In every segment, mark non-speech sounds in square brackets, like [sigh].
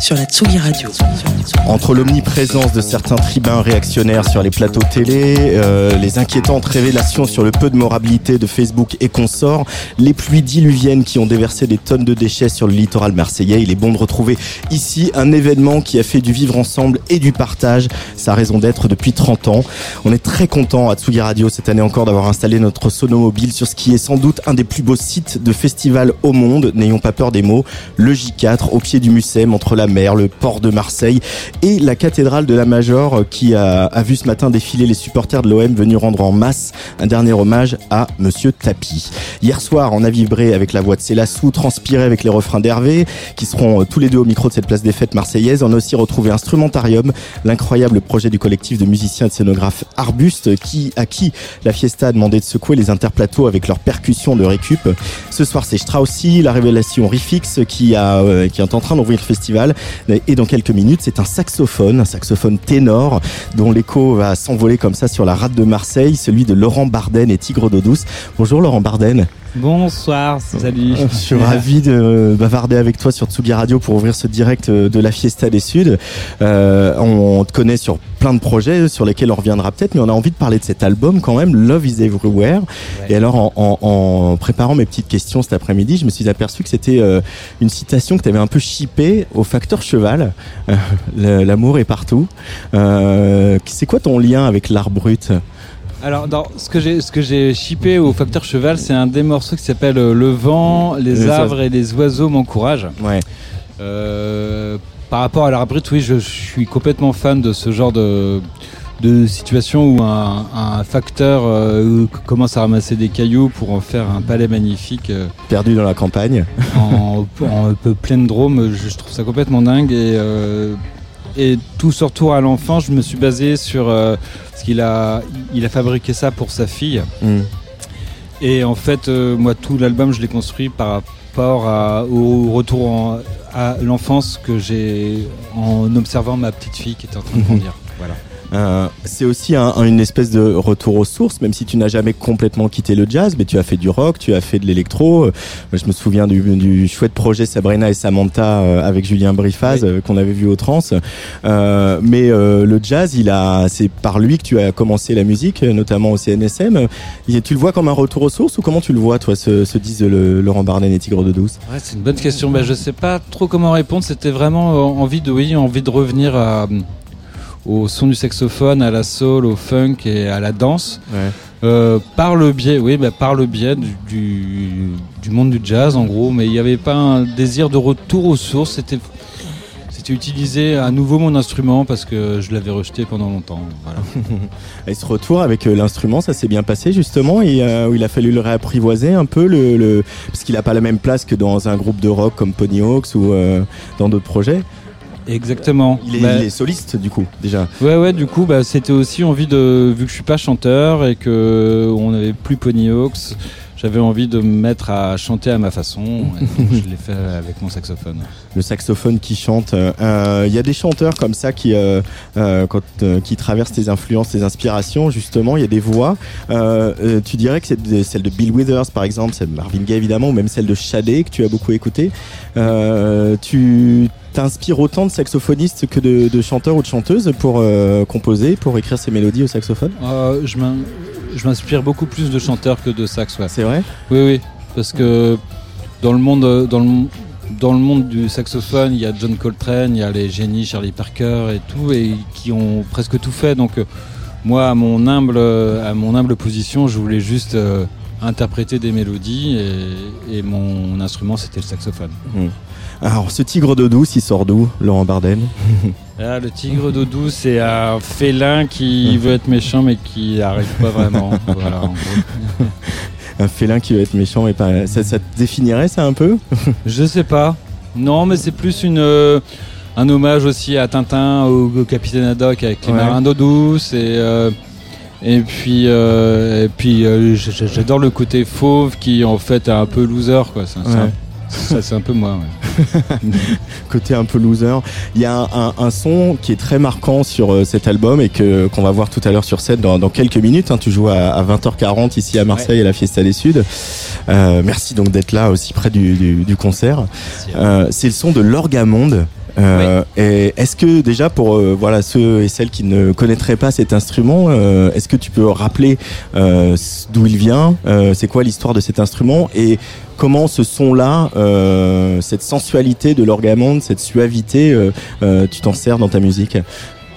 sur la Tsugi Radio. Entre l'omniprésence de certains tribuns réactionnaires sur les plateaux télé, euh, les inquiétantes révélations sur le peu de moralité de Facebook et consorts, les pluies diluviennes qui ont déversé des tonnes de déchets sur le littoral marseillais, il est bon de retrouver ici un événement qui a fait du vivre ensemble et du partage sa raison d'être depuis 30 ans. On est très content à Tsugi Radio cette année encore d'avoir installé notre sonomobile sur ce qui est sans doute un des plus beaux sites de festival au monde, n'ayons pas peur des mots, le J4 au pied du Mucem entre la mer, le port de Marseille et la cathédrale de la Major qui a, a vu ce matin défiler les supporters de l'OM venus rendre en masse un dernier hommage à Monsieur Tapi. Hier soir, on a vibré avec la voix de Célassou, transpiré avec les refrains d'Hervé, qui seront euh, tous les deux au micro de cette place des fêtes marseillaise. On a aussi retrouvé Instrumentarium, l'incroyable projet du collectif de musiciens et de scénographes Arbuste, qui, à qui la Fiesta a demandé de secouer les interplateaux avec leurs percussions de récup. Ce soir, c'est Straussy, la révélation Rifix, qui, a, euh, qui est en train d'ouvrir le festival. Et dans quelques minutes, c'est un saxophone, un saxophone ténor, dont l'écho va s'envoler comme ça sur la rade de Marseille, celui de Laurent Barden et Tigre d'eau douce. Bonjour Laurent Barden. Bonsoir, salut. Je suis ravi de bavarder avec toi sur Tsugi Radio pour ouvrir ce direct de la Fiesta des Suds. Euh, on te connaît sur plein de projets sur lesquels on reviendra peut-être, mais on a envie de parler de cet album quand même, Love is Everywhere. Ouais. Et alors, en, en- en préparant mes petites questions cet après-midi, je me suis aperçu que c'était euh, une citation que tu avais un peu chippée au facteur cheval. Euh, L'amour est partout. Euh, c'est quoi ton lien avec l'art brut? Alors, dans ce que j'ai, ce que j'ai shippé au facteur cheval, c'est un des morceaux qui s'appelle euh, Le vent, les arbres et les oiseaux m'encouragent. Ouais. Euh, par rapport à l'art brut, oui, je, suis complètement fan de ce genre de, de situation où un, un facteur euh, commence à ramasser des cailloux pour en faire un palais magnifique euh, Perdu dans la campagne. [laughs] en, en peu pleine drôme. Je, je trouve ça complètement dingue et, euh, et tout ce retour à l'enfant, je me suis basé sur ce qu'il a, il a fabriqué ça pour sa fille. Mm. Et en fait, moi, tout l'album, je l'ai construit par rapport à- au retour en- à l'enfance que j'ai en observant ma petite fille qui était en train de grandir. Voilà. Euh, c'est aussi un- une espèce de retour aux sources, même si tu n'as jamais complètement quitté le jazz, mais tu as fait du rock, tu as fait de l'électro. Euh, Je me souviens du, du chouette projet Sabrina et Samantha euh, avec Julien Brifaz Oui. euh, qu'on avait vu au Trans. Euh, mais euh, le jazz, il a, c'est par lui que tu as commencé la musique, notamment au CNSM. Tu le vois comme un retour aux sources ou comment tu le vois, toi, ce, ce disent le, Laurent Barden et Tigre de Douce Ouais, c'est une bonne question. Bah, je sais pas trop comment répondre. C'était vraiment envie de, oui, envie de revenir à, au son du saxophone, à la soul, au funk et à la danse. Ouais. Euh, par le biais, oui, bah, par le biais du, du, du monde du jazz en gros, mais il n'y avait pas un désir de retour aux sources. C'était, c'était utiliser à nouveau mon instrument parce que je l'avais rejeté pendant longtemps. Voilà. [laughs] Et ce retour avec euh, l'instrument, ça s'est bien passé justement, et euh, où il a fallu le réapprivoiser un peu, le, le... parce qu'il n'a pas la même place que dans un groupe de rock comme Pony Hawks ou euh, dans d'autres projets. Exactement. Il est, Bah, il est soliste du coup déjà. Ouais, ouais, du coup, bah, c'était aussi envie de. Vu que je suis pas chanteur et que on n'avait plus Pony Hawks, j'avais envie de me mettre à chanter à ma façon. et donc [laughs] je l'ai fait avec mon saxophone. Le saxophone qui chante. euh, euh, Il y a des chanteurs comme ça qui, euh, euh, quand, euh, qui traversent tes influences, tes inspirations. Justement, il y a des voix. Euh, tu dirais que c'est celle de Bill Withers par exemple, celle de Marvin Gaye évidemment, ou même celle de Shadé que tu as beaucoup écouté. Euh, tu t'inspires autant de saxophonistes que de, de chanteurs ou de chanteuses pour euh, composer, pour écrire ces mélodies au saxophone? Euh, je m'in- je m'inspire beaucoup plus de chanteurs que de sax, ouais. C'est vrai? Oui, oui, parce que dans le monde, dans le, dans le monde du saxophone, il y a John Coltrane, il y a les génies, Charlie Parker et tout, et qui ont presque tout fait. Donc, euh, moi, à mon humble, à mon humble position, je voulais juste euh, interpréter des mélodies, et, et mon instrument, c'était le saxophone. Alors, ce tigre de douce, il sort d'où, Laurent Barden [laughs] Ah, le tigre d'eau douce, c'est un félin qui veut être méchant, mais qui n'arrive pas vraiment. [laughs] voilà, en gros. [laughs] Un félin qui veut être méchant, mais pas. Ça, ça te définirait ça un peu Je sais pas. Non, mais c'est plus une, euh, un hommage aussi à Tintin, au, au capitaine Haddock avec les Ouais. marins d'eau douce. Et, euh, et puis, euh, et puis euh, j'adore le côté fauve qui en fait est un peu loser. Quoi. C'est- Ouais. Ça, c'est un peu moi. [laughs] Côté un peu loser. Il y a un, son qui est très marquant sur euh, cet album et que qu'on va voir tout à l'heure sur scène dans, quelques minutes. Hein. Tu joues à, 20h40 ici à Marseille à la Fiesta des Suds. Merci donc d'être là aussi près du, concert. Euh, c'est le son de l'Orgamonde. Euh, et est-ce que déjà pour euh, voilà ceux et celles qui ne connaîtraient pas cet instrument, euh, est-ce que tu peux rappeler d'où il vient, c'est quoi l'histoire de cet instrument et comment ce son-là, cette sensualité de l'orgamonde, cette suavité, tu t'en sers dans ta musique?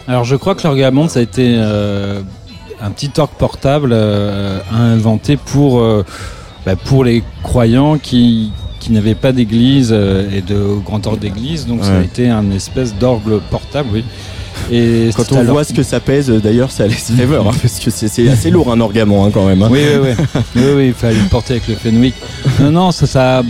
Alors je crois que l'orgamonde ça a été un petit orgue portable inventé pour bah, pour les croyants qui qui n'avait pas d'église euh, et de grand ordre d'église, donc ça a été un espèce d'orgue portable, oui. Et quand on voit ce que ça pèse, d'ailleurs, ça laisse rêveur, hein, parce que c'est assez lourd un orgamon hein, quand même. Hein. Oui, oui, oui. oui, il fallait le porter avec le Fenwick. Non, non, ça, ça,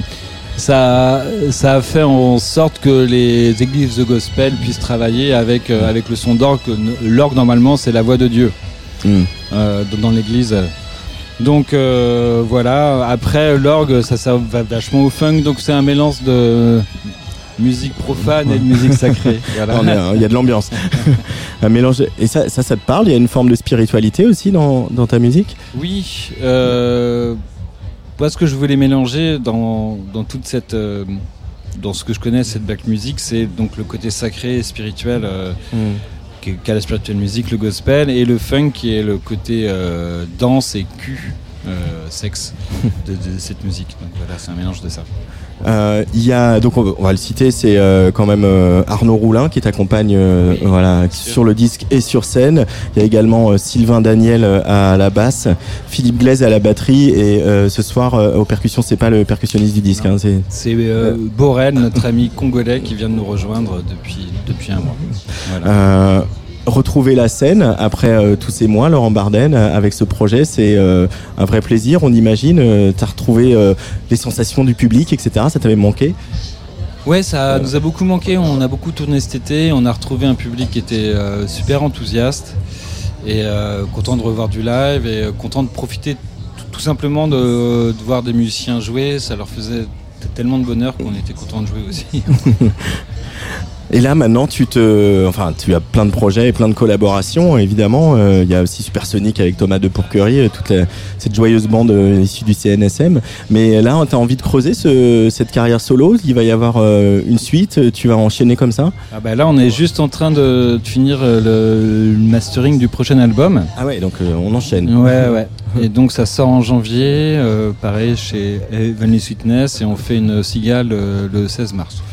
ça, ça a fait en sorte que les églises de gospel puissent travailler avec, euh, avec le son d'orgue. L'orgue, normalement, c'est la voix de Dieu. Euh, dans l'église. Donc euh, voilà, après l'orgue, ça, ça va vachement au funk, donc c'est un mélange de musique profane et de musique sacrée. [laughs] Il y a de l'ambiance. [laughs] un mélange. Et ça, ça, te parle? Il y a une forme de spiritualité aussi dans, ta musique? Oui. Euh, moi, ce que je voulais mélanger dans, toute cette. Euh, dans ce que je connais, cette black music, c'est donc le côté sacré et spirituel. Qu'a la spiritual music, le gospel, et le funk qui est le côté euh, danse et cul, euh, sexe de, cette musique. Donc voilà, c'est un mélange de ça. Euh, il y a donc on va le citer, c'est quand même Arnaud Roulin qui t'accompagne voilà sur le disque et sur scène. Il y a également Sylvain Daniel à la basse, Philippe Glaise à la batterie et ce soir aux percussions c'est pas le percussionniste du disque. Hein, c'est Borel, notre ami congolais qui vient de nous rejoindre depuis depuis un mois. Voilà retrouver la scène après euh, tous ces mois, Laurent Barden, euh, avec ce projet, c'est euh, un vrai plaisir, on imagine. tu as retrouvé les sensations du public, etc. Ça t'avait manqué? Ouais, ça nous a beaucoup manqué. On a beaucoup tourné cet été. On a retrouvé un public qui était super enthousiaste et content de revoir du live et content de profiter tout simplement de, de, voir des musiciens jouer. Ça leur faisait tellement de bonheur qu'on était content de jouer aussi. [laughs] Et là, maintenant, tu te, enfin, tu as plein de projets et plein de collaborations. Évidemment, euh, il y a aussi Supersonic avec Thomas de Pourquerie, euh, toute cette joyeuse bande euh, issue du CNSM. Mais là, tu as envie de creuser ce, cette carrière solo? Il va y avoir une suite? Tu vas enchaîner comme ça? Ah bah là, on est juste en train de, finir le, mastering du prochain album. Ah ouais, donc on enchaîne. Ouais, [laughs] ouais. Et donc ça sort en janvier, pareil chez Evanly Sweetness, et on fait une cigale le 16 mars.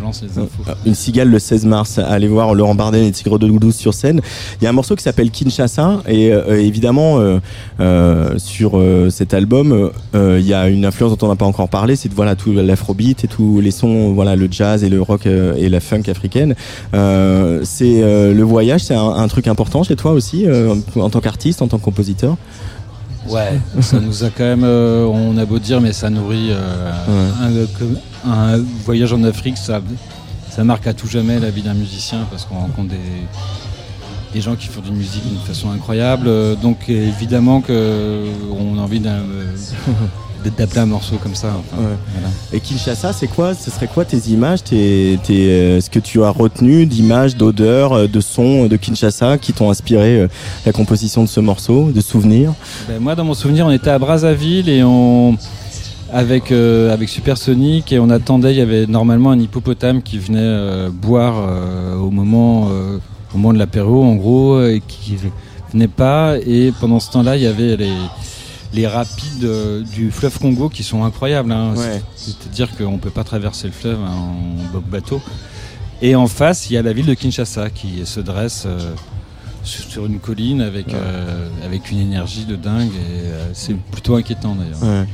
Euh, une cigale le 16 mars. Allez voir Laurent Barden et Tigre de Doudou sur scène. Il y a un morceau qui s'appelle Kinshasa et euh, évidemment euh, sur cet album, il y a une influence dont on n'a pas encore parlé, c'est voilà tout l'afrobeat et tous les sons, voilà le jazz et le rock et la funk africaine. c'est le voyage, c'est un, un, truc important chez toi aussi en tant qu'artiste, en tant que compositeur? Ouais, ça nous a quand même, euh, on a beau dire, mais ça nourrit euh, un, voyage en Afrique, ça, ça marque à tout jamais la vie d'un musicien parce qu'on rencontre des, des gens qui font du musique d'une façon incroyable. Donc évidemment qu'on a envie d'un [laughs] d'appeler un morceau comme ça. Et Kinshasa, c'est quoi Ce serait quoi tes images tes, euh, Ce que tu as retenu d'images, d'odeurs, euh, de sons de Kinshasa qui t'ont inspiré euh, la composition de ce morceau, de souvenirs? Ben, Moi, dans mon souvenir, on était à Brazzaville et on avec avec Supersonic et on attendait. Il y avait normalement un hippopotame qui venait boire au moment au moment de l'apéro, en gros, et qui venait pas. Et pendant ce temps-là, il y avait les les rapides euh, du fleuve Congo qui sont incroyables. Hein. C'est-à-dire qu'on ne peut pas traverser le fleuve en bateau. Et en face, il y a la ville de Kinshasa qui se dresse euh, sur une colline avec, euh, avec une énergie de dingue. Et c'est plutôt inquiétant d'ailleurs.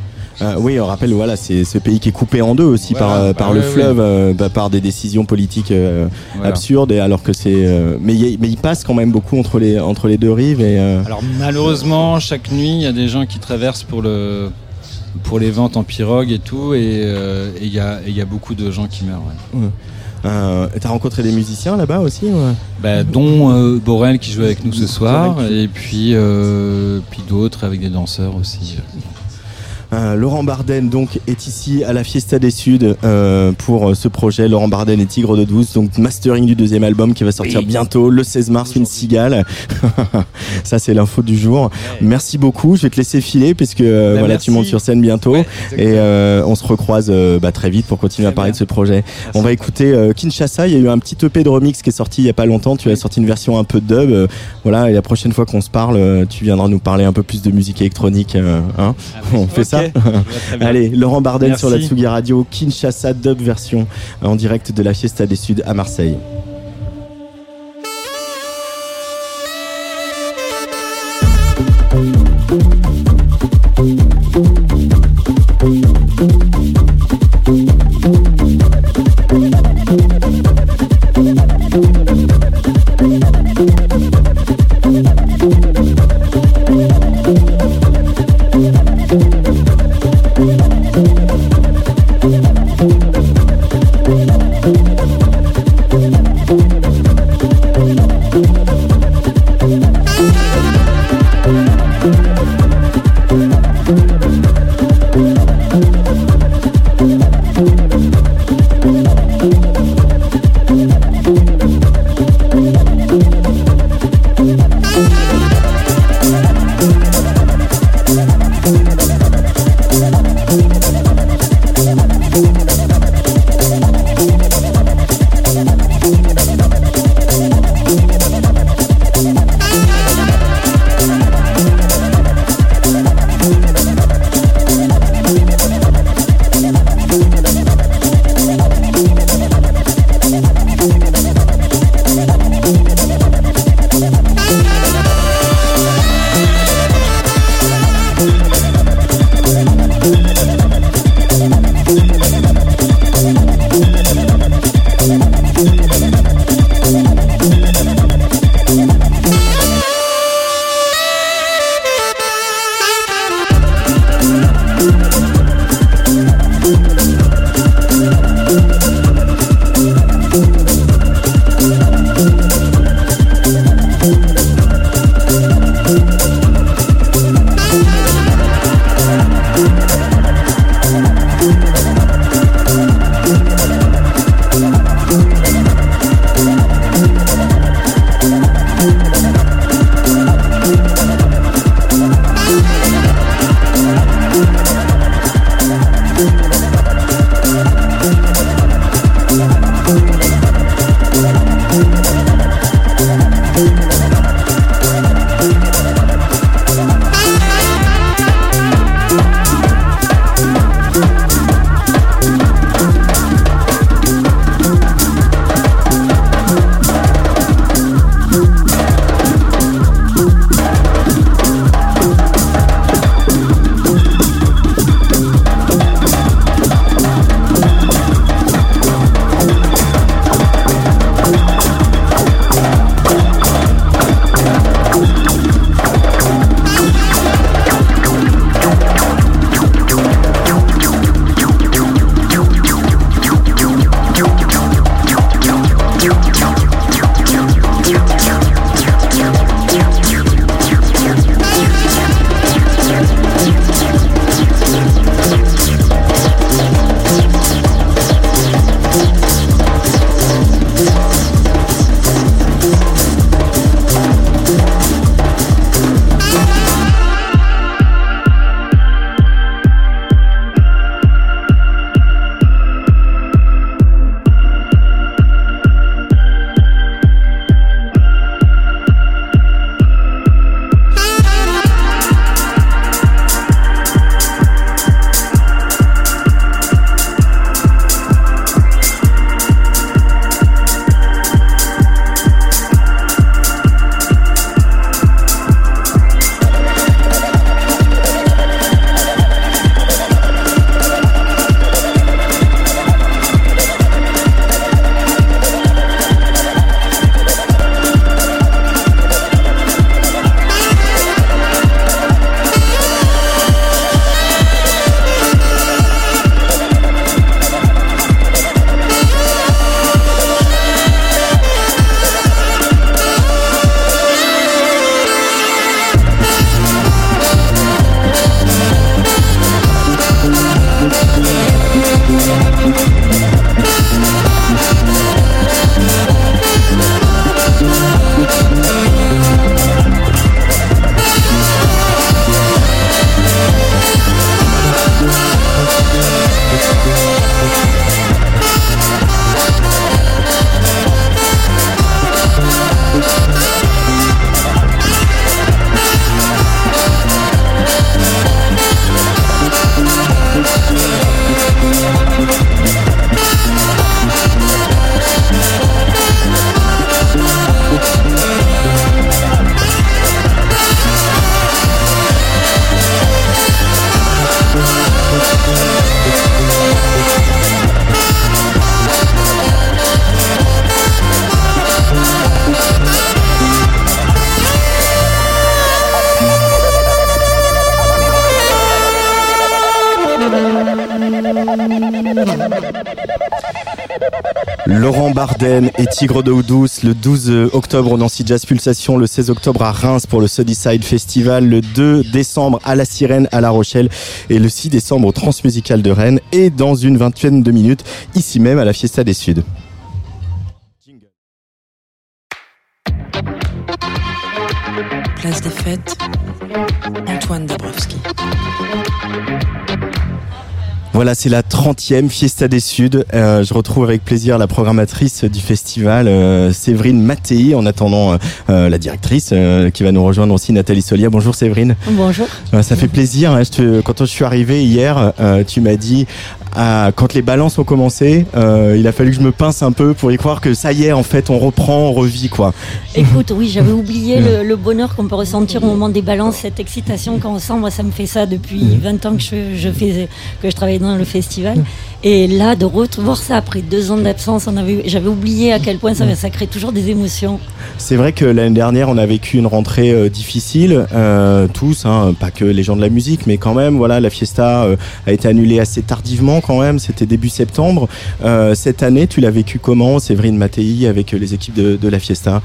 Euh, oui, on rappelle, voilà, c'est ce pays qui est coupé en deux aussi par, euh, par le fleuve, euh, bah, par des décisions politiques absurdes, et alors que c'est. mais, mais il passe quand même beaucoup entre les, entre les deux rives. Et, Alors malheureusement, chaque nuit, il y a des gens qui traversent pour le pour les ventes en pirogue et tout, et il y, a, y a beaucoup de gens qui meurent. Euh, T'as rencontré des musiciens là-bas aussi bah, Dont Borel qui joue avec nous ce soir, et puis, puis d'autres avec des danseurs aussi. Euh, Laurent Barden donc est ici à la Fiesta des Suds euh, pour euh, ce projet. Laurent Barden et Tigre de Douce, donc mastering du deuxième album qui va sortir bientôt le 16 mars. Une cigale. [laughs] Ça c'est l'info du jour. Merci beaucoup. Je vais te laisser filer puisque Bah, voilà merci. tu montes sur scène bientôt Ouais, et euh, on se recroise bah, très vite pour continuer à parler bien. de ce projet. On va écouter Kinshasa. Il y a eu un petit EP de remix qui est sorti il y a pas longtemps. Tu as sorti une version un peu dub. voilà. Et la prochaine fois qu'on se parle, tu viendras nous parler un peu plus de musique électronique. hein on fait ça. [laughs] Allez, Laurent Barden Merci. sur la Tsugi Radio, Kinshasa dub version euh, en direct de la Fiesta des Suds à Marseille. Barden et Tigre d'eau douce le 12 octobre au Nancy Jazz Pulsation, le 16 octobre à Reims pour le Sunnyside Festival, le 2 décembre à La Sirène à La Rochelle et le 6 décembre au Transmusical de Rennes et dans une vingtaine de minutes ici même à la Fiesta des Suds. Voilà, c'est la 30e Fiesta des Suds. Euh, je retrouve avec plaisir la programmatrice du festival, euh, Séverine Mattei, en attendant euh, la directrice euh, qui va nous rejoindre aussi, Nathalie Solia. Bonjour Séverine. Bonjour. Ça fait plaisir. Hein, je te, quand je suis arrivé hier, tu m'as dit ah, quand les balances ont commencé, il a fallu que je me pince un peu pour y croire que ça y est, en fait, on reprend, on revit quoi. Écoute, oui, j'avais oublié le, le, bonheur qu'on peut ressentir au moment des balances, cette excitation quand on sent. Moi, ça me fait ça depuis 20 ans que je, je fais, que je travaille dans le festival. Et là, de retrouver ça après deux ans d'absence, on avait, j'avais oublié à quel point ça, ça crée toujours des émotions. C'est vrai que l'année dernière, on a vécu une rentrée euh, difficile, euh, tous, hein, pas que les gens de la musique, mais quand même, voilà, la fiesta euh, a été annulée assez tardivement quand même. C'était début septembre. Cette année, tu l'as vécu comment, Séverine Mattei, avec les équipes de la fiesta?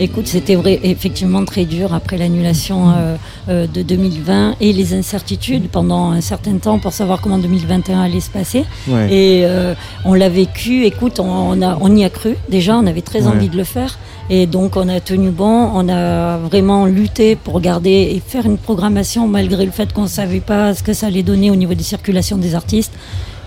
Écoute, c'était vrai, effectivement très dur après l'annulation euh, euh, de 2020 et les incertitudes pendant un certain temps pour savoir comment 2021 allait se passer. Ouais. Et euh, on l'a vécu. Écoute, on, on, a, on y a cru. Déjà, on avait très Ouais. envie de le faire. Et donc, on a tenu bon. On a vraiment lutté pour garder et faire une programmation malgré le fait qu'on ne savait pas ce que ça allait donner au niveau des circulations des artistes.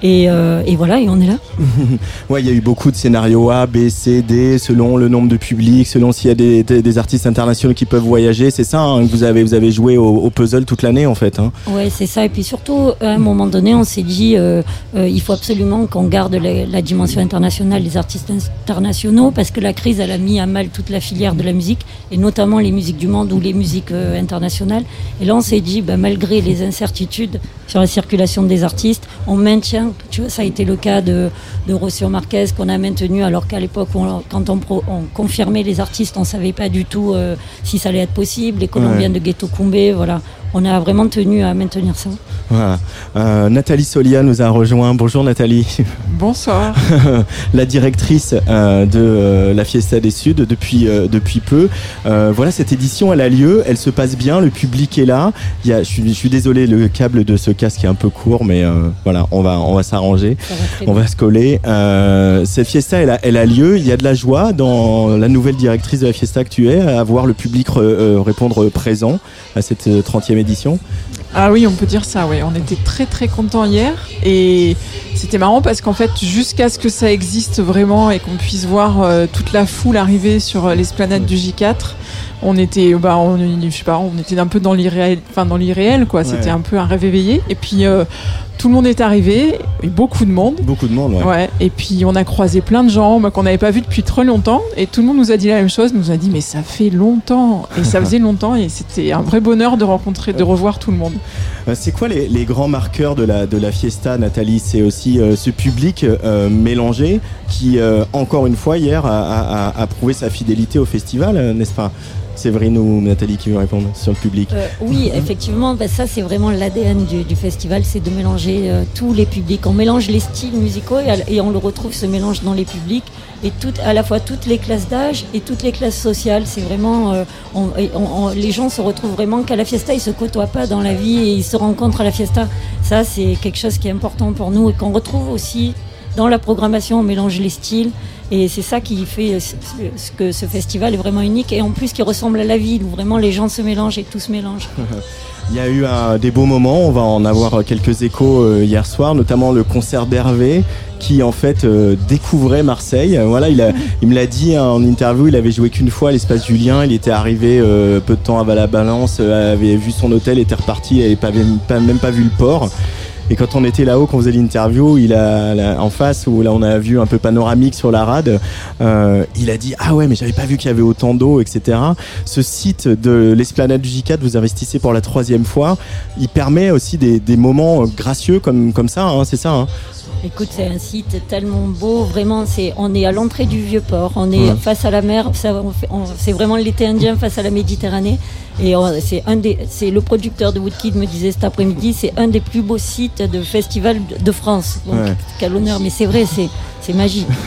Et, euh, et voilà, et on est là. [laughs] Ouais, il y a eu beaucoup de scénarios A, B, C, D, selon le nombre de publics, selon s'il y a des, des, des artistes internationaux qui peuvent voyager. C'est ça hein, que vous avez, vous avez joué au, au puzzle toute l'année en fait. Hein. Ouais, c'est ça. Et puis surtout, à un moment donné, on s'est dit, euh, euh, il faut absolument qu'on garde la, la, dimension internationale des artistes internationaux, parce que la crise, elle a mis à mal toute la filière de la musique, et notamment les musiques du monde ou les musiques internationales. Et là, on s'est dit, bah, malgré les incertitudes sur la circulation des artistes, on maintient. Tu vois, ça a été le cas de, de Rossio Marquez qu'on a maintenu, alors qu'à l'époque, on, quand on, pro, on, confirmait les artistes, on savait pas du tout euh, si ça allait être possible. Les Colombiens ouais. de Ghetto Kumbé, voilà on a vraiment tenu à maintenir ça. Voilà. Euh, Nathalie Solia nous a rejoint. Bonjour Nathalie. Bonsoir. [laughs] la directrice euh, de euh, la Fiesta des Suds depuis depuis peu. Euh, voilà, cette édition, elle a lieu, elle se passe bien, le public est là. Il y a, je, suis, je suis désolé, le câble de ce casque est un peu court, mais euh, voilà, on va on va s'arranger, on va se coller. Euh, cette Fiesta, elle a, elle a lieu. Il y a de la joie dans la nouvelle directrice de la Fiesta que tu es à voir le public répondre présent à cette 30e édition Ah oui, on peut dire ça, oui. On était très très contents hier et c'était marrant parce qu'en fait, jusqu'à ce que ça existe vraiment et qu'on puisse voir euh, toute la foule arriver sur euh, l'esplanade du J4, on était, bah, on, je sais pas, on était un peu dans l'irréel, enfin dans l'irréel, quoi. Ouais. C'était un peu un rêve éveillé. Et puis euh, tout le monde est arrivé, beaucoup de monde. Beaucoup de monde, ouais. ouais. Et puis on a croisé plein de gens bah, qu'on n'avait pas vu depuis trop longtemps. Et tout le monde nous a dit la même chose, nous a dit mais ça fait longtemps. Et ça [laughs] faisait longtemps et c'était un vrai bonheur de rencontrer, de revoir tout le monde. C'est quoi les, les, grands marqueurs de la, de la fiesta, Nathalie? C'est aussi euh, ce public euh, mélangé qui, euh, encore une fois, hier, a, a, a, prouvé sa fidélité au festival, euh, n'est-ce pas? Séverine ou Nathalie qui veut répondre sur le public euh, Oui, [laughs] effectivement, bah, ça c'est vraiment l'ADN du, du, festival, c'est de mélanger euh, tous les publics. On mélange les styles musicaux et, et, on le retrouve ce mélange dans les publics et tout, à la fois toutes les classes d'âge et toutes les classes sociales. C'est vraiment, euh, on, on, les gens se retrouvent vraiment qu'à la fiesta, ils se côtoient pas dans la vie et ils se à la fiesta. Ça c'est quelque chose qui est important pour nous et qu'on retrouve aussi dans la programmation, on mélange les styles. Et c'est ça qui fait ce que ce festival est vraiment unique et en plus qui ressemble à la ville où vraiment les gens se mélangent et tout se mélange. [laughs] Il y a eu des beaux moments, on va en avoir quelques échos euh, hier soir, notamment le concert d'Hervé qui en fait euh, découvrait Marseille. Voilà, il, a, [laughs] il me l'a dit hein, en interview, il avait joué qu'une fois à l'espace Julien, il était arrivé euh, peu de temps avant la balance, euh, avait vu son hôtel, était reparti, il avait pas, pas, même pas vu le port. Et quand on était là-haut, qu'on faisait l'interview, il a en face où là on a vu un peu panoramique sur la rade, euh, il a dit ah ouais mais j'avais pas vu qu'il y avait autant d'eau, etc. Ce site de l'esplanade du J4, vous investissez pour la troisième fois, il permet aussi des, moments gracieux comme comme ça, hein, c'est ça. Hein Écoute, c'est un site tellement beau, vraiment, c'est, on est à l'entrée du vieux port, on est face à la mer, c'est vraiment l'été indien face à la Méditerranée. Et c'est un des, c'est le producteur de Woodkid me disait cet après-midi, c'est un des plus beaux sites de festival de France. Donc, ouais. quel honneur, mais c'est vrai, c'est, c'est magique. [laughs]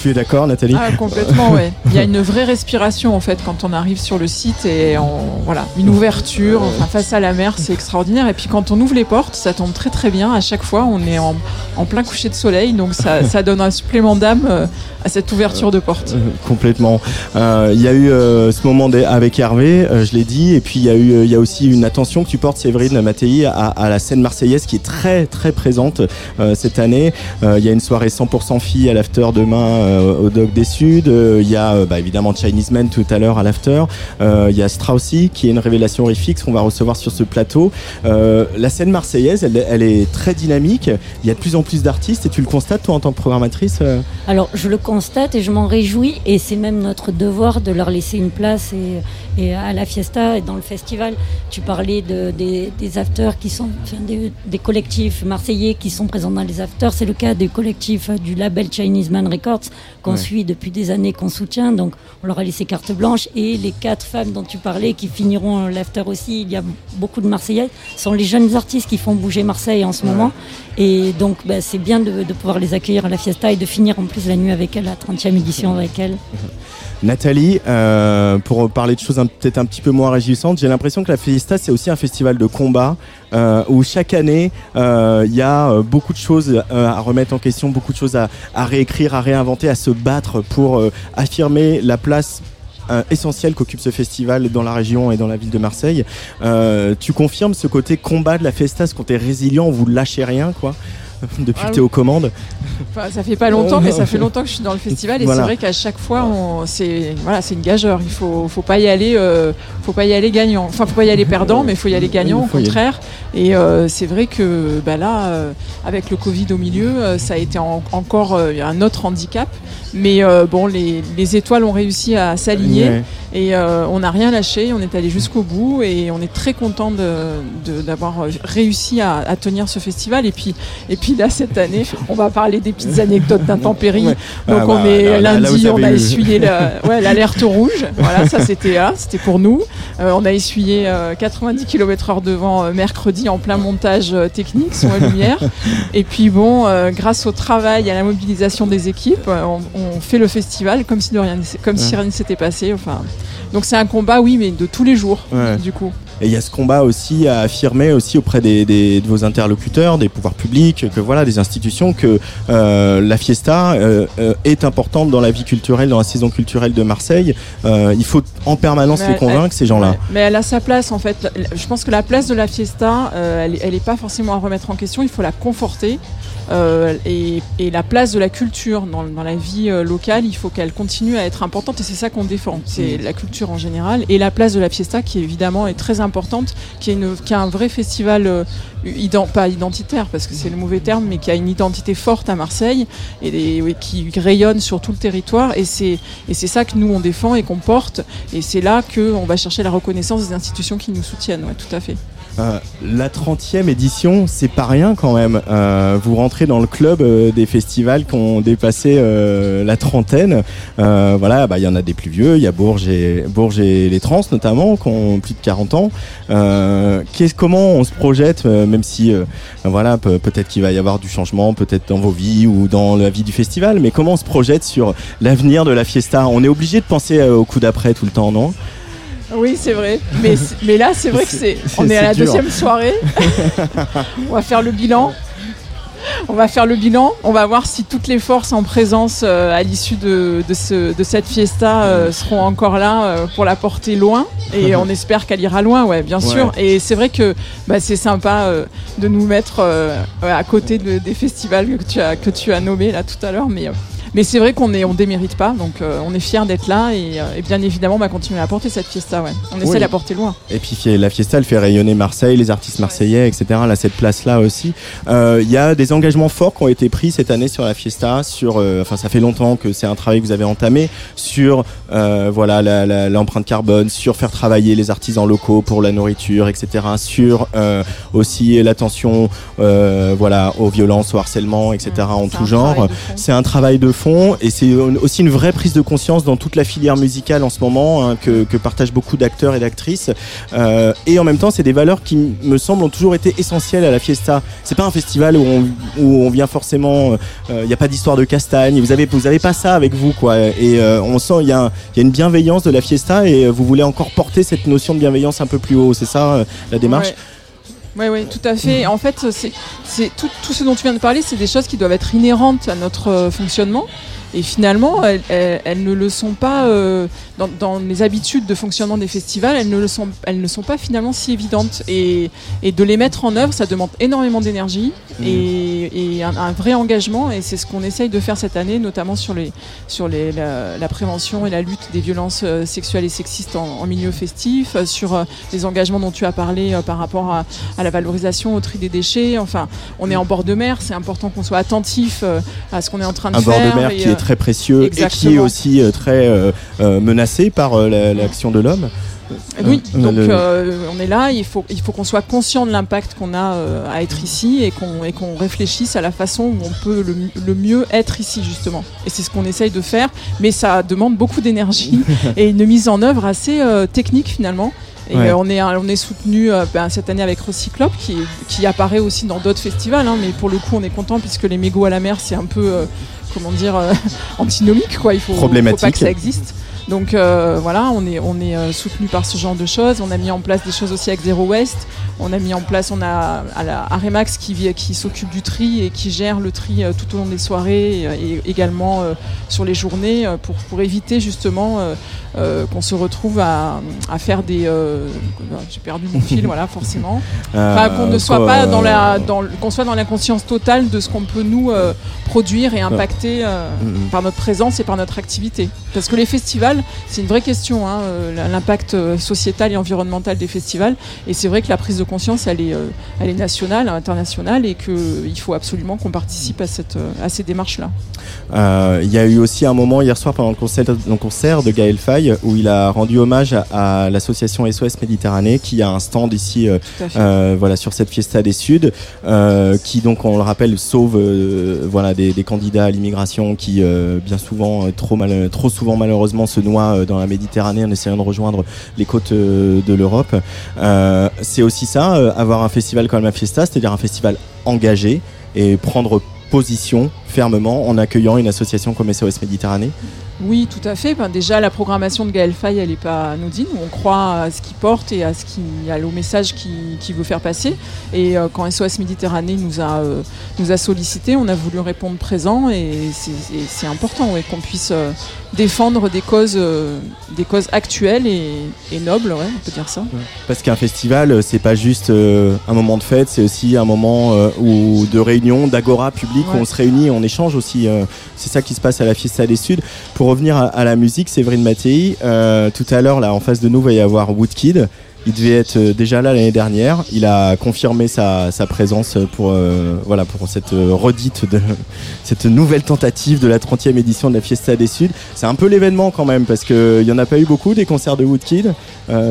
Tu es d'accord, Nathalie Ah, complètement, ouais. Il y a une vraie respiration en fait quand on arrive sur le site et on, voilà, une ouverture enfin, face à la mer, c'est extraordinaire. Et puis quand on ouvre les portes, ça tombe très très bien. À chaque fois, on est en, en plein coucher de soleil, donc ça, [laughs] ça donne un supplément d'âme euh, à cette ouverture de porte. Euh, Complètement. Euh, Il y a eu euh, ce moment avec Hervé, euh, je l'ai dit, et puis il y a eu, euh, il y a aussi une attention que tu portes, Séverine Mattei, à, à la scène marseillaise qui est très très présente euh, cette année. Euh, Il y a une soirée 100% filles à l'after demain euh, au Dog des Suds. Euh, Il y a euh, bah, évidemment Chinese Men tout à l'heure à l'after. Euh, Il y a Straussy qui est une révélation horrifique qu'on va recevoir sur ce plateau. Euh, la scène marseillaise, elle, elle est très dynamique. Il y a de plus en plus d'artistes et tu le constates toi en tant que programmatrice. euh, Alors, je le constate et je m'en réjouis, et c'est même notre devoir de leur laisser une place et, et à la fiesta et dans le festival. Tu parlais de, des, des afters qui sont, enfin, des, des collectifs marseillais qui sont présents dans les afters. C'est le cas des collectifs euh, du label Chinese Man Records qu'on Ouais. suit depuis des années, qu'on soutient. Donc, on leur a laissé carte blanche. Et les quatre femmes dont tu parlais qui finiront l'after aussi, il y a beaucoup de Marseillaises, sont les jeunes artistes qui font bouger Marseille en ce moment. Et donc, bah, c'est bien de, de pouvoir les accueillir à la fiesta et de finir en plus la nuit avec elle, la 30e édition avec elle. [laughs] Nathalie, euh, pour parler de choses peut-être un petit peu moins réjouissantes, j'ai l'impression que la Fiesta c'est aussi un festival de combat euh, où chaque année euh, il y a beaucoup de choses à remettre en question, beaucoup de choses à, réécrire, à réinventer, à se battre pour affirmer la place essentielle qu'occupe ce festival dans la région et dans la ville de Marseille. Tu confirmes ce côté combat de la Fiesta, ce côté résilient, vous lâchez rien quoi [laughs] depuis Ah que tu es aux commandes. Enfin, ça fait pas longtemps, mais ça fait longtemps que je suis dans le festival et Voilà. c'est vrai qu'à chaque fois, c'est voilà, c'est une gageure. Il faut, faut pas y aller, euh, faut pas y aller gagnant. Enfin, faut pas y aller perdant, mais il faut y aller gagnant au contraire. Et euh, c'est vrai que bah là, euh, avec le Covid au milieu, euh, ça a été en- encore euh, un autre handicap. Mais euh, bon, les, les étoiles ont réussi à s'aligner Ouais. et euh, on n'a rien lâché. On est allé jusqu'au bout et on est très content de- de- d'avoir réussi à, à tenir ce festival. Et puis, et puis là, cette année, on va parler des petites anecdotes d'intempéries. Ouais. Donc Ah on bah, est là, là, là, lundi, on a eu- essuyé la- [laughs] ouais, l'alerte rouge. Voilà, ça c'était c'était pour nous. Euh, on a essuyé euh, 90 km/h devant euh, mercredi en plein montage technique, son et lumière. Et puis bon, grâce au travail, à la mobilisation des équipes, on, on fait le festival comme si de rien, comme si rien ne s'était passé. Enfin, donc c'est un combat, oui, mais de tous les jours, Ouais. du coup. Et il y a ce combat aussi à affirmer aussi auprès des, des- de vos interlocuteurs, des pouvoirs publics, que voilà, des institutions, que euh, la fiesta euh, euh, est importante dans la vie culturelle, dans la saison culturelle de Marseille. Euh, il faut en permanence Mais les elle- convaincre ces gens-là. Ouais. Mais elle a sa place en fait. Je pense que la place de la fiesta, elle, elle est pas forcément à remettre en question. Il faut la conforter. Euh, et, et la place de la culture dans, dans la vie euh, locale, il faut qu'elle continue à être importante et c'est ça qu'on défend. C'est la culture en général et la place de la fiesta qui évidemment est très importante, qui est, une, qui est un vrai festival, euh, ident- pas identitaire parce que c'est le mauvais terme, mais qui a une identité forte à Marseille et qui rayonne sur tout le territoire et c'est et c'est ça que nous on défend et qu'on porte et c'est là qu'on va chercher la reconnaissance des institutions qui nous soutiennent. Ouais, tout à fait. Euh, la 30e édition, c'est pas rien quand même. Euh, vous rentrez dans le club euh, des festivals qui ont dépassé la trentaine. Voilà, bah, il y en a des plus vieux. Il y a Bourges et, les Trans notamment, qui ont plus de 40 ans. Comment on se projette, même si voilà, pe- peut-être qu'il va y avoir du changement, peut-être dans vos vies ou dans la vie du festival, mais comment on se projette sur l'avenir de la fiesta? On est obligé de penser au coup d'après tout le temps, non? Oui, c'est vrai. Mais, là, c'est vrai que c'est. On est à la dur. deuxième soirée. [laughs] on va faire le bilan. On va faire le bilan. On va voir si toutes les forces en présence euh, à l'issue de, de, ce- de cette fiesta euh, seront encore là euh, pour la porter loin. Et [laughs] on espère qu'elle ira loin, ouais, bien Ouais. sûr. Et c'est vrai que bah, c'est sympa de nous mettre à côté de- des festivals que tu as que tu as nommés là tout à l'heure, mais. Euh, mais c'est vrai qu'on est, on démérite pas, donc euh, on est fiers d'être là et, euh, et bien évidemment on va continuer à porter cette fiesta. Ouais. On essaie Oui. de la porter loin. Et puis la fiesta, elle fait rayonner Marseille, les artistes marseillais, etc. Là, cette place-là aussi. Euh, Il y a des engagements forts qui ont été pris cette année sur la fiesta. Sur, euh, enfin, ça fait longtemps que c'est un travail que vous avez entamé sur, euh, voilà, l'empreinte carbone, sur faire travailler les artisans locaux pour la nourriture, etc. Sur euh, aussi l'attention, euh, voilà, aux violences, au harcèlement, etc. en tout genre. C'est un travail de fond. Et c'est aussi une vraie prise de conscience dans toute la filière musicale en ce moment hein, que, que, partagent beaucoup d'acteurs et d'actrices. Euh, et en même temps, c'est des valeurs qui me semblent ont toujours été essentielles à la fiesta. C'est pas un festival où on, où on vient forcément. Il euh, n'y a pas d'histoire de castagne. Vous avez vous avez pas ça avec vous quoi. Et euh, on sent il y, y a une bienveillance de la fiesta et vous voulez encore porter cette notion de bienveillance un peu plus haut. C'est ça la démarche? Oui, oui, tout à fait. En fait, c'est tout, tout, ce dont tu viens de parler, c'est des choses qui doivent être inhérentes à notre euh, fonctionnement. Et finalement, elles, ne le sont pas euh, dans, les habitudes de fonctionnement des festivals. Elles ne le sont, elles ne sont pas finalement si évidentes. Et, de les mettre en œuvre, ça demande énormément d'énergie mmh. et, un, vrai engagement. Et c'est ce qu'on essaye de faire cette année, notamment sur les, sur les, la, prévention et la lutte des violences euh, sexuelles et sexistes en, milieu festif, euh, sur les engagements dont tu as parlé par rapport à, la valorisation, au tri des déchets. Enfin, on est en bord de mer. C'est important qu'on soit attentif à ce qu'on est en train de faire. Un bord de mer qui est très précieux et qui est aussi euh, très euh, euh, menacé par l'action de l'homme. Oui, donc on est là, il faut, il faut qu'on soit conscient de l'impact qu'on a à être ici et qu'on qu'on réfléchisse à la façon où on peut le, le mieux être ici justement. Et c'est ce qu'on essaye de faire, mais ça demande beaucoup d'énergie [laughs] et une mise en œuvre assez technique finalement. Et on, est, on est soutenu ben, cette année avec Recyclop qui, qui apparaît aussi dans d'autres festivals, hein, mais pour le coup on est content puisque les mégots à la mer c'est un peu comment dire, euh, [laughs] antinomique, quoi. Il faut, faut pas que ça existe. Donc euh, voilà, on est, on est euh, soutenu par ce genre de choses. On a mis en place des choses aussi avec Zero Waste. On a mis en place, on a à la Aremax qui, qui s'occupe du tri et qui gère le tri tout au long des soirées et, également sur les journées pour, pour éviter justement qu'on se retrouve à, à faire des. J'ai perdu mon fil, voilà, forcément. [laughs] Enfin, qu'on ne soit pas dans la, dans, qu'on soit dans l'inconscience totale de ce qu'on peut nous produire et impacter mm-hmm. par notre présence et par notre activité. Parce que les festivals c'est une vraie question, hein, euh, l'impact euh, sociétal et environnemental des festivals. Et c'est vrai que la prise de conscience, elle est, euh, elle est nationale, internationale, et qu'il faut absolument qu'on participe à, cette, à ces démarches-là. Il y a eu aussi un moment hier soir pendant le concert, le concert de Gaël Faye où il a rendu hommage à, l'association SOS Méditerranée qui a un stand ici voilà, sur cette Fiesta des Suds qui donc on le rappelle sauve voilà, des, des, candidats à l'immigration qui bien souvent trop, mal, trop souvent malheureusement se euh, dans la Méditerranée en essayant de rejoindre les côtes euh, de l'Europe. Euh, c'est aussi ça, avoir un festival comme la Fiesta, c'est-à-dire un festival engagé et prendre position fermement en accueillant une association comme SOS Méditerranée oui, tout à fait. Ben, déjà, la programmation de Gaël Faye, elle n'est pas anodine. On croit à ce qu'il porte et à ce qui, au message qu'il veut faire passer. Et quand SOS Méditerranée nous a, euh, nous a sollicité, on a voulu répondre présent. Et c'est important qu'on puisse défendre des causes, des causes actuelles et, nobles, on peut dire ça. Parce qu'un festival, c'est pas juste un moment de fête, c'est aussi un moment où, de réunion, d'agora public, où on se réunit, on échange aussi. c'est ça qui se passe à la Fiesta des Suds. Pour revenir à, la musique, Séverine Mattei, euh, tout à l'heure, là, en face de nous, va y avoir Woodkid. Il devait être euh, déjà là l'année dernière. Il a confirmé sa, présence pour, euh, voilà, pour cette redite de [laughs] cette nouvelle tentative de la 30e édition de la Fiesta des Suds. C'est un peu l'événement quand même parce qu'il n'y en a pas eu beaucoup des concerts de Woodkid.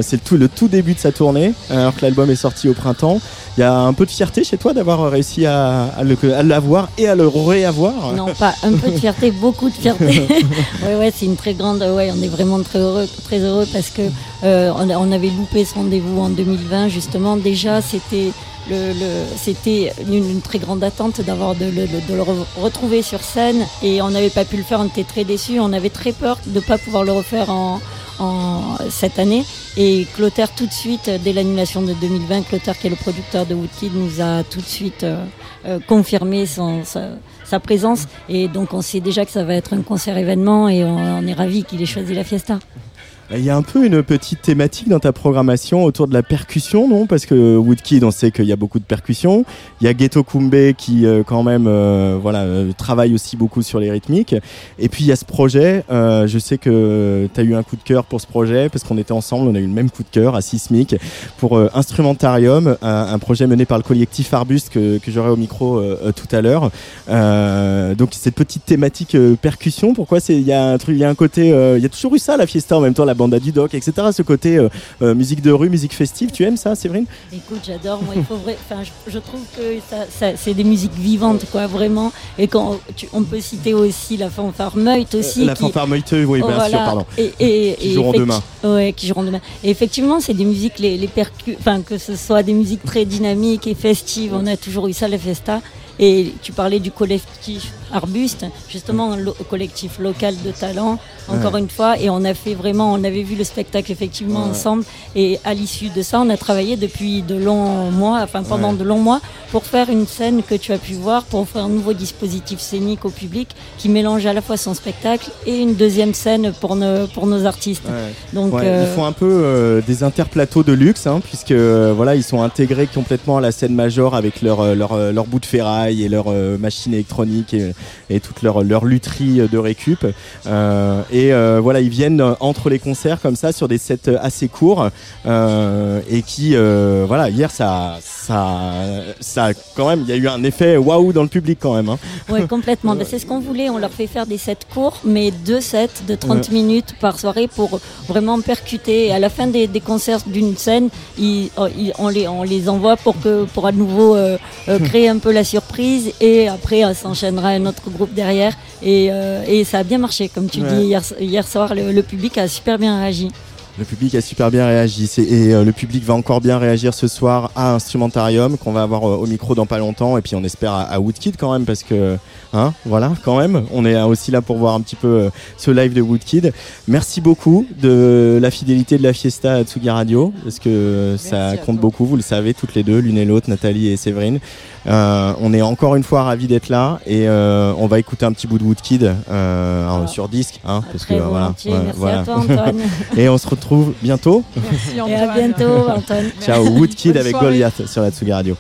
c'est le tout, le tout début de sa tournée alors que l'album est sorti au printemps. Il y a un peu de fierté chez toi d'avoir réussi à, l'avoir et à le réavoir? Non, pas un peu de fierté, [laughs] beaucoup de fierté. ouais, ouais, c'est une très grande. Ouais, on est vraiment très heureux, très heureux parce que euh, on, avait loupé ce en 2020 justement. Déjà, c'était une, très grande attente d'avoir de, le retrouver sur scène et on n'avait pas pu le faire. On était très déçus. On avait très peur de ne pas pouvoir le refaire en cette année. Et Clotaire, tout de suite, dès l'annulation de 2020, Clotaire, qui est le producteur de Woodkid, nous a tout de suite euh, euh, confirmé sa, présence. Et donc, on sait déjà que ça va être un concert événement et on est ravis qu'il ait choisi la Fiesta. Il y a un peu une petite thématique dans ta programmation autour de la percussion, non? Parce que Woodkid, on sait qu'il y a beaucoup de percussions. Il y a Ghetto Kumbe qui, euh, quand même, euh, voilà, euh, travaille aussi beaucoup sur les rythmiques. Et puis il y a ce projet. je sais que tu as eu un coup de cœur pour ce projet parce qu'on était ensemble, on a eu le même coup de cœur à Sismic pour Instrumentarium, un, projet mené par le collectif Arbuste que, que j'aurai au micro tout à l'heure. donc cette petite thématique percussion, pourquoi c'est il y a un truc, il y a un côté, il y a toujours eu ça la fiesta en même temps la banda du doc, etc. Ce côté euh, euh, musique de rue, musique festive, tu aimes ça, Séverine? Écoute, j'adore. Moi, il faut vrai. Enfin, je, je trouve que ça, ça- c'est des musiques vivantes, quoi, vraiment. Et quand tu- on peut citer aussi la fanfare Meute aussi. Euh, La qui, fanfare Meuteux, oui, Oh, bien sûr, pardon. Et, et- Qui et joueront demain. Ouais, qui joueront demain. Et effectivement, c'est des musiques, les, les enfin, que ce soit des musiques très dynamiques et festives. On a toujours eu ça, les festa. Et tu parlais du collectif Arbuste, justement, lo- collectif local de talent, encore une fois. Et on a fait vraiment, on avait vu le spectacle effectivement Ouais. ensemble. Et à l'issue de ça, on a travaillé depuis de longs mois, enfin pendant Ouais. de longs mois, pour faire une scène que tu as pu voir, pour faire un nouveau dispositif scénique au public qui mélange à la fois son spectacle et une deuxième scène pour nos, pour nos artistes. Ouais. Donc, euh, Ils font un peu euh, des interplateaux de luxe, hein, puisque euh, voilà, ils sont intégrés complètement à la scène major avec leur leur, leur bout de ferraille et leur euh, machine électronique et, et toute leur leur lutherie de récup. Euh, et euh, voilà, ils viennent euh, entre les concerts comme ça sur des sets assez courts et qui voilà, hier ça ça ça quand même, il y a eu un effet waouh dans le public quand même. Hein. Ouais, [laughs] complètement. Ben, c'est ce qu'on voulait. On leur fait faire des sets courts, mais deux sets de 30 minutes par soirée pour vraiment percuter. Et à la fin des, des concerts d'une scène, ils- oh, ils- on, les, on les envoie pour, que, pour à nouveau euh, euh, [laughs] créer un peu la surprise. Et après, euh, s'enchaînera un autre groupe derrière. Et, euh, et ça a bien marché. Comme tu Ouais. dis, hier, hier soir, le, le public a super bien réagi. Le public a super bien réagi et euh, le public va encore bien réagir ce soir à Instrumentarium qu'on va avoir euh, au micro dans pas longtemps et puis on espère à, à Woodkid quand même parce que hein voilà quand même on est euh, aussi là pour voir un petit peu euh, ce live de Woodkid. Merci beaucoup de la fidélité de la fiesta à Tsugi Radio parce que ça compte beaucoup vous le savez toutes les deux l'une et l'autre Nathalie et Séverine. Euh, on est encore une fois ravis d'être là et euh, on va écouter un petit bout de Woodkid Ah. sur disque hein, parce que voilà, volontiers. ouais, Merci voilà. à toi, Antoine. [laughs] et on se retrouve bientôt. Merci et à bientôt, Antoine. Ciao. Woodkid avec soirée. Goliath sur la Tsugi Radio.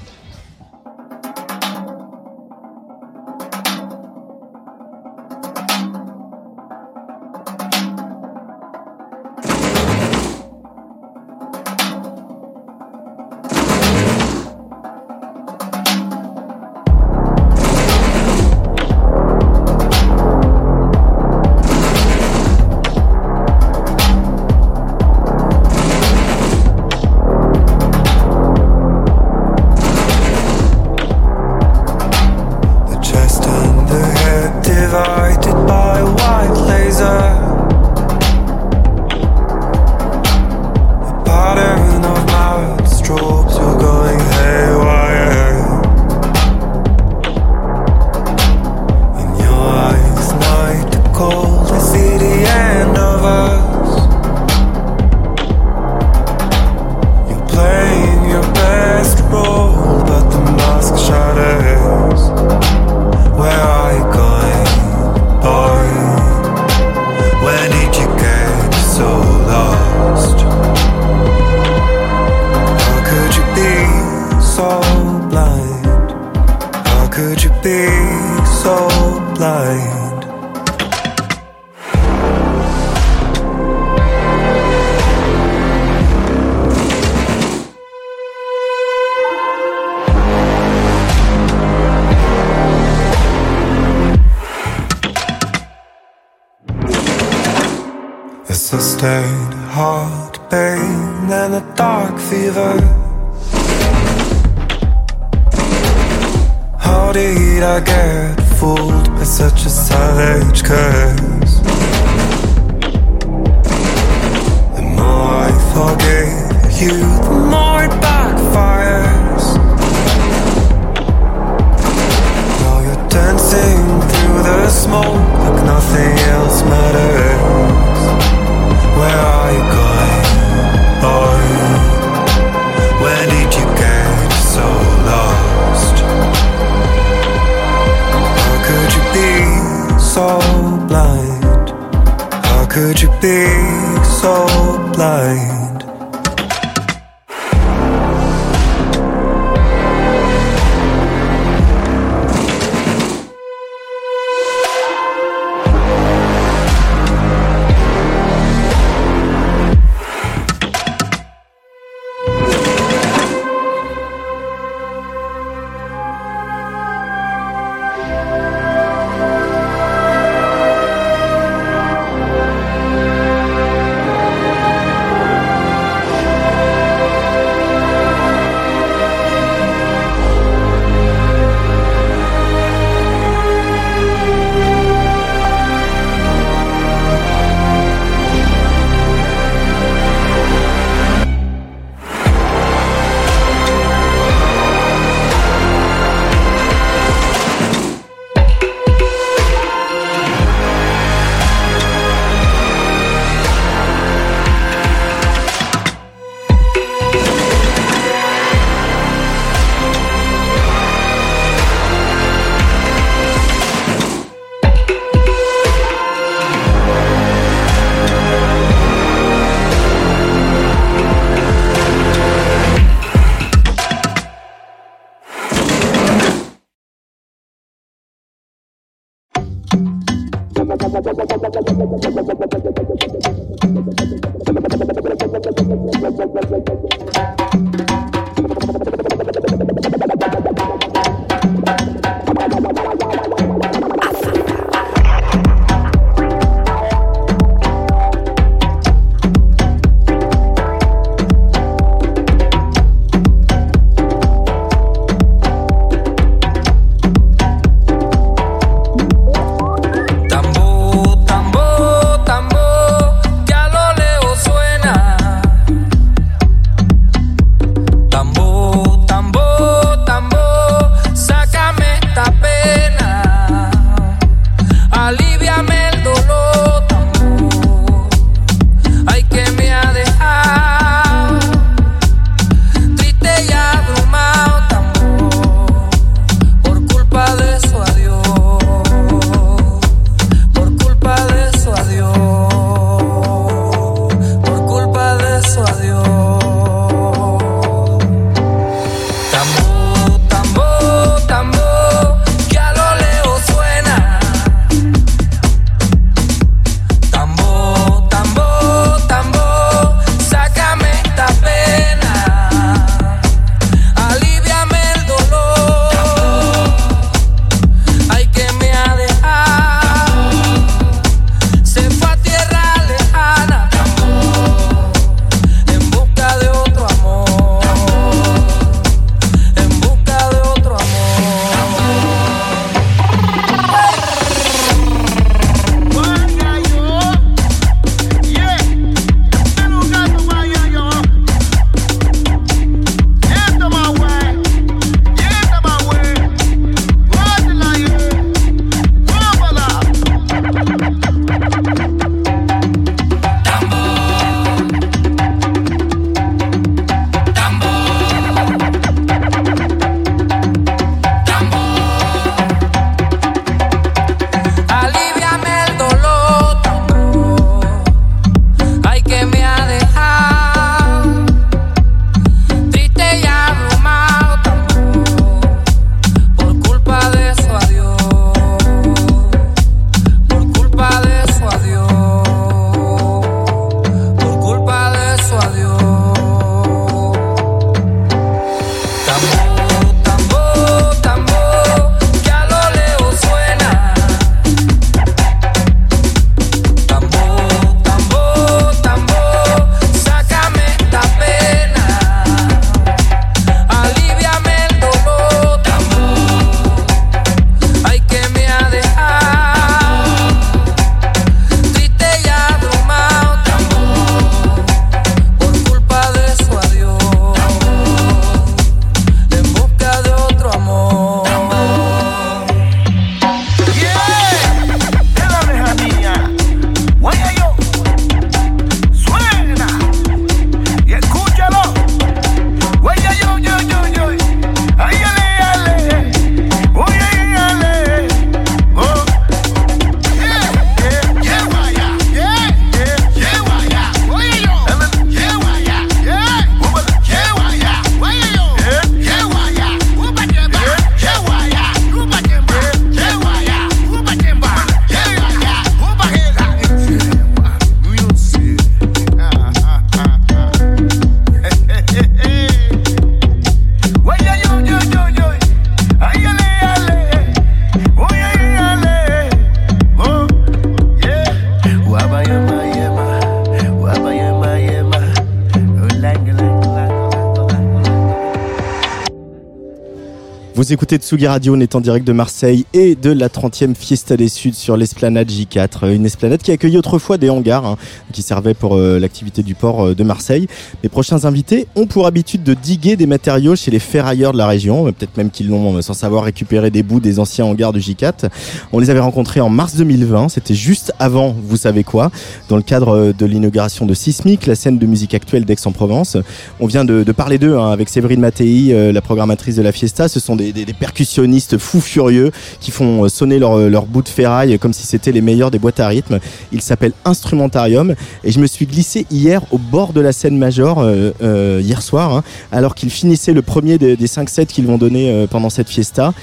Vous écoutez Tsugi Radio, on est en direct de Marseille et de la 30e Fiesta des Suds sur l'esplanade J4. Une esplanade qui accueillait autrefois des hangars hein, qui servaient pour euh, l'activité du port euh, de Marseille. Les prochains invités ont pour habitude de diguer des matériaux chez les ferrailleurs de la région. Euh, Peut-être même qu'ils l'ont, sans savoir, récupéré des bouts des anciens hangars de J4. On les avait rencontrés en mars 2020. C'était juste avant, vous savez quoi, dans le cadre de l'inauguration de Sismic, la scène de musique actuelle d'Aix-en-Provence. On vient de, parler d'eux hein, avec Séverine Mattei, la programmatrice de la Fiesta. Ce sont des percussionnistes fous furieux qui font euh, sonner leur, leur bout de ferraille comme si c'était les meilleurs des boîtes à rythme. Il s'appelle Instrumentarium et je me suis glissé hier au bord de la scène major euh, euh, hier soir hein, alors qu'ils finissaient le premier des, des 5 sets qu'ils vont donner euh, pendant cette fiesta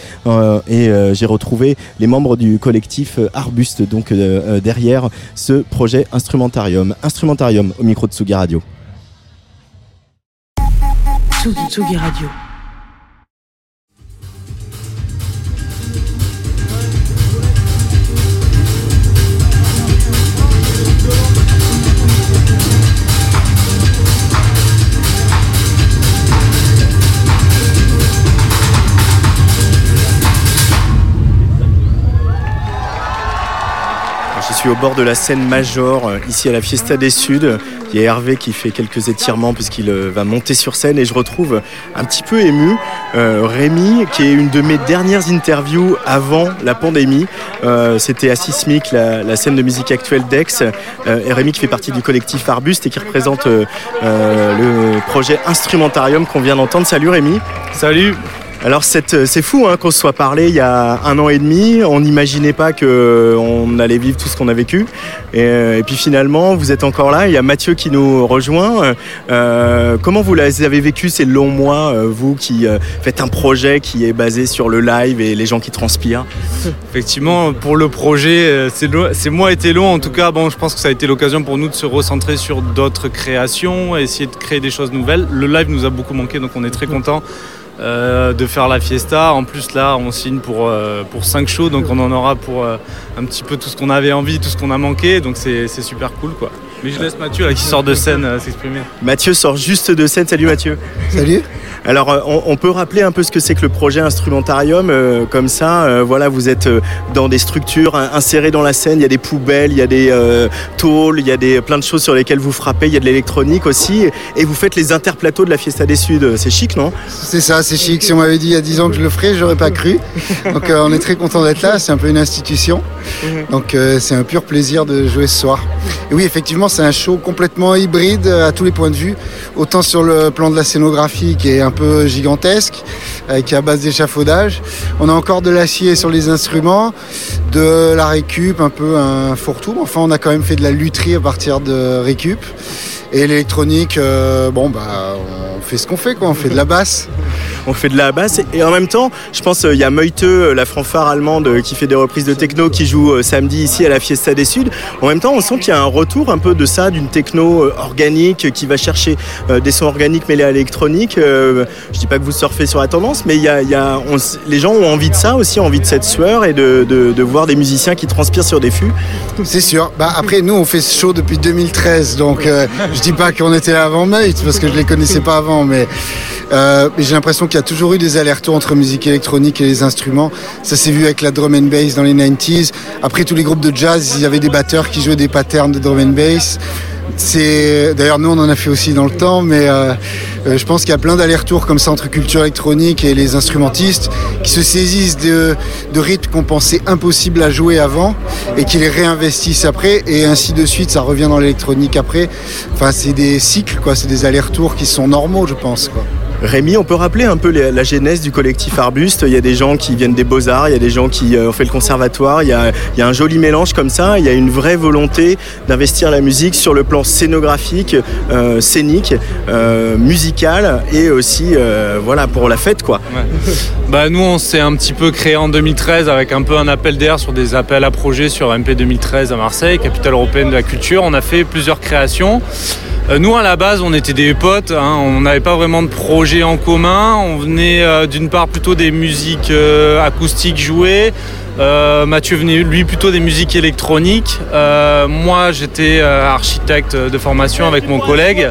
et j'ai retrouvé les membres du collectif Arbuste donc derrière ce projet Instrumentarium. Instrumentarium au micro de Tsugi Radio. Tsugi Radio. Suis au bord de la scène major, euh, ici à la Fiesta des Suds. Il y a Hervé qui fait quelques étirements puisqu'il euh, va monter sur scène et je retrouve un petit peu ému euh, Rémi, qui est une de mes dernières interviews avant la pandémie. C'était à Sismic, la, scène de musique actuelle d'Aix. Et Rémi qui fait partie du collectif Arbuste et qui représente le projet Instrumentarium qu'on vient d'entendre. Salut Rémi. Salut Alors c'est c'est fou hein, qu'on se soit parlé il y a un an et demi. On n'imaginait pas que on allait vivre tout ce qu'on a vécu. Et, euh, et puis finalement, vous êtes encore là. Il y a Mathieu qui nous rejoint. Euh, comment vous avez vécu ces longs mois, euh, vous qui euh, faites un projet qui est basé sur le live et les gens qui transpirent? Effectivement, pour le projet, euh, ces mois étaient longs. En tout cas, bon, je pense que ça a été l'occasion pour nous de se recentrer sur d'autres créations, essayer de créer des choses nouvelles. Le live nous a beaucoup manqué, donc on est très content euh, de faire la fiesta. En plus, là, on signe pour, euh, pour 5 shows, donc on en aura pour euh, un petit peu tout ce qu'on avait envie, tout ce qu'on a manqué. Donc c'est c'est super cool, quoi. Mais je laisse Mathieu, là, qui sort de scène, euh, s'exprimer. Mathieu sort juste de scène. Salut Mathieu. Salut. Alors, euh, on, on peut rappeler un peu ce que c'est que le projet Instrumentarium, euh, comme ça. euh, voilà, vous êtes dans des structures in- insérées dans la scène. Il y a des poubelles, il y a des euh, tôles, il y a des plein de choses sur lesquelles vous frappez. Il y a de l'électronique aussi, et vous faites les interplateaux de la Fiesta des Suds. C'est chic, non? C'est ça, c'est chic. Si on m'avait dit il y a 10 ans que je le ferais, j'aurais pas cru. Donc euh, on est très content d'être là. C'est un peu une institution. Donc euh, c'est un pur plaisir de jouer ce soir. Et oui, effectivement, c'est un show complètement hybride euh, à tous les points de vue. Autant sur le plan de la scénographie qui est un peu gigantesque, euh, qui est à base d'échafaudage. On a encore de l'acier sur les instruments, de la récup, un peu un fourre-tout. Enfin, on a quand même fait de la lutherie à partir de récup. Et l'électronique, euh, bon bah on fait ce qu'on fait quoi, on fait de la basse. [laughs] On fait de la basse et en même temps, je pense il y a Meute, la fanfare allemande qui fait des reprises de techno, qui joue samedi ici à la Fiesta des Suds. En même temps, on sent qu'il y a un retour un peu de ça, d'une techno euh, organique qui va chercher euh, des sons organiques mêlés à l'électronique. Euh, Je dis pas que vous surfez sur la tendance, mais il y a, les gens ont envie de ça aussi, envie de cette sueur et de, voir des musiciens qui transpirent sur des fûts. C'est sûr. Bah après nous on fait ce show depuis 2013, donc je dis pas qu'on était là avant Meute parce que je les connaissais pas avant, mais, mais j'ai l'impression qu'il y a toujours eu des allers-retours entre musique électronique et les instruments. Ça s'est vu avec la drum and bass dans les 90s. Après tous les groupes de jazz, il y avait des batteurs qui jouaient des patterns de drum and bass. C'est d'ailleurs nous on en a fait aussi dans le temps, mais euh, euh, je pense qu'il y a plein d'allers-retours comme ça entre culture électronique et les instrumentistes qui se saisissent de, rythmes qu'on pensait impossibles à jouer avant et qui les réinvestissent après et ainsi de suite. Ça revient dans l'électronique après. Enfin c'est des cycles c'est des allers-retours qui sont normaux je pense. Rémi, on peut rappeler un peu la genèse du collectif Arbuste. Il y a des gens qui viennent des beaux-arts, il y a des gens qui euh, ont fait le conservatoire, il y, a, un joli mélange comme ça, il y a une vraie volonté d'investir la musique sur le plan scénographique, euh, scénique, euh, musical et aussi voilà pour la fête quoi. [laughs] Bah nous on s'est un petit peu créé en 2013 avec un peu un appel d'air sur des appels à projets sur MP 2013 à Marseille, capitale européenne de la culture. On a fait plusieurs créations. Euh, nous à la base on était des potes, hein, on n'avait pas vraiment de projet en commun. On venait euh, d'une part plutôt des musiques euh, acoustiques jouées. Mathieu venait lui plutôt des musiques électroniques. Moi j'étais architecte de formation avec mon collègue.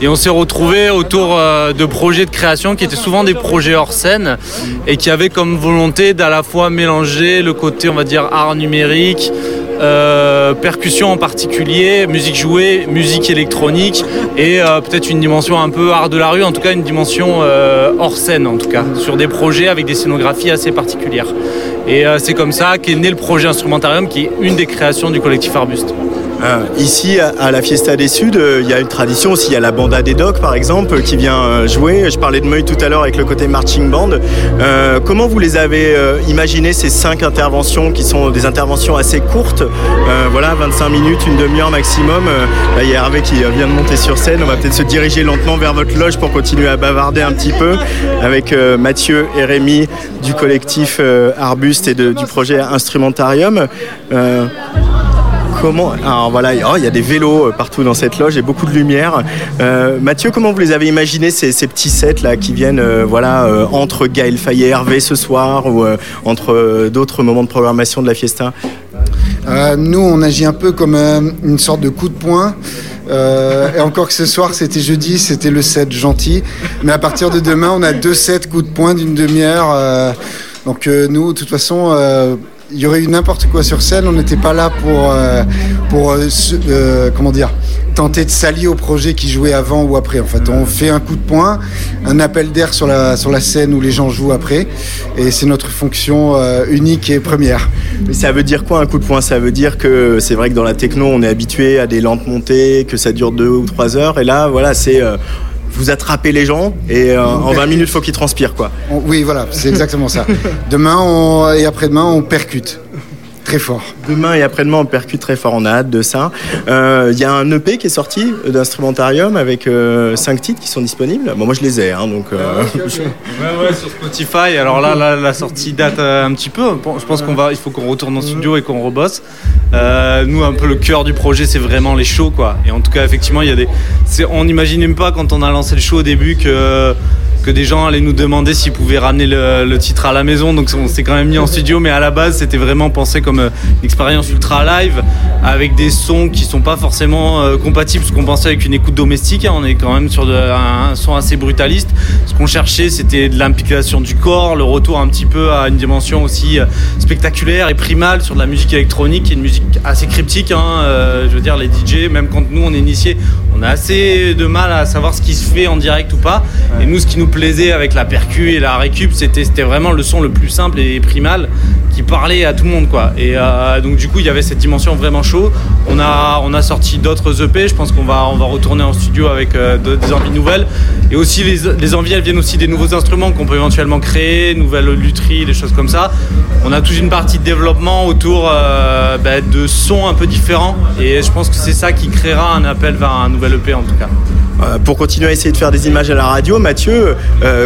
Et on s'est retrouvés autour de projets de création qui étaient souvent des projets hors scène et qui avaient comme volonté d'à la fois mélanger le côté, on va dire, art numérique, euh, percussion en particulier, musique jouée, musique électronique et euh, peut-être une dimension un peu art de la rue, en tout cas une dimension euh, hors scène en tout cas, sur des projets avec des scénographies assez particulières. Et c'est comme ça qu'est né le projet Instrumentarium qui est une des créations du collectif Arbuste. Euh, ici, à la Fiesta des Suds, euh, il y a une tradition aussi. Il y a la banda des Docs, par exemple, qui vient euh, jouer. Je parlais de Meuil tout à l'heure avec le côté marching band. Euh, comment vous les avez imaginé ces cinq interventions qui sont des interventions assez courtes Voilà, 25 minutes, une demi-heure maximum. Il y a Hervé qui vient de monter sur scène. On va peut-être se diriger lentement vers votre loge pour continuer à bavarder un petit peu avec Mathieu et Rémi du collectif Arbuste et du projet Instrumentarium. Comment Alors voilà, oh, il y a des vélos euh, partout dans cette loge et beaucoup de lumière. Euh, Mathieu, comment vous les avez imaginés ces, petits sets là qui viennent euh, voilà entre Gaël Fayet et Hervé ce soir ou entre d'autres moments de programmation de la fiesta? Nous, on agit un peu comme une sorte de coup de poing. Et encore que ce soir, c'était jeudi, c'était le set gentil. Mais à partir de demain, on a deux sets coups de poing d'une demi-heure. donc nous, de toute façon, il y aurait eu n'importe quoi sur scène. On n'était pas là pour, euh, pour euh, euh, comment dire, tenter de s'allier au projet qui jouait avant ou après. En fait, on fait un coup de poing, un appel d'air sur la, sur la scène où les gens jouent après. Et c'est notre fonction unique et première. Mais ça veut dire quoi un coup de poing? Ça veut dire que c'est vrai que dans la techno, on est habitué à des lentes montées, que ça dure deux ou trois heures. Et là, voilà, c'est vous attrapez les gens et euh, en 20 minutes, faut qu'ils transpirent quoi. On- oui, voilà, c'est exactement ça. [laughs] Demain on- et après-demain, on percute. Très fort. Demain et après-demain, on percute très fort. On a hâte de ça. Euh, Il y a un EP qui est sorti d'instrumentarium avec euh, cinq titres qui sont disponibles. Bon, moi, je les ai, hein, donc. euh, [laughs] Ouais, ouais, sur Spotify. Alors là, là, la sortie date euh, un petit peu. Je pense qu'on va, il faut qu'on retourne en studio et qu'on rebosse. Euh, nous, un peu le cœur du projet, c'est vraiment les shows, quoi. Et en tout cas, effectivement, il y a des. On n'imaginait même pas quand on a lancé le show au début que que des gens allaient nous demander s'ils pouvaient ramener le, titre à la maison. Donc on s'est quand même mis en studio, mais à la base c'était vraiment pensé comme euh, une expérience ultra live avec des sons qui sont pas forcément euh, compatibles ce qu'on pensait avec une écoute domestique. hein. On est quand même sur un, son assez brutaliste. Ce qu'on cherchait c'était de l'implication du corps, le retour un petit peu à une dimension aussi euh, spectaculaire et primale sur de la musique électronique, qui est une musique assez cryptique. hein. Je veux dire les DJ, même quand nous on est initiés, on a assez de mal à savoir ce qui se fait en direct ou pas. Et nous, ce qui nous plaisait avec la percu et la récup, c'était vraiment le son le plus simple et primal qui parlait à tout le monde, quoi. Et euh, donc du coup, il y avait cette dimension vraiment chaud. On a on a sorti d'autres EP. Je pense qu'on va on va retourner en studio avec euh, de- des envies nouvelles. Et aussi les, les envies, elles viennent aussi des nouveaux instruments qu'on peut éventuellement créer, nouvelles lutheries, des choses comme ça. On a toute une partie de développement autour euh, bah, de sons un peu différents. Et je pense que c'est ça qui créera un appel vers un nouvel EP en tout cas. Pour continuer à essayer de faire des images à la radio, Mathieu,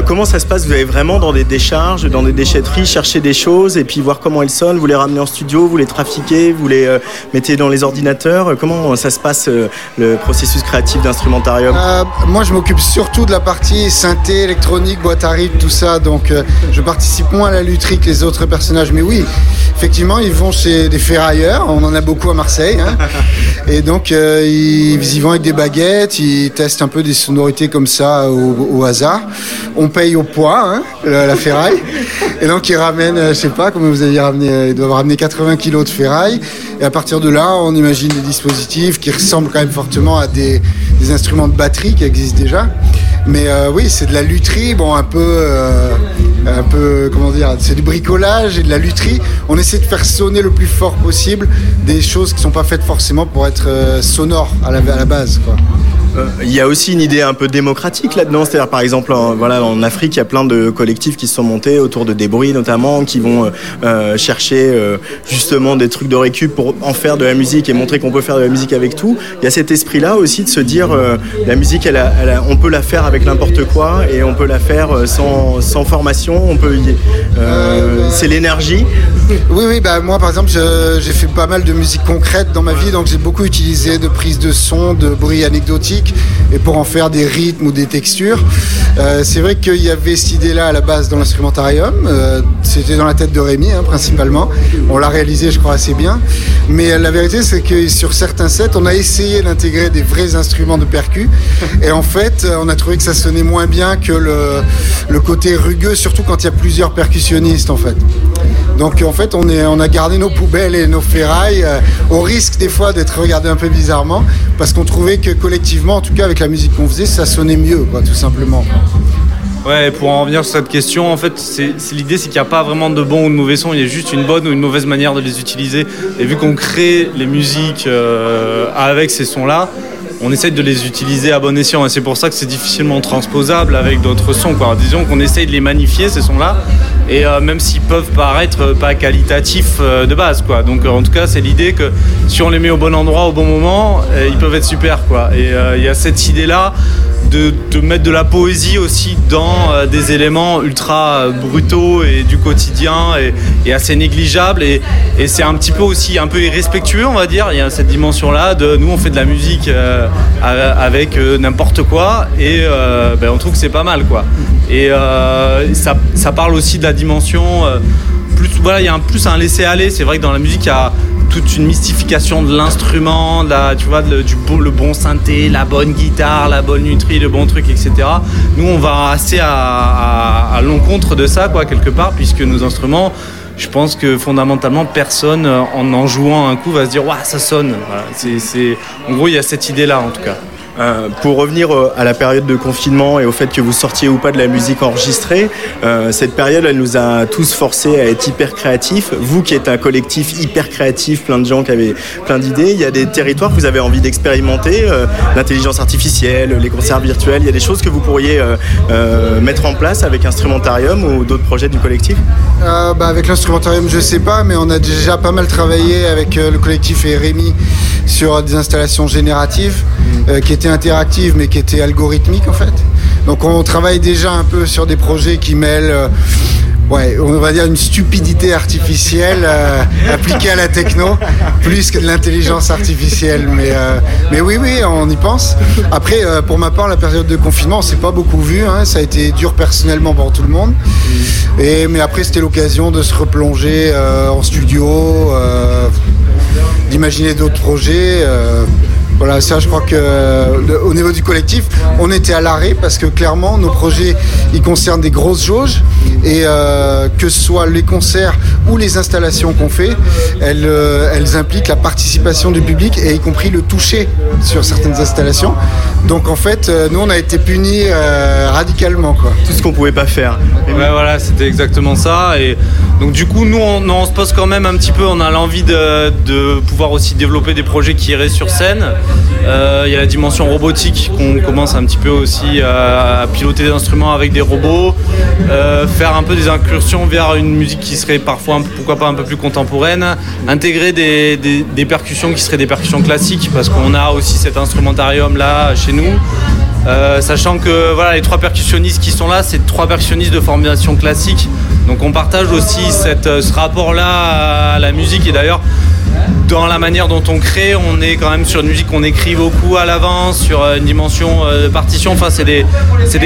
comment ça se passe? Vous allez vraiment dans des décharges, dans des déchetteries, chercher des choses et puis voir comment elles sonnent, vous les ramenez en studio, vous les trafiquez, vous les euh, mettez dans les ordinateurs. Euh, Comment ça se passe euh, le processus créatif d'instrumentarium? Moi, je m'occupe surtout de la partie synthé, électronique, boîte à rythme, tout ça. Donc, je participe moins à la lutherie que les autres personnages. Mais oui, effectivement, ils vont chez des ferrailleurs. On en a beaucoup à Marseille. hein. [laughs] Et donc, ils, y vont avec des baguettes. Ils testent un peu des sonorités comme ça au, au hasard. On paye au poids, hein, la, la ferraille. Et donc, ils ramènent, je sais pas, comment vous avez ramené, euh, ils doivent ramener 80 kilos de ferraille. Et à partir de là, on imagine des dispositifs qui ressemblent quand même fortement à des, instruments de batterie qui existent déjà. Mais euh, oui, c'est de la lutherie, bon, un peu, euh, un peu, comment dire, c'est du bricolage et de la lutherie. On essaie de faire sonner le plus fort possible des choses qui sont pas faites forcément pour être euh, sonores à la, base. Euh, Il y a aussi une idée un peu démocratique là-dedans, c'est-à-dire par exemple en, voilà, en Afrique, il y a plein de collectifs qui se sont montés autour de débris notamment, qui vont euh, euh, chercher euh, justement des trucs de récup pour en faire de la musique et montrer qu'on peut faire de la musique avec tout. Il y a cet esprit-là aussi de se dire euh, la musique, elle a- elle a- on peut la faire avec n'importe quoi et on peut la faire sans, sans formation, on peut c'est l'énergie. Oui, oui, bah moi par exemple, j'ai fait pas mal de musique concrète dans ma vie, donc j'ai beaucoup utilisé de prises de son, de bruits anecdotiques, et pour en faire des rythmes ou des textures. Euh, c'est vrai qu'il y avait cette idée-là à la base dans l'instrumentarium, euh, c'était dans la tête de Rémi hein, principalement. On l'a réalisé, je crois, assez bien. Mais la vérité, c'est que sur certains sets, on a essayé d'intégrer des vrais instruments de percu, et en fait, euh, on a trouvé que ça sonnait moins bien que le, côté rugueux, surtout quand il y a plusieurs percussionnistes en fait. Donc en fait, on a gardé nos poubelles et nos ferrailles euh, au risque des fois d'être regardé un peu bizarrement parce qu'on trouvait que collectivement, en tout cas avec la musique qu'on faisait, ça sonnait mieux, quoi, tout simplement. Ouais, pour en revenir sur cette question, en fait, c'est l'idée c'est qu'il n'y a pas vraiment de bon ou de mauvais son, il y a juste une bonne ou une mauvaise manière de les utiliser. Et vu qu'on crée les musiques euh, avec ces sons-là, on essaye de les utiliser à bon escient. Et c'est pour ça que c'est difficilement transposable avec d'autres sons. Quoi. Disons qu'on essaye de les magnifier, ces sons-là. Et euh, même s'ils peuvent paraître euh, pas qualitatifs euh, de base, quoi. Donc en tout cas, c'est l'idée que si on les met au bon endroit, au bon moment, ils peuvent être super, quoi. Et il y a cette idée-là de, de mettre de la poésie aussi dans des éléments ultra brutaux et du quotidien et, assez négligeables. Et, c'est un petit peu aussi un peu irrespectueux, on va dire. Il y a cette dimension-là de nous, on fait de la musique avec n'importe quoi et ben, on trouve que c'est pas mal, quoi. Et euh, ça, ça parle aussi de la dimension. euh, plus, voilà, il y a un, plus un laisser-aller. C'est vrai que dans la musique, il y a toute une mystification de l'instrument, du le bon synthé, la bonne guitare, la bonne nutrie, le bon truc, etc. Nous, on va assez à, l'encontre de ça, quoi, quelque part, puisque nos instruments, je pense que fondamentalement, personne, euh, en en jouant un coup, va se dire, waouh, ça sonne. En gros, il y a cette idée-là, en tout cas. Euh, pour revenir euh, à la période de confinement et au fait que vous sortiez ou pas de la musique enregistrée, euh, cette période, elle nous a tous forcés à être hyper créatifs. Vous qui êtes un collectif hyper créatif, plein de gens qui avaient plein d'idées, il y a des territoires que vous avez envie d'expérimenter, euh, l'intelligence artificielle, les concerts virtuels, il y a des choses que vous pourriez mettre en place avec Instrumentarium ou d'autres projets du collectif? Bah, avec l'instrumentarium, je sais pas, mais on a déjà pas mal travaillé avec le collectif et Rémi sur des installations génératives euh, qui étaient interactives mais qui étaient algorithmiques en fait. Donc on travaille déjà un peu sur des projets qui mêlent. euh, Ouais, on va dire une stupidité artificielle euh, appliquée à la techno, plus que de l'intelligence artificielle. Mais, euh, mais oui, oui, on y pense. Après, pour ma part, la période de confinement, on s'est pas beaucoup vu. hein. Ça a été dur personnellement pour tout le monde. Et, mais après, c'était l'occasion de se replonger en studio, d'imaginer d'autres projets. Voilà, ça, je crois que le- au niveau du collectif, on était à l'arrêt parce que clairement, nos projets, ils concernent des grosses jauges et euh, que ce soit les concerts ou les installations qu'on fait, elles, euh, elles impliquent la participation du public et y compris le toucher sur certaines installations. Donc en fait, euh, nous, on a été punis euh, radicalement, quoi. Tout ce qu'on pouvait pas faire. Ouais, voilà, c'était exactement ça. Et donc, du coup, nous, on, on se pose quand même un petit peu. On a l'envie de, de pouvoir aussi développer des projets qui iraient sur scène. Euh, Il y a la dimension robotique qu'on commence un petit peu aussi à, piloter des instruments avec des robots, euh, faire un peu des incursions vers une musique qui serait parfois, pourquoi pas, un peu plus contemporaine, intégrer des percussions qui seraient des percussions classiques parce qu'on a aussi cet instrumentarium là chez nous. Euh, sachant que voilà, les trois percussionnistes qui sont là, c'est trois percussionnistes de formation classique. Donc on partage aussi euh, ce rapport-là à la musique. Et d'ailleurs, dans la manière dont on crée, on est quand même sur une musique qu'on écrit beaucoup à l'avance, sur euh, une dimension de partition. Enfin, c'est des,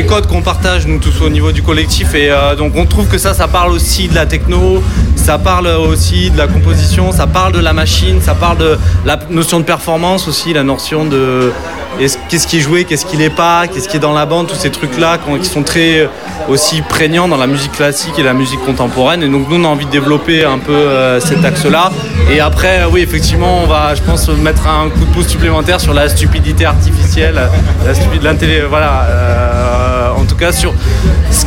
codes qu'on partage, nous tous au niveau du collectif. Et donc on trouve que ça, ça parle aussi de la techno, ça parle aussi de la composition, ça parle de la machine, ça parle de la notion de performance aussi, la notion de qu'est-ce qui est joué, qu'est-ce qui n'est pas, qu'est-ce qui est dans la bande, tous ces trucs-là qui sont très euh, aussi prégnants dans la musique classique et la musique contemporaine. Et donc nous, on a envie de développer un peu euh, cet axe-là. Et après, euh, oui, effectivement, on va, je pense, mettre un coup de pouce supplémentaire sur la stupidité artificielle, la stupidité, l'intellé, voilà. en tout cas, sur ce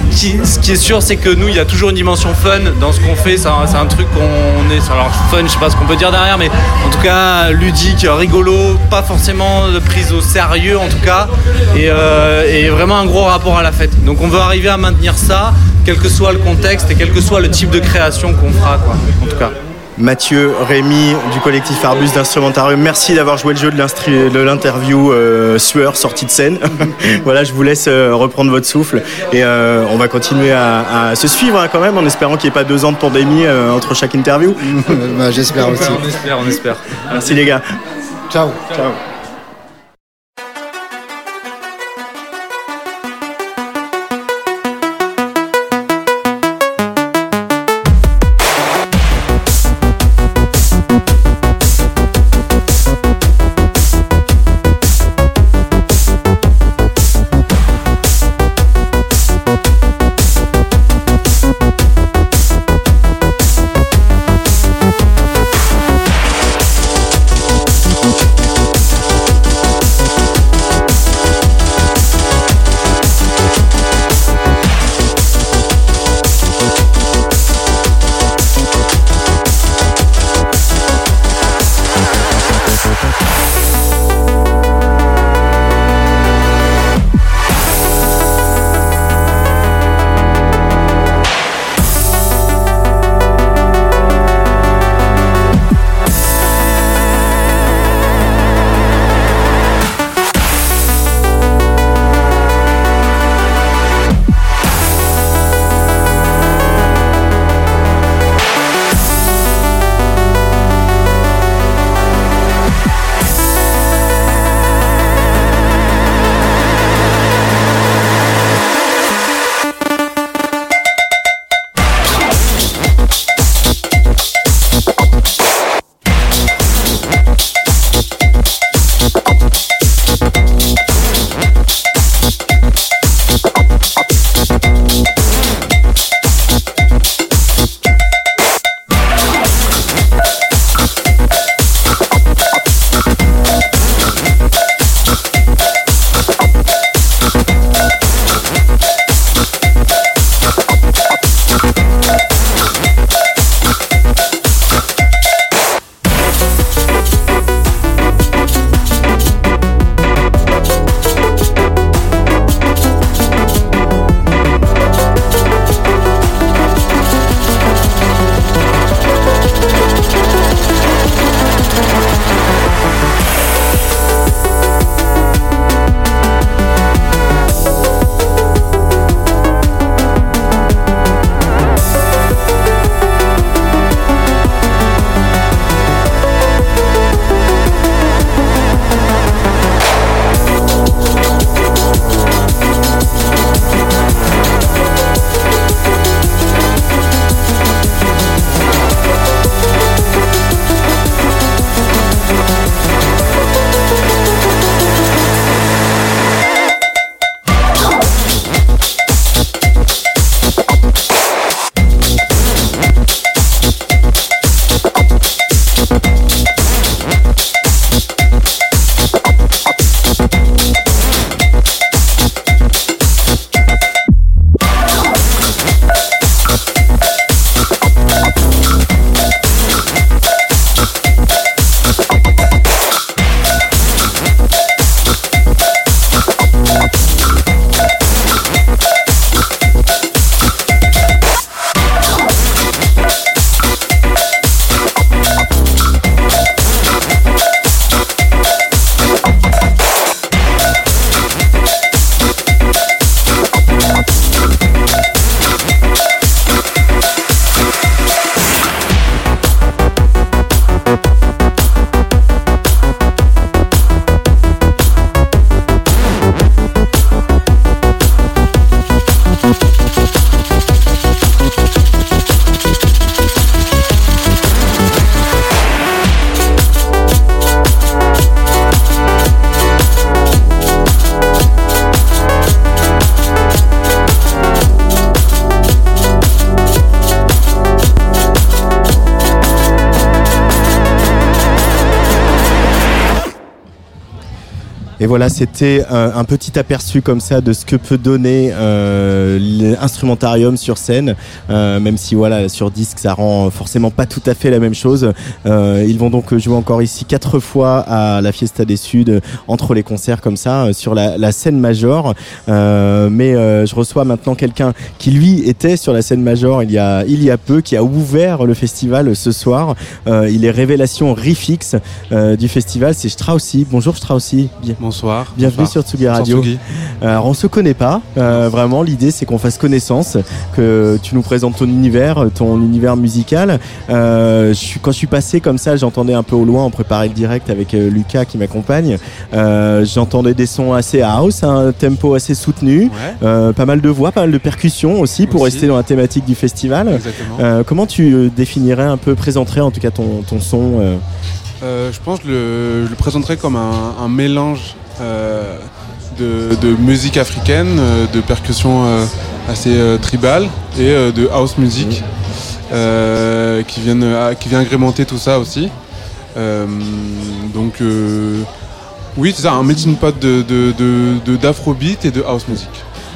qui, est sûr, c'est que nous, il y a toujours une dimension fun dans ce qu'on fait. C'est un, truc qu'on est, alors fun, je sais pas ce qu'on peut dire derrière, mais en tout cas ludique, rigolo, pas forcément prise au sérieux en tout cas, et, euh, et vraiment un gros rapport à la fête. Donc on veut arriver à maintenir ça, quel que soit le contexte et quel que soit le type de création qu'on fera, quoi. En tout cas. Mathieu, Rémi du collectif Arbus d'Instrumentarium, merci d'avoir joué le jeu de l'interview euh, sueur sortie de scène. [laughs] voilà, je vous laisse euh, reprendre votre souffle et euh, on va continuer à, à se suivre hein, quand même en espérant qu'il n'y ait pas deux ans de pandémie euh, entre chaque interview. [laughs] Bah, J'espère aussi. On espère, on espère. Merci les gars. Ciao. Ciao. Voilà, c'était un, petit aperçu comme ça de ce que peut donner euh, l'instrumentarium sur scène, euh, même si voilà sur disque ça rend forcément pas tout à fait la même chose. Euh, ils vont donc jouer encore ici quatre fois à la Fiesta des Suds entre les concerts comme ça euh, sur la, la scène major. Euh, mais euh, je reçois maintenant quelqu'un qui lui était sur la scène major il y a il y a peu, qui a ouvert le festival ce soir. Euh, il est révélation Rifix euh, du festival, c'est Straussy. Bonjour Straussy. Bien- Bonsoir. Bienvenue Bonsoir. sur Tsugi Radio. Tsugi. Alors on se connaît pas, euh, vraiment. L'idée c'est qu'on fasse connaissance, que tu nous présentes ton univers, ton univers musical. Euh, je suis, quand je suis passé comme ça, j'entendais un peu au loin, on préparait le direct avec euh, Lucas qui m'accompagne. Euh, j'entendais des sons assez house, un tempo assez soutenu, Ouais, euh, pas mal de voix, pas mal de percussions aussi pour Aussi. rester dans la thématique du festival. exactement. Euh, comment tu euh, définirais un peu, présenterais en tout cas ton, ton son euh, Euh, je pense que le- je le présenterais comme un, un mélange euh, de, de musique africaine, euh, de percussions euh, assez euh, tribales et de house music euh, qui, viennent, qui vient agrémenter tout ça aussi. Euh, donc euh, oui, c'est ça, un melting pot de, de, de, de- d'afrobeat et de house music.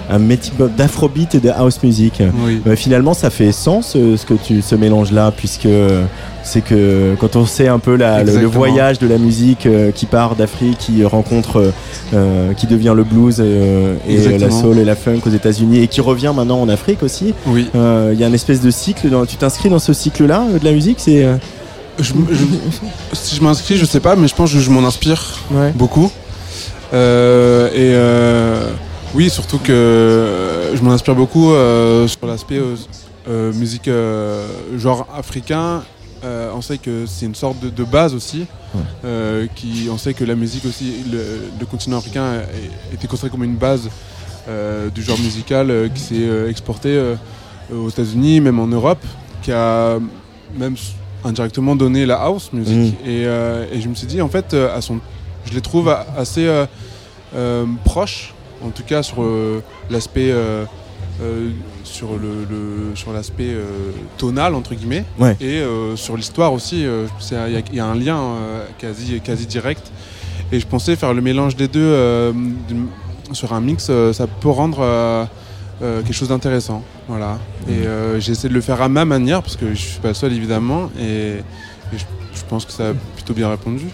Un pot d'afrobeat et de house music Oui. Finalement, ça fait sens euh, ce que tu, ce mélange-là, puisque c'est que quand on sait un peu la- le, voyage de la musique euh, qui part d'Afrique, qui rencontre, euh, qui devient le blues euh, et la soul et la funk aux États-Unis et qui revient maintenant en Afrique aussi, Oui. il y a une espèce de cycle. Dans, tu t'inscris dans ce cycle-là de la musique, c'est Je- je- si je m'inscris, je sais pas, mais je pense que je m'en inspire. ouais. beaucoup. Et oui, surtout que euh, je m'en inspire beaucoup euh, sur l'aspect euh, musique genre africain. Euh, on sait que c'est une sorte de, de base aussi. Ouais. Euh, qui, on sait que la musique aussi, le, le continent africain a- était considéré comme une base euh, du genre musical qui s'est exporté aux États-Unis, même en Europe, qui a même indirectement donné la house music. Et, euh, et je me suis dit, en fait, à son, je les trouve assez proches, en tout cas sur euh, l'aspect. euh, euh, sur le, le- sur l'aspect tonal entre guillemets. Ouais. et sur l'histoire aussi il y, a- il y a un lien quasi quasi direct. Et je pensais faire le mélange des deux sur un mix ça peut rendre euh, quelque chose d'intéressant. Voilà. Et euh, j'ai essayé de le faire à ma manière parce que je suis pas seul évidemment. Et, et je, je pense que ça a plutôt bien répondu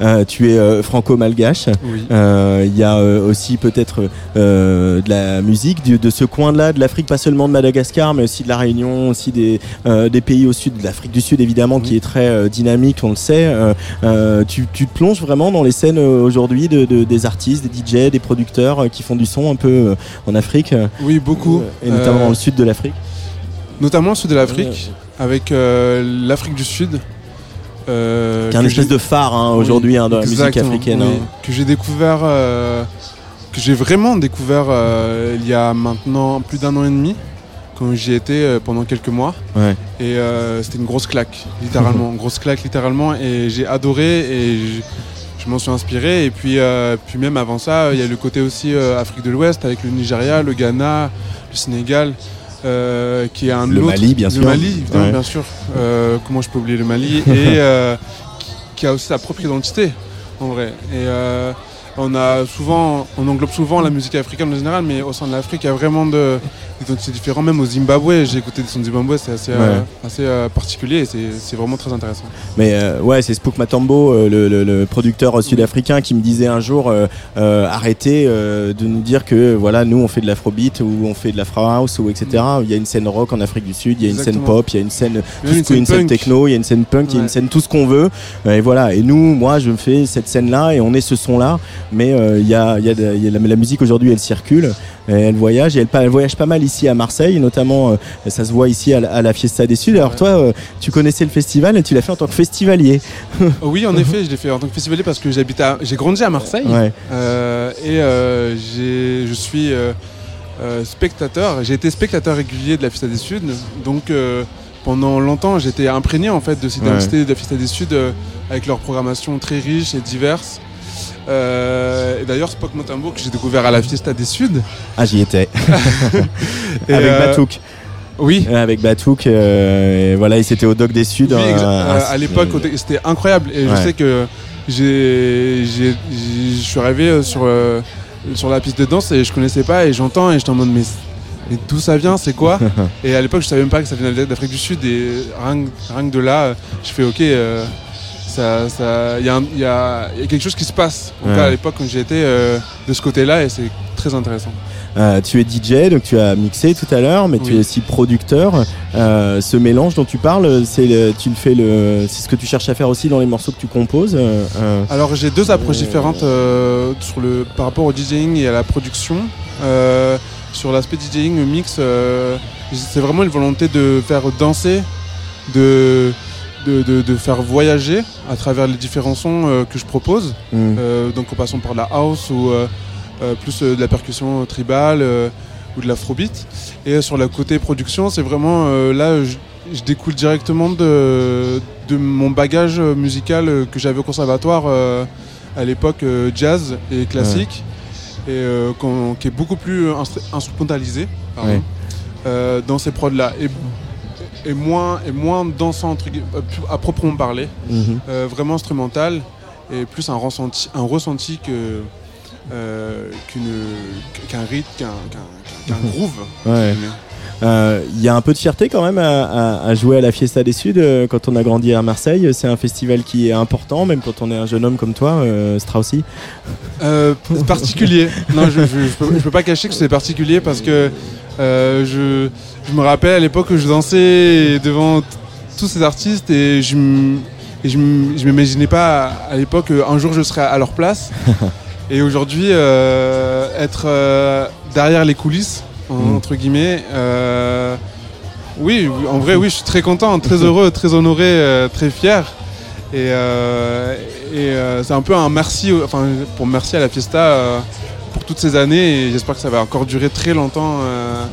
Euh, tu es euh, franco-malgache. oui Euh, Il y a aussi peut-être de la musique de ce coin-là, de l'Afrique, pas seulement de Madagascar, mais aussi de la Réunion, aussi des, des pays au sud, de l'Afrique du Sud évidemment, qui est très dynamique, on le sait. Tu, tu te plonges vraiment dans les scènes aujourd'hui de, de- des artistes, des DJ, des producteurs qui font du son un peu en Afrique, oui beaucoup et notamment dans le sud de l'Afrique. notamment au sud de l'Afrique avec l'Afrique du Sud euh, Qui est un espèce de phare hein, Oui, aujourd'hui hein, dans la musique africaine. oui. hein. Que j'ai découvert, euh, que j'ai vraiment découvert euh, il y a maintenant plus d'un an et demi, quand j'y étais euh, pendant quelques mois. Ouais. Et c'était une grosse claque, littéralement. grosse claque, littéralement. Et j'ai adoré et je, je m'en suis inspiré. Et puis, puis même avant ça, il y a le côté aussi Afrique de l'Ouest avec le Nigeria, le Ghana, le Sénégal. Euh, qui est un Le autre- Mali, bien le sûr. Mali, évidemment, Ouais. bien sûr. Euh, comment je peux oublier le Mali Et euh, qui- qui a aussi sa propre identité, en vrai. Et on a souvent, on englobe souvent la musique africaine en général, mais au sein de l'Afrique, il y a vraiment de, des identités différentes. Même au Zimbabwe, j'ai écouté des sons de Zimbabwe, c'est assez, euh, assez euh, particulier et c'est vraiment très intéressant. Mais euh, ouais, c'est Spook Matambo, le, le- le producteur sud-africain, qui me disait un jour arrêtez de nous dire que voilà, nous on fait de l'afrobeat ou on fait de l'afro house ou etc. Il y a une scène rock en Afrique du Sud, il y a une scène pop, il y a une scène, tout une scène scène techno, il y a une scène punk, il y a une scène tout ce qu'on veut. Et voilà. Et nous, moi, je fais cette scène-là et on est ce son-là. Mais euh, il y a, il y a, de- il y a la, la musique aujourd'hui, elle circule, elle voyage et elle, voyage pas mal ici à Marseille, notamment. euh, ça se voit ici à la, à la Fiesta des Suds. Alors Ouais. toi, euh, tu connaissais le festival et tu l'as fait en tant que festivalier. [laughs] Oui, en effet, je l'ai fait en tant que festivalier parce que j'habite j'ai grandi à Marseille Ouais. et je suis euh, spectateur. J'ai été spectateur régulier de la Fiesta des Suds, donc euh, pendant longtemps j'étais imprégné en fait de cette Ouais. identité de la Fiesta des Suds euh, avec leur programmation très riche et diverse. Euh, et d'ailleurs, Spock Motambo que j'ai découvert à la Fiesta des Suds. Ah, j'y étais. [laughs] [laughs] Avec euh, Batouk. Oui. Avec Batouk. euh, et voilà, il s'était au Doc des Suds. Oui, un- exa- un- euh, à l'époque, c'était incroyable. Et je sais que je suis arrivé sur, sur la piste de danse et je connaissais pas et j'entends et j'étais en mode mais, d'où ça vient, c'est quoi? [laughs] Et à l'époque je savais même pas que ça venait d'Afrique du Sud et rien, que- de là, je fais ok, euh, ça, ça, il y, a un- il y a, il y a quelque chose qui se passe. En tout Ouais. cas à l'époque quand j'y étais euh, de ce côté-là et c'est très intéressant. Euh, tu es DJ, donc tu as mixé tout à l'heure, mais tu es aussi producteur. Euh, ce mélange dont tu parles, c'est le- tu le fais le, c'est ce que tu cherches à faire aussi dans les morceaux que tu composes. euh, Alors j'ai deux approches différentes sur le, par rapport au DJing et à la production. Sur l'aspect DJing, le mix, c'est vraiment une volonté de faire danser, de, de, de- de faire voyager à travers les différents sons euh, que je propose. mm. Euh, donc en passant par la house ou euh, plus de la percussion tribale ou de l'afrobeat. Et sur le côté production, c'est vraiment là, je, je découle directement de, de mon bagage musical que j'avais au conservatoire à l'époque jazz et classique, et euh, qui est beaucoup plus instru- instrumentalisé Ouais. euh, dans ces prods-là. Et, et moins, et moins dansant entre euh, à proprement parler Mhm. euh, vraiment instrumental et plus un ressenti, un ressenti que euh, qu'un rythme, qu'un qu'un groove. Ouais. Euh, Il y a un peu de fierté quand même à, à- à jouer à la Fiesta des Suds quand on a grandi à Marseille. C'est un festival qui est important, même quand on est un jeune homme comme toi, euh, Straussy. Euh, particulier. non, je, peux, je peux pas cacher que c'est particulier parce que euh, je, je me rappelle à l'époque que je dansais devant tous ces artistes et je je m'imaginais pas à, l'époque euh, un jour je serais à leur place. [laughs] et aujourd'hui, euh, être euh, derrière les coulisses, Mm. entre guillemets, oui, en vrai, oui, je suis très content, très [laughs] heureux, très honoré, très fier. Et, et c'est un peu un merci, enfin, pour merci à la Fiesta pour toutes ces années. Et j'espère que ça va encore durer très longtemps. euh,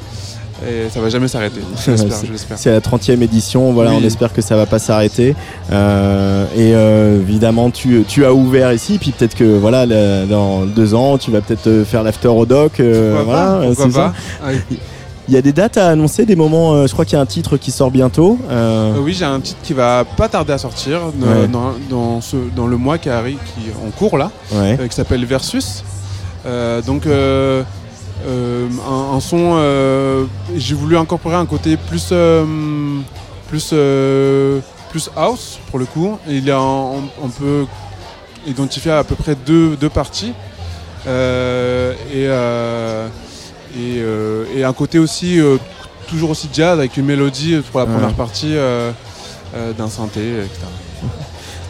et ça va jamais s'arrêter. [laughs] C'est la 30e édition, voilà, Oui. on espère que ça va pas s'arrêter. Euh, et euh, évidemment, tu, tu as ouvert ici, puis peut-être que voilà, dans deux ans, tu vas peut-être faire l'after au doc. voilà, c'est ça. Il y a des dates à annoncer, des moments. euh, je crois qu'il y a un titre qui sort bientôt. euh, Euh, oui, j'ai un titre qui va pas tarder à sortir dans, Ouais. dans, dans ce, dans le mois qui arrive, qui en cours là, ouais. qui s'appelle Versus. Euh, donc euh, euh, un, un son, j'ai voulu incorporer un côté plus plus plus house pour le coup. Il y a un- on, peut identifier à peu près deux, deux parties Euh, et, euh, et, euh, et un côté aussi toujours aussi jazz avec une mélodie pour la Ouais. première partie d'un synthé, etc.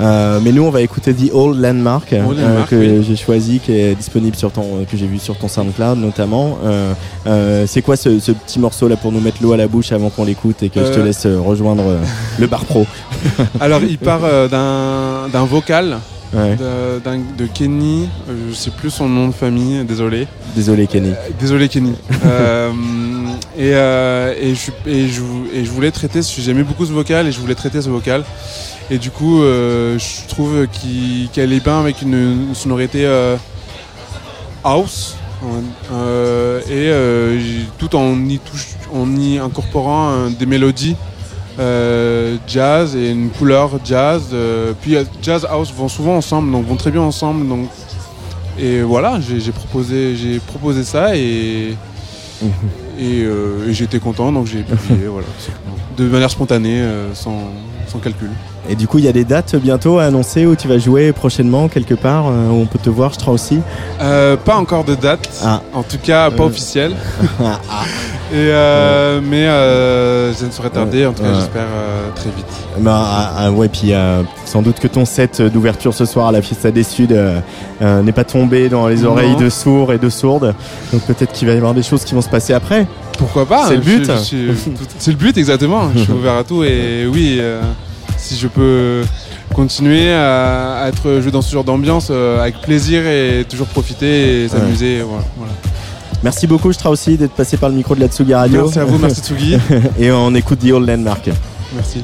Euh, mais nous, on va écouter The Old Landmark, Old euh, Landmark, que oui. j'ai choisi, qui est disponible sur ton, que j'ai vu sur ton SoundCloud notamment. Euh, c'est quoi ce, ce petit morceau là pour nous mettre l'eau à la bouche avant qu'on l'écoute et que je te laisse rejoindre le bar pro? [laughs] Alors il part d'un vocal Ouais. de, Kenny, je sais plus son nom de famille, désolé. Désolé Kenny. Euh, désolé Kenny. [laughs] Euh, et, euh, et, je, et, je, et je voulais traiter, j'aimais beaucoup ce vocal et je voulais traiter ce vocal. Et du coup, euh, je trouve qu'il- qu'elle est bien avec une, une sonorité euh, house. euh, et tout en y, touche, en y incorporant des mélodies euh, jazz et une couleur jazz. euh, puis euh, jazz house vont souvent ensemble, donc vont très bien ensemble. Donc, et voilà, j'ai proposé, j'ai proposé ça et, [laughs] et, euh, et j'étais content, donc j'ai publié, voilà, [laughs] de manière spontanée, sans, sans calcul. Et du coup, il y a des dates bientôt à annoncer où tu vas jouer prochainement quelque part euh, où on peut te voir, je crois aussi. Euh, pas encore de date, Ah. en tout cas pas Euh. officielle. [laughs] Ah. Et euh, mais je ne saurais tarder, en tout cas j'espère très vite. Bah, ah, ah, ouais, puis sans doute que ton set d'ouverture ce soir à la Fiesta des Suds n'est pas tombé dans les Non. oreilles de sourds et de sourdes. Donc peut-être qu'il va y avoir des choses qui vont se passer après. Pourquoi pas C'est le je- but. C'est le but exactement. Je suis [laughs] ouvert à tout et oui, si je peux continuer à, à être joué dans ce genre d'ambiance euh, avec plaisir et toujours profiter et s'amuser, voilà. voilà. Merci beaucoup, je aussi d'être passé par le micro de la Tsugi Radio. Merci à vous, merci [laughs] Tsugi. et on écoute The Old Landmark. Merci.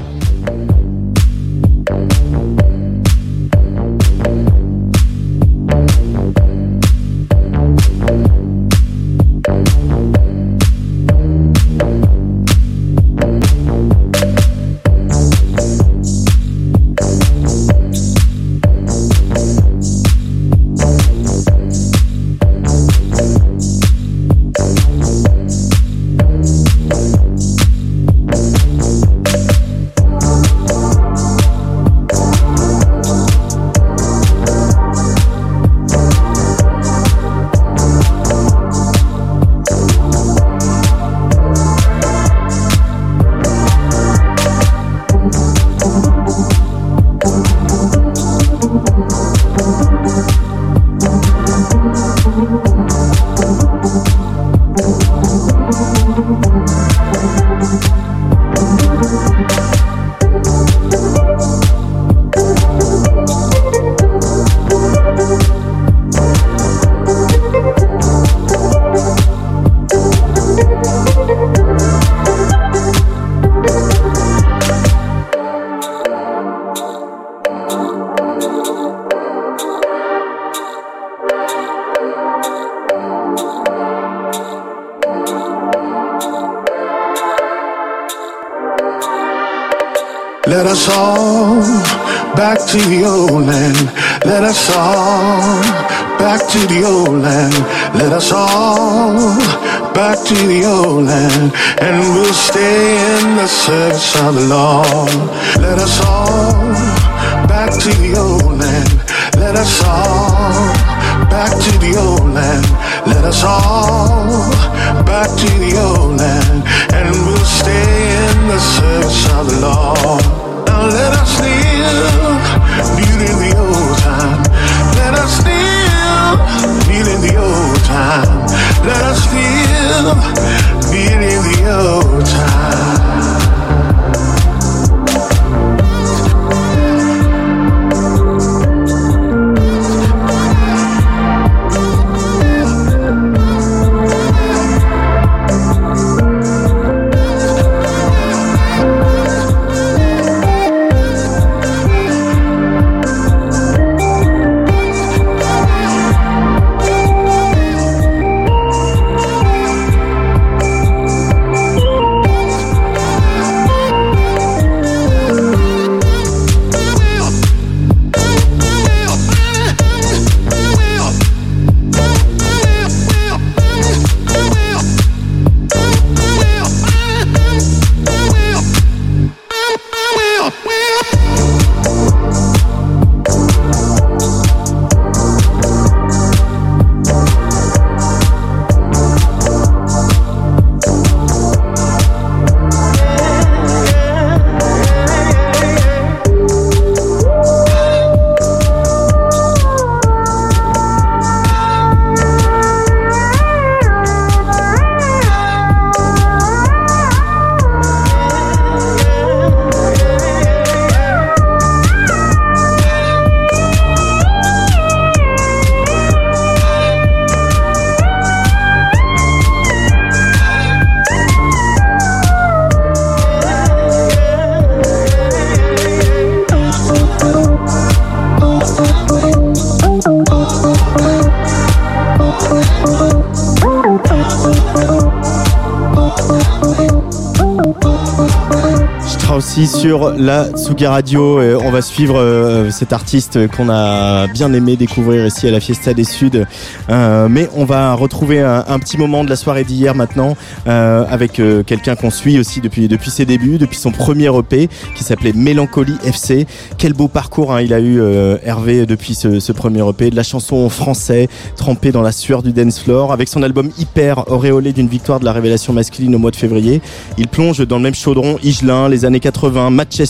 La Tsugi Radio. Et on va suivre euh, cet artiste qu'on a bien aimé découvrir ici à la Fiesta des Suds. Euh, mais on va retrouver un, petit moment de la soirée d'hier maintenant euh, avec euh, quelqu'un qu'on suit aussi depuis depuis ses débuts, depuis son premier EP qui s'appelait Mélancolie FC. Quel beau parcours hein, il a eu euh, Hervé depuis ce, premier EP, de la chanson en français, trempé dans la sueur du dance floor, avec son album Hyper auréolé d'une victoire de la révélation masculine au mois de février. Il plonge dans le même chaudron Igelin, les années 80, Manchester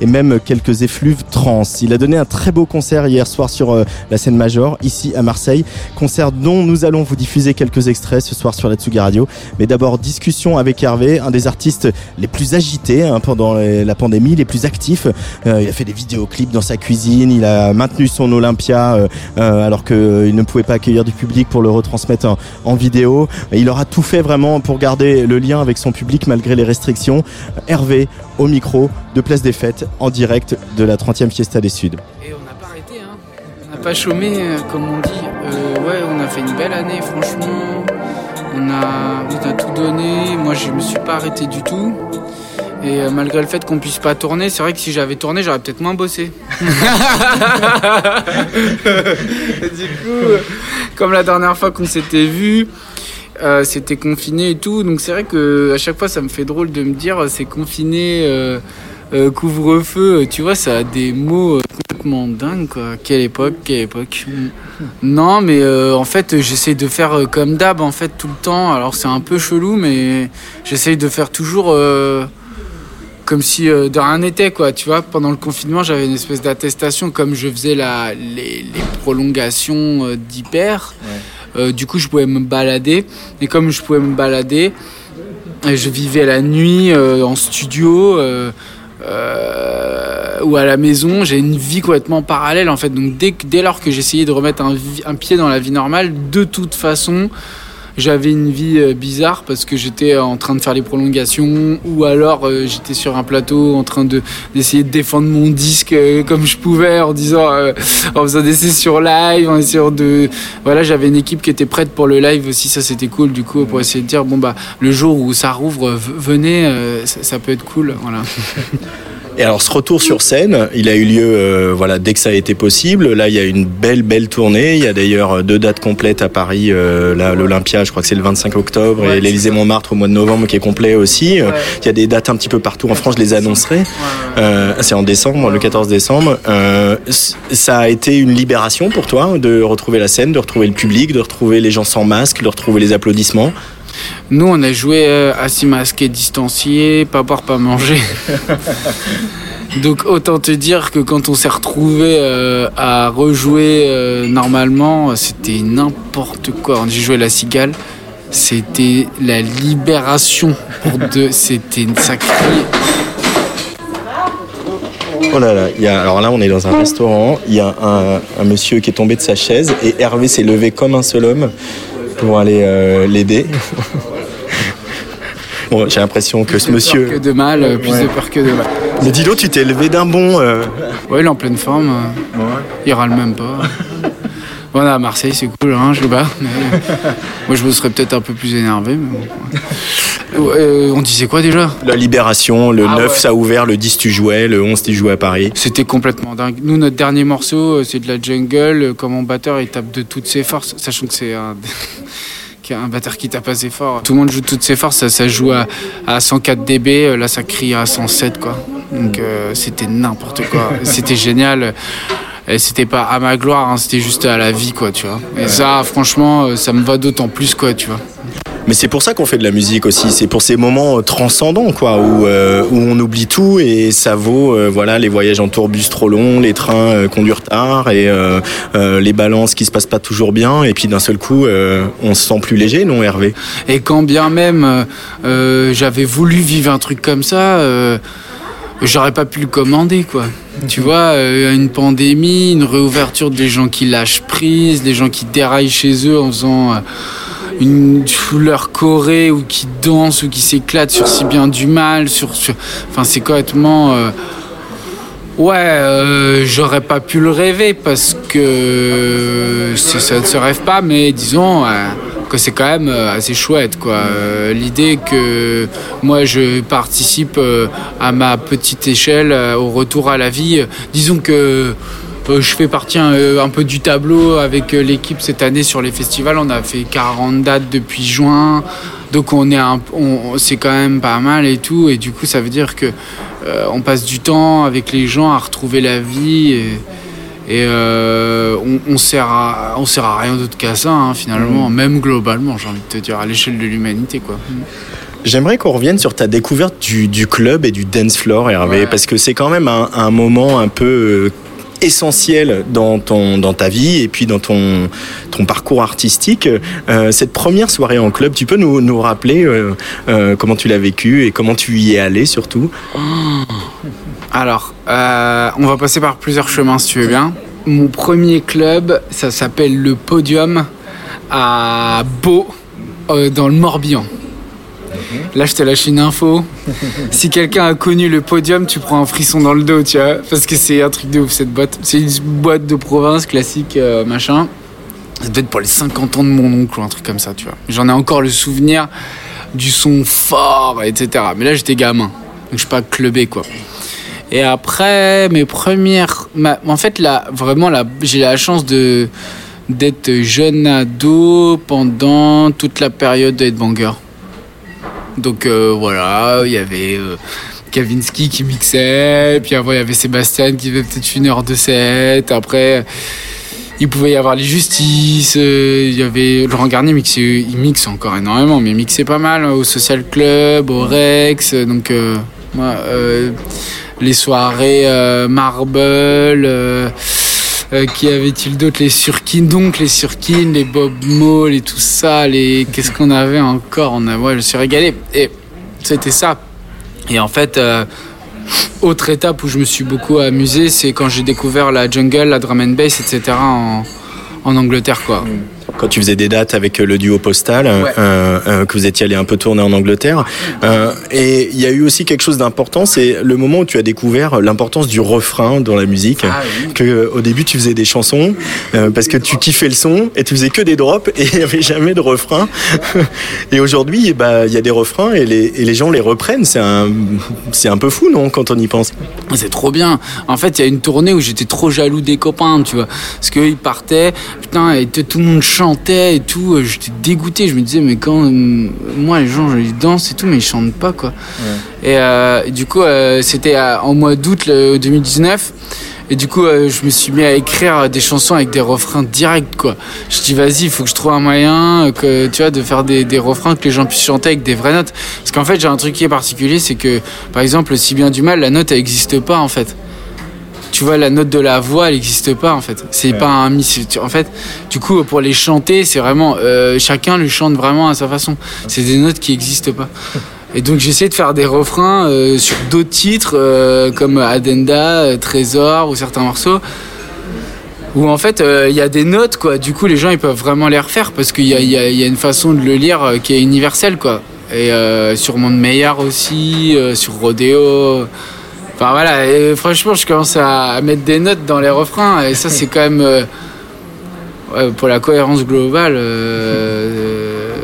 et même quelques effluves trans. Il a donné un très beau concert hier soir sur euh, la scène Major, ici à Marseille. Concert dont nous allons vous diffuser quelques extraits ce soir sur la Tsugi Radio. Mais d'abord, discussion avec Hervé, un des artistes les plus agités hein, pendant la pandémie, les plus actifs. Euh, il a fait des vidéoclips dans sa cuisine, il a maintenu son Olympia euh, alors qu'il ne pouvait pas accueillir du public pour le retransmettre en vidéo. Il aura tout fait vraiment pour garder le lien avec son public malgré les restrictions. Hervé au micro de Place des Fêtes en direct de la 30e Fiesta des Suds. Et on n'a pas arrêté, hein. On n'a pas chômé, euh, comme on dit. Euh, ouais, on a fait une belle année, franchement. On a, on a tout donné. Moi, je me suis pas arrêté du tout. Et euh, malgré le fait qu'on puisse pas tourner, c'est vrai que si j'avais tourné, j'aurais peut-être moins bossé. [laughs] du coup, comme la dernière fois qu'on s'était vu, euh, c'était confiné et tout. Donc c'est vrai que à chaque fois, ça me fait drôle de me dire euh, c'est confiné, euh, couvre-feu. Tu vois, ça a des mots complètement dingues quoi. Quelle époque, quelle époque. Non, mais en fait, j'essaye de faire comme d'hab en fait tout le temps. Alors c'est un peu chelou, mais j'essaye de faire toujours. comme si de rien n'était quoi tu vois pendant le confinement j'avais une espèce d'attestation comme je faisais la, les, prolongations d'hyper Euh, du coup je pouvais me balader. Et comme je pouvais me balader euh, je vivais la nuit euh, en studio ou à la maison. J'ai une vie complètement parallèle en fait. Donc dès, dès lors que j'essayais de remettre un pied dans la vie normale de toute façon j'avais une vie euh, bizarre parce que j'étais en train de faire les prolongations ou alors euh, j'étais sur un plateau en train de d'essayer de défendre mon disque euh, comme je pouvais en disant en faisant des sessions live en essayant de voilà j'avais une équipe qui était prête pour le live aussi ça c'était cool du coup pour essayer de dire bon bah le jour où ça rouvre venez ça, ça peut être cool voilà [laughs] Et alors ce retour sur scène, il a eu lieu euh, voilà dès que ça a été possible. Là, il y a une belle belle tournée. Il y a d'ailleurs deux dates complètes à Paris. Euh, là, l'Olympia, je crois que c'est le 25 octobre, et l'Élysée Montmartre au mois de novembre qui est complet aussi. Euh, Il y a des dates un petit peu partout en France. Je les annoncerai. Euh, c'est en décembre, le 14 décembre. Euh, ça a été une libération pour toi de retrouver la scène, de retrouver le public, de retrouver les gens sans masque, de retrouver les applaudissements? Nous, on a joué euh, assis masqué, distancié, pas boire, pas manger. [laughs] Donc autant te dire que quand on s'est retrouvé euh, à rejouer euh, normalement, c'était n'importe quoi. J'ai joué la cigale, c'était la libération pour [laughs] deux. C'était une sacrée. Oh là là, il y a, alors là on est dans un restaurant, il y a un, un monsieur qui est tombé de sa chaise et Hervé s'est levé comme un seul homme pour aller euh, l'aider. [laughs] bon, j'ai l'impression que ce monsieur... Que de mal, euh, plus Ouais. de peur que de mal. Mais dis donc, tu t'es levé d'un bond. euh. Ouais, il est en pleine forme. euh, Il râle même pas. [laughs] Est à Marseille, c'est cool, hein, je le bats. mais, euh, [laughs] Moi, je me serais peut-être un peu plus énervé. Mais bon. Ouais, euh, on disait quoi déjà? La libération, le Ah 9 ouais. ça a ouvert, le 10 tu jouais, le 11 tu jouais à Paris. C'était complètement dingue. Nous, notre dernier morceau, euh, c'est de la jungle. Comme mon batteur, il tape de toutes ses forces, sachant que c'est [laughs] un. batteur qui tape assez fort. Tout le monde joue de toutes ses forces, ça, ça joue à, à 104 dB, là ça crie à 107 quoi. Donc euh, c'était n'importe quoi. [laughs] c'était génial. Et c'était pas à ma gloire, hein, c'était juste à la vie quoi, tu vois. Et ça, franchement, euh, ça me va d'autant plus quoi, tu vois. Mais c'est pour ça qu'on fait de la musique aussi, c'est pour ces moments euh, transcendants quoi, où, euh, où on oublie tout et ça vaut euh, voilà les voyages en tourbus trop longs, les trains euh, qu'on du retard et les balances qui se passent pas toujours bien et puis d'un seul coup on se sent plus léger, non Hervé? Et quand bien même j'avais voulu vivre un truc comme ça, j'aurais pas pu le commander, quoi. Tu vois, euh, une pandémie, une réouverture des gens qui lâchent prise, des gens qui déraillent chez eux en faisant euh, une leur choré ou qui dansent ou qui s'éclatent sur si bien du mal, sur, enfin c'est complètement euh, Ouais, j'aurais pas pu le rêver parce que ça ne se rêve pas, mais disons que c'est quand même euh, assez chouette, quoi. Euh, L'idée que moi je participe euh, à ma petite échelle au retour à la vie. Disons que je fais partie un peu du tableau avec l'équipe cette année sur les festivals. On a fait 40 dates depuis juin. Donc on est c'est quand même pas mal et tout. Et du coup, ça veut dire que on passe du temps avec les gens à retrouver la vie. Et, euh, on, on sert à, on sert à rien d'autre qu'à ça, hein, finalement. Même globalement, j'ai envie de te dire, à l'échelle de l'humanité, quoi. J'aimerais qu'on revienne sur ta découverte du, du club et du dance floor, Hervé, parce que c'est quand même un, un moment un peu euh, essentiel dans ton dans ta vie et puis dans ton ton parcours artistique. Euh, cette première soirée en club, tu peux nous, nous rappeler euh, euh, comment tu l'as vécu et comment tu y es allé surtout? Alors, euh, on va passer par plusieurs chemins si tu veux bien. Mon premier club, ça s'appelle le Podium à Beau, euh, dans le Morbihan. Là, je te lâche une info. Si quelqu'un a connu le podium, tu prends un frisson dans le dos, tu vois. Parce que c'est un truc de ouf, cette boîte. C'est une boîte de province classique, euh, machin. Ça devait être pour les 50 ans de mon oncle ou un truc comme ça, tu vois. J'en ai encore le souvenir du son fort, etc. Mais là, j'étais gamin. Donc, je suis pas clubé, quoi. Et après, mes premières. En fait, là, vraiment, là, j'ai la chance de d'être jeune ado pendant toute la période de Headbanger. Donc euh, voilà, il y avait euh, Kavinsky qui mixait, puis après il y avait Sébastien qui faisait peut-être une heure de set, après il pouvait y avoir les justices, euh, il y avait Laurent Garnier mixait, il mixe encore énormément, mais il mixait pas mal hein, au Social Club, au Rex, donc moi, les soirées euh, Marble, euh, euh, qui avait-il d'autre Les Surkins, donc les Surkins, les Bob Maul et tout ça, les qu'est-ce qu'on avait encore On a, ouais, je suis régalé et c'était ça. Et en fait, euh, autre étape où je me suis beaucoup amusé, c'est quand j'ai découvert la jungle, la drum and bass, etc. en, en Angleterre, quoi. Quand tu faisais des dates avec le duo Postal, euh, euh, que vous étiez allé un peu tourner en Angleterre. Euh, et il y a eu aussi quelque chose d'important, c'est le moment où tu as découvert l'importance du refrain dans la musique. Ah Que euh, au début tu faisais des chansons euh, parce que tu kiffais le son et tu faisais que des drops et [laughs] il n'y avait jamais de refrain. [laughs] et aujourd'hui, bah il y a des refrains et les, et les gens les reprennent. C'est un, c'est un peu fou, non, quand on y pense? C'est trop bien. En fait, il y a une tournée où j'étais trop jaloux des copains, tu vois. Parce qu'eux, ils partaient, putain, et tout le monde et tout. euh, J'étais dégoûté. Je me disais, mais quand euh, moi, les gens, ils dansent et tout, mais ils chantent pas, quoi. Et, euh, et du coup, euh, c'était en mois d'août le 2019. Et du coup, euh, je me suis mis à écrire des chansons avec des refrains directs, quoi. Je dis, vas-y, il faut que je trouve un moyen, que, tu vois, de faire des, des refrains que les gens puissent chanter avec des vraies notes. Parce qu'en fait, j'ai un truc qui est particulier, c'est que, par exemple, si bien du mal, la note, elle n'existe pas, en fait. Tu vois, la note de la voix, elle n'existe pas, en fait. C'est pas un tu- En fait, du coup, pour les chanter, c'est vraiment. euh, chacun le chante vraiment à sa façon. C'est des notes qui n'existent pas. Et donc j'essaie de faire des refrains euh, sur d'autres titres euh, comme Addenda, Trésor ou certains morceaux où en fait euh, il y a des notes quoi. Du coup les gens ils peuvent vraiment les refaire parce qu'il y a, y y une façon de le lire qui est universelle quoi. Et sur Monde Meilleur aussi, sur Rodeo. Enfin voilà, et franchement je commence à, mettre des notes dans les refrains et ça c'est quand même euh, pour la cohérence globale. euh,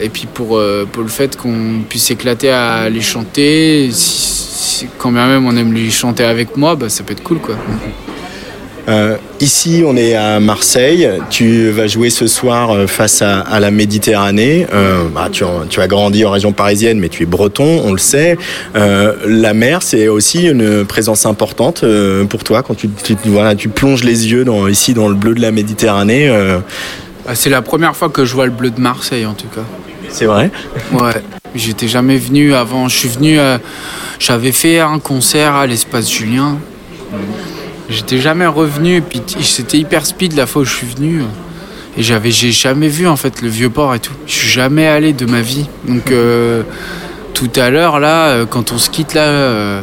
et puis pour, euh, le fait qu'on puisse s'éclater à les chanter, si- si- quand bien même on aime les chanter avec moi, bah, ça peut être cool quoi. Euh, ici, on est à Marseille. Tu vas jouer ce soir euh, face à, à la Méditerranée. Euh, bah, tu, as grandi en région parisienne, mais tu es breton, on le sait. Euh, la mer, c'est aussi une présence importante pour toi quand tu, tu- voilà, tu plonges les yeux dans, ici dans le bleu de la Méditerranée. Bah, c'est la première fois que je vois le bleu de Marseille en tout cas. c'est vrai? Ouais, j'étais jamais venu avant. Je suis venu, j'avais fait un concert à l'espace Julien. J'étais jamais revenu, et puis c'était hyper speed la fois où je suis venu. Et j'avais, j'ai jamais vu en fait le vieux port et tout. Je suis jamais allé de ma vie. Donc euh, tout à l'heure là, euh, quand on se quitte là, euh,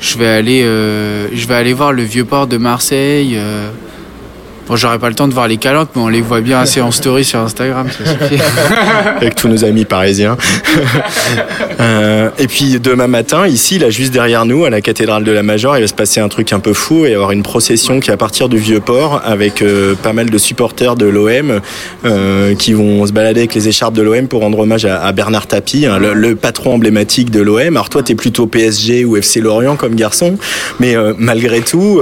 je vais aller, je vais aller voir le vieux port de Marseille. Bon, j'aurai pas le temps de voir les calanques, mais on les voit bien assez en story sur Instagram, ça suffit. [laughs] avec tous nos amis parisiens. [laughs] Euh, et puis demain matin, ici, là, juste derrière nous, à la cathédrale de la Major, il va se passer un truc un peu fou. Y avoir une procession qui va partir du Vieux-Port avec euh, pas mal de supporters de l'OM euh, qui vont se balader avec les écharpes de l'OM pour rendre hommage à, à Bernard Tapie, hein, le, le patron emblématique de l'OM. Alors toi, t'es plutôt PSG ou FC Lorient comme garçon, mais malgré tout,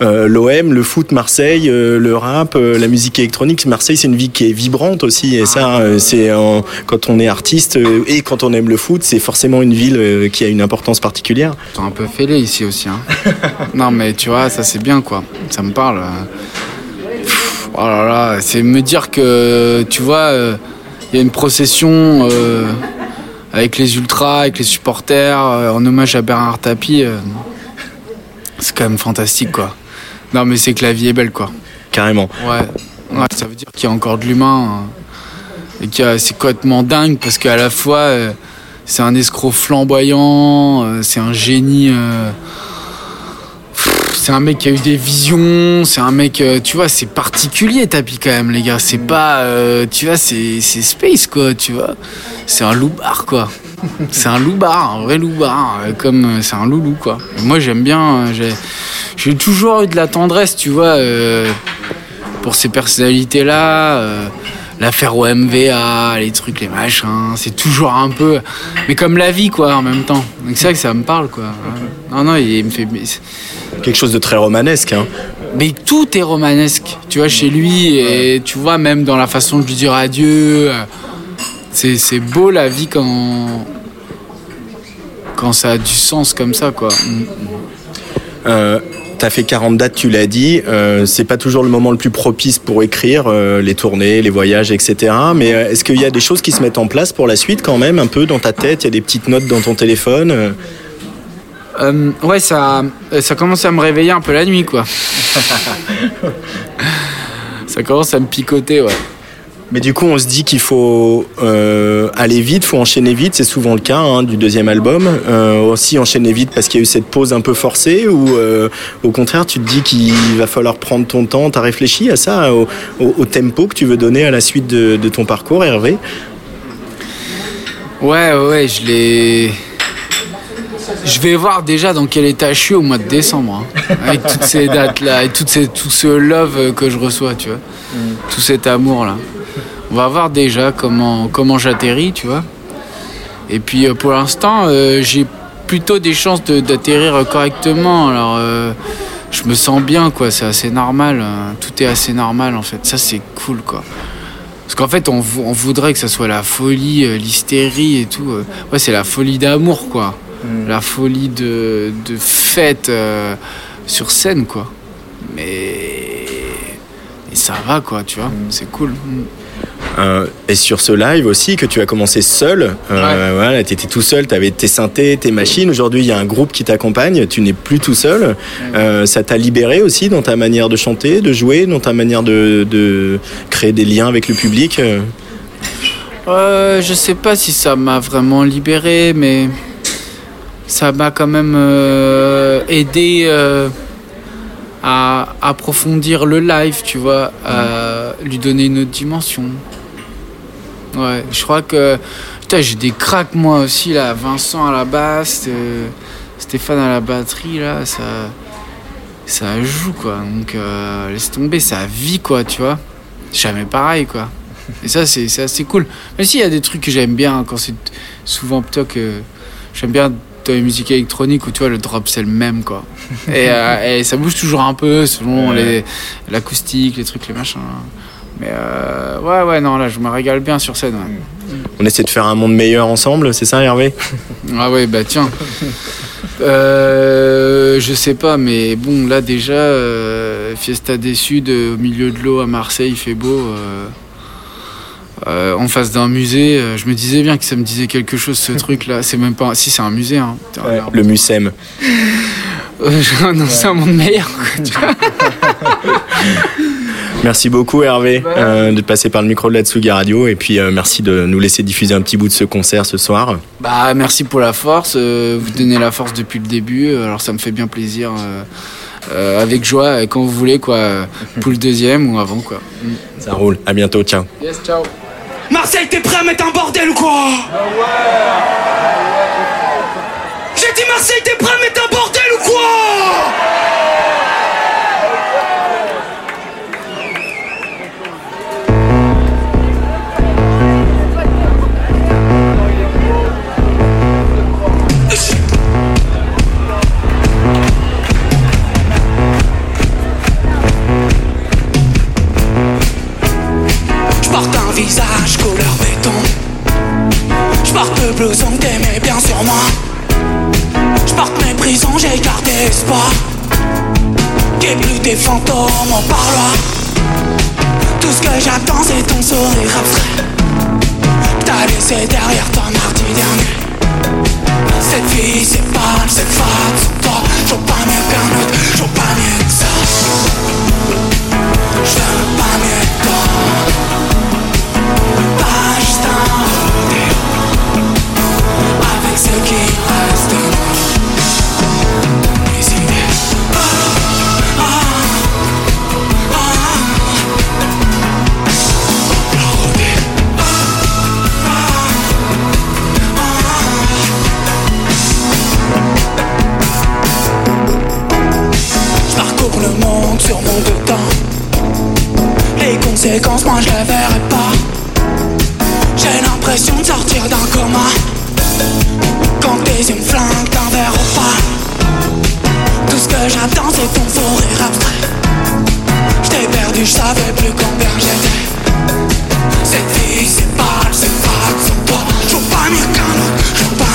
l'OM, le foot, Marseille, le rap, euh, la musique électronique, Marseille, c'est une vie qui est vibrante aussi. Et ça, euh, c'est en- quand on est artiste euh, et quand on aime le foot, c'est forcément une ville euh, qui a une importance particulière. T'es un peu fêlé ici aussi. Hein. [laughs] non, mais tu vois, ça c'est bien quoi. Ça me parle. Pff, Oh là là, c'est me dire que, tu vois, euh, il y a une procession euh, avec les ultras, avec les supporters, euh, en hommage à Bernard Tapie. euh, c'est quand même fantastique quoi. Non, mais c'est que la vie est belle quoi. Carrément. Ouais, ça veut dire qu'il y a encore de l'humain. hein. Et que c'est complètement dingue parce qu'à la fois, euh, c'est un escroc flamboyant, euh, c'est un génie. euh, c'est un mec qui a eu des visions, c'est un mec, tu vois, c'est particulier Tapi quand même, les gars. C'est pas, tu vois, c'est space quoi, tu vois. C'est un loupard quoi. C'est un loupard, un vrai loupard, euh, comme euh, c'est un loulou quoi. Et moi j'aime bien, euh, j'ai- toujours eu de la tendresse, tu vois. euh, pour ces personnalités-là. euh, L'affaire OMVA, les trucs, les machins, c'est toujours un peu. Mais comme la vie, quoi, en même temps. Donc c'est vrai que ça me parle, quoi. Non, non, il me fait. Quelque chose de très romanesque. Hein. Mais tout est romanesque, tu vois, chez lui, et tu vois, même dans la façon de lui dire adieu. C'est c'est beau la vie quand. quand ça a du sens comme ça, quoi. Mm. Euh, T'as fait 40 dates, tu l'as dit. Euh, c'est pas toujours le moment le plus propice pour écrire, euh, les tournées, les voyages, etc. Mais euh, est-ce qu'il y a des choses qui se mettent en place pour la suite quand même, un peu dans ta tête? Il y a des petites notes dans ton téléphone ouais, ça, ça commence à me réveiller un peu la nuit, quoi. [laughs] ça commence à me picoter, ouais. Mais du coup, on se dit qu'il faut euh, aller vite, faut enchaîner vite. C'est souvent le cas hein, du deuxième album. Euh, aussi enchaîner vite parce qu'il y a eu cette pause un peu forcée ou euh, au contraire, tu te dis qu'il va falloir prendre ton temps. T'as réfléchi à ça, au, au- au tempo que tu veux donner à la suite de, de ton parcours, Hervé? Ouais, ouais, ouais, je l'ai. Je vais voir déjà dans quel état je suis au mois de décembre, hein, avec toutes ces dates-là, et toutes ces, tout ce love que je reçois, tu vois, tout cet amour-là. On va voir déjà comment, comment j'atterris, tu vois. Et puis euh, pour l'instant, euh, j'ai plutôt des chances de- d'atterrir correctement. Alors, euh, je me sens bien, quoi. C'est assez normal. euh, Tout est assez normal, en fait. Ça, c'est cool, quoi. Parce qu'en fait, on, vou- on voudrait que ça soit la folie, l'hystérie et tout. Ouais, c'est la folie d'amour, quoi. La folie de, de fête sur scène, quoi. Mais. Et ça va, quoi, tu vois. C'est cool. Euh, et sur ce live aussi que tu as commencé seul, euh, voilà, tu étais tout seul, tu avais tes synthés, tes machines. Aujourd'hui, il y a un groupe qui t'accompagne, tu n'es plus tout seul. Euh, ça t'a libéré aussi dans ta manière de chanter, de jouer, dans ta manière de, de créer des liens avec le public. euh. Je sais pas si ça m'a vraiment libéré, mais ça m'a quand même aidé à approfondir le live, tu vois, à lui donner une autre dimension. Ouais, je crois que putain, j'ai des cracks moi aussi là, Vincent à la basse, euh, Stéphane à la batterie là, ça ça joue quoi. Donc euh, laisse tomber, ça vit quoi, tu vois. Jamais pareil quoi. Et ça, c'est assez cool. Même s'il y a des trucs que j'aime bien, hein, quand c'est souvent plutôt que. J'aime bien dans les musiques électroniques où tu vois, le drop c'est le même quoi. Et, euh, et ça bouge toujours un peu selon les l'acoustique, les trucs, les machins. Mais euh, ouais, ouais, non, là je me régale bien sur scène. ouais. On essaie de faire un monde meilleur ensemble, c'est ça Hervé? [laughs] Ah ouais, bah tiens. Euh, je sais pas, mais bon, là déjà, euh, Fiesta des Suds euh, au milieu de l'eau à Marseille, il fait beau. en face d'un musée, je me disais bien que ça me disait quelque chose ce [laughs] truc là. C'est même pas. Si, c'est un musée. Hein. Putain. Le Mucem. [laughs] Euh, non, c'est un monde meilleur. Merci beaucoup Hervé euh, de passer par le micro de la Tsugi Radio et puis euh, merci de nous laisser diffuser un petit bout de ce concert ce soir. Bah, merci pour la force. euh, vous donnez la force depuis le début. Alors, ça me fait bien plaisir. euh, euh, avec joie, quand vous voulez, quoi. [laughs] Pour le deuxième ou avant, quoi. Ça roule, à bientôt, ciao. Yes, ciao. Marseille, t'es prêt à mettre un bordel ou quoi? J'ai dit Marseille, t'es prêt à mettre un bordel le blouson t'aimais bien sur moi. Je porte mes prisons, j'ai gardé espoir. Qu'il plus des fantômes au parloir. Tout ce que j'attends, c'est ton sourire abstrait. T'as laissé derrière toi mardi dernier. Cette vie, c'est pas cette femme sans toi. Je veux pas mieux qu'un autre, pas mieux que ça. Je veux pas mieux conséquences, moi je les verrai pas. J'ai l'impression de sortir d'un coma. Quand tes yeux me flinguent d'un verre au pas. Tout ce que j'attends, c'est ton sourire abstrait. J't'ai perdu, je savais plus combien j'étais. Cette vie, c'est pas, c'est pas sans toi. Je veux pas mieux qu'un autre,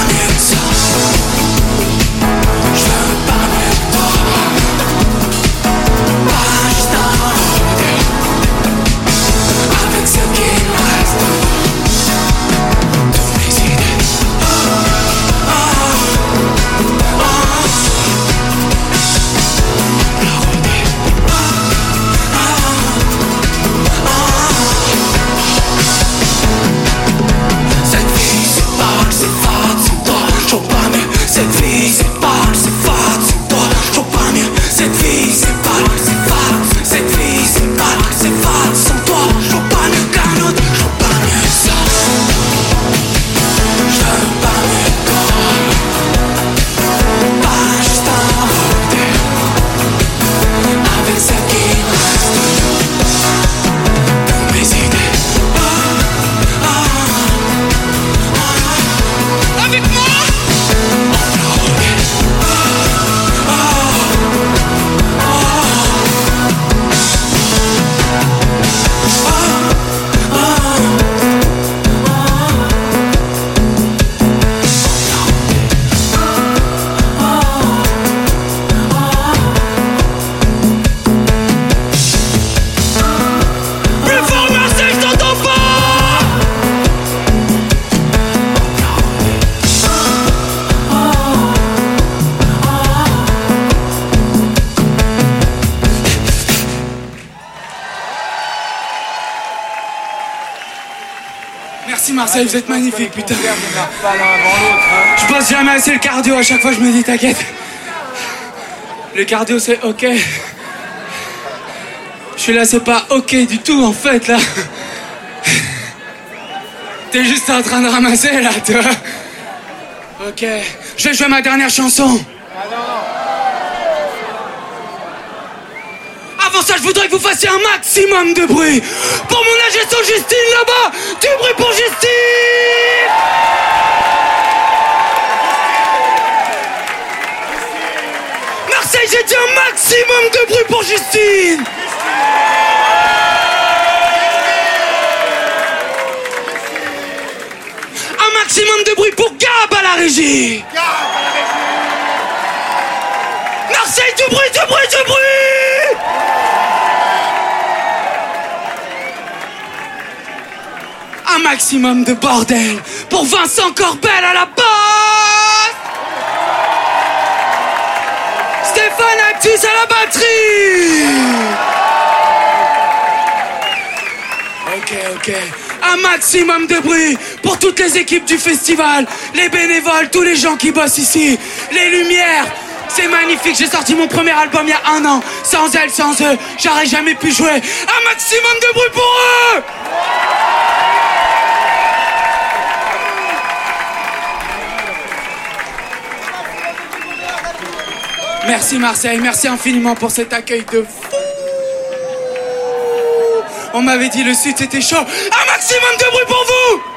Vous êtes magnifiques, putain. Je passe jamais assez le cardio, à chaque fois je me dis t'inquiète. Le cardio c'est ok. Je suis là, c'est pas ok du tout en fait là. T'es juste en train de ramasser là, tu vois. Ok, je vais jouer ma dernière chanson. Ça, je voudrais que vous fassiez un maximum de bruit. Pour mon agent Justine là-bas. Du bruit pour Justine. Marseille, j'ai dit un maximum de bruit pour Justine. Un maximum de bruit pour Gab à la régie Marseille, du bruit, du bruit, du bruit Un maximum de bordel pour Vincent Corbel à la basse Stéphane Actis à la batterie Ok, ok. Un maximum de bruit pour toutes les équipes du festival, les bénévoles, tous les gens qui bossent ici, les lumières. C'est magnifique, j'ai sorti mon premier album il y a un an. Sans elles, sans eux, j'aurais jamais pu jouer. Un maximum de bruit pour eux Merci Marseille, merci infiniment pour cet accueil de fou. On m'avait dit le sud c'était chaud. Un maximum de bruit pour vous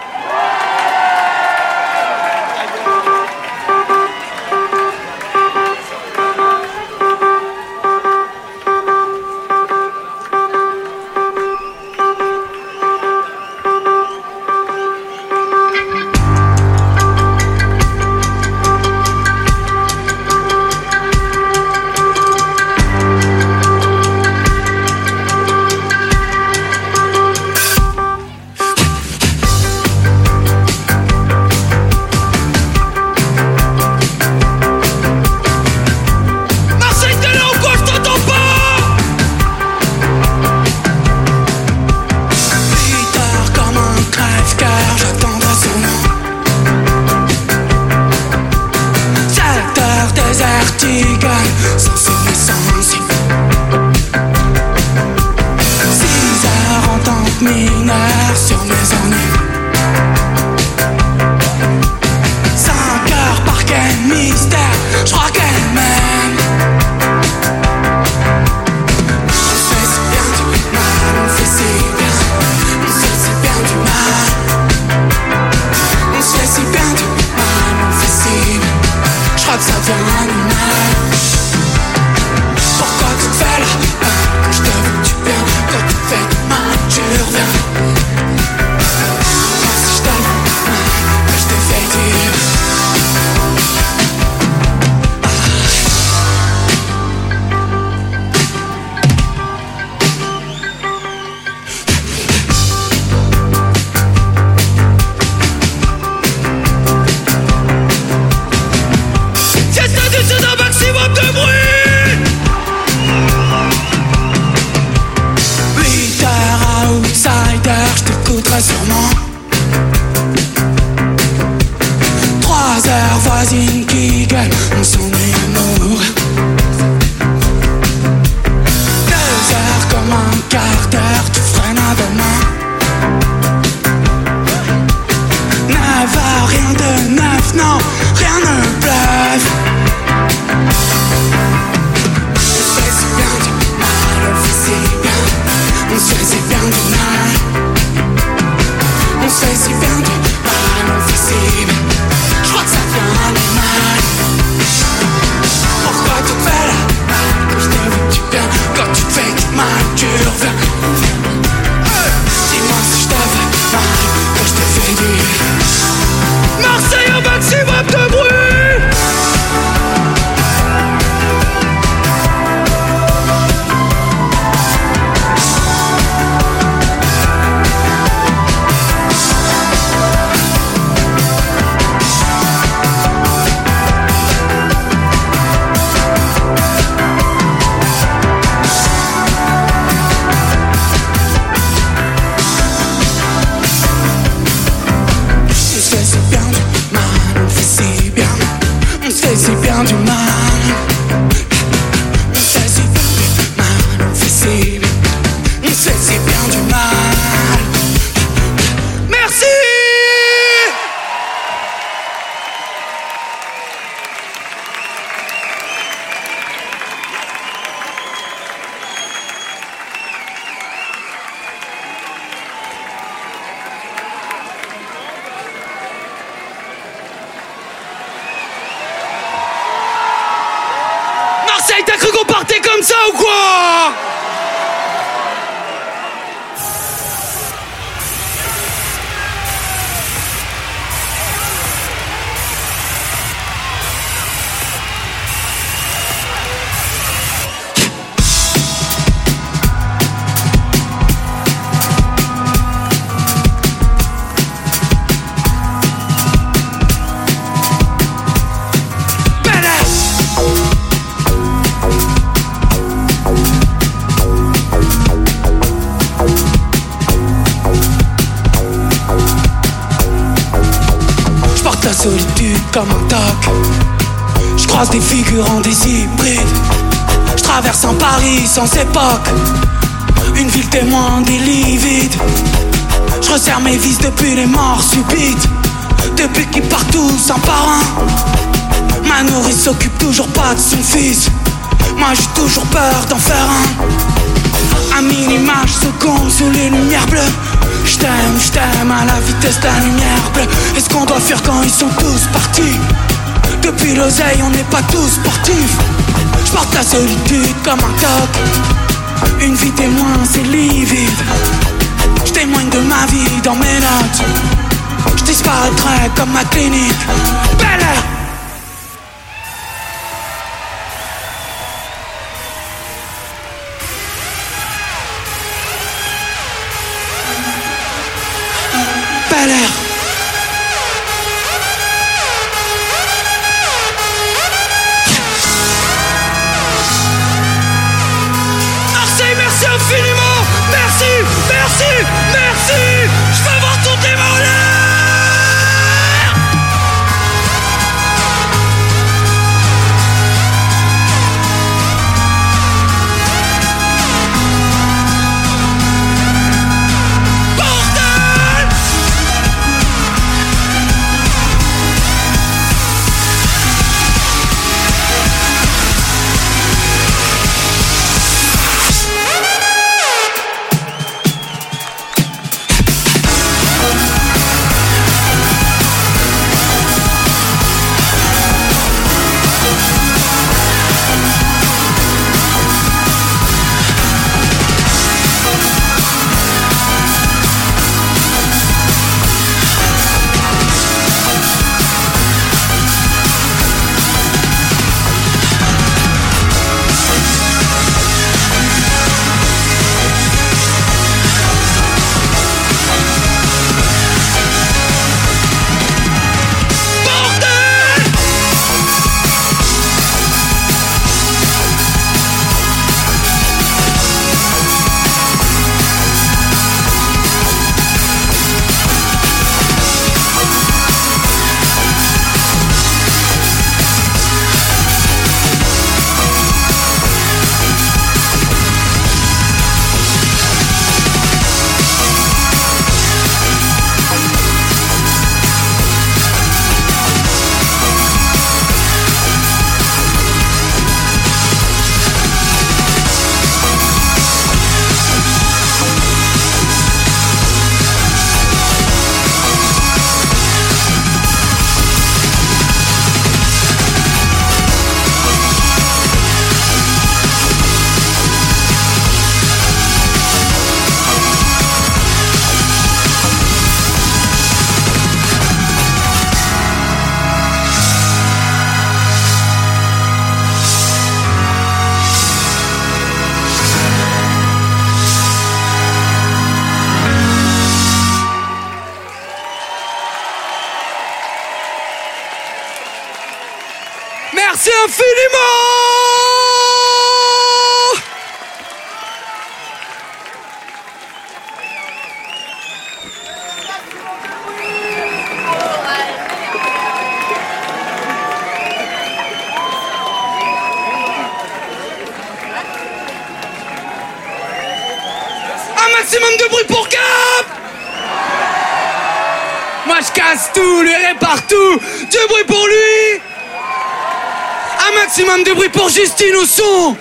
Justine Housson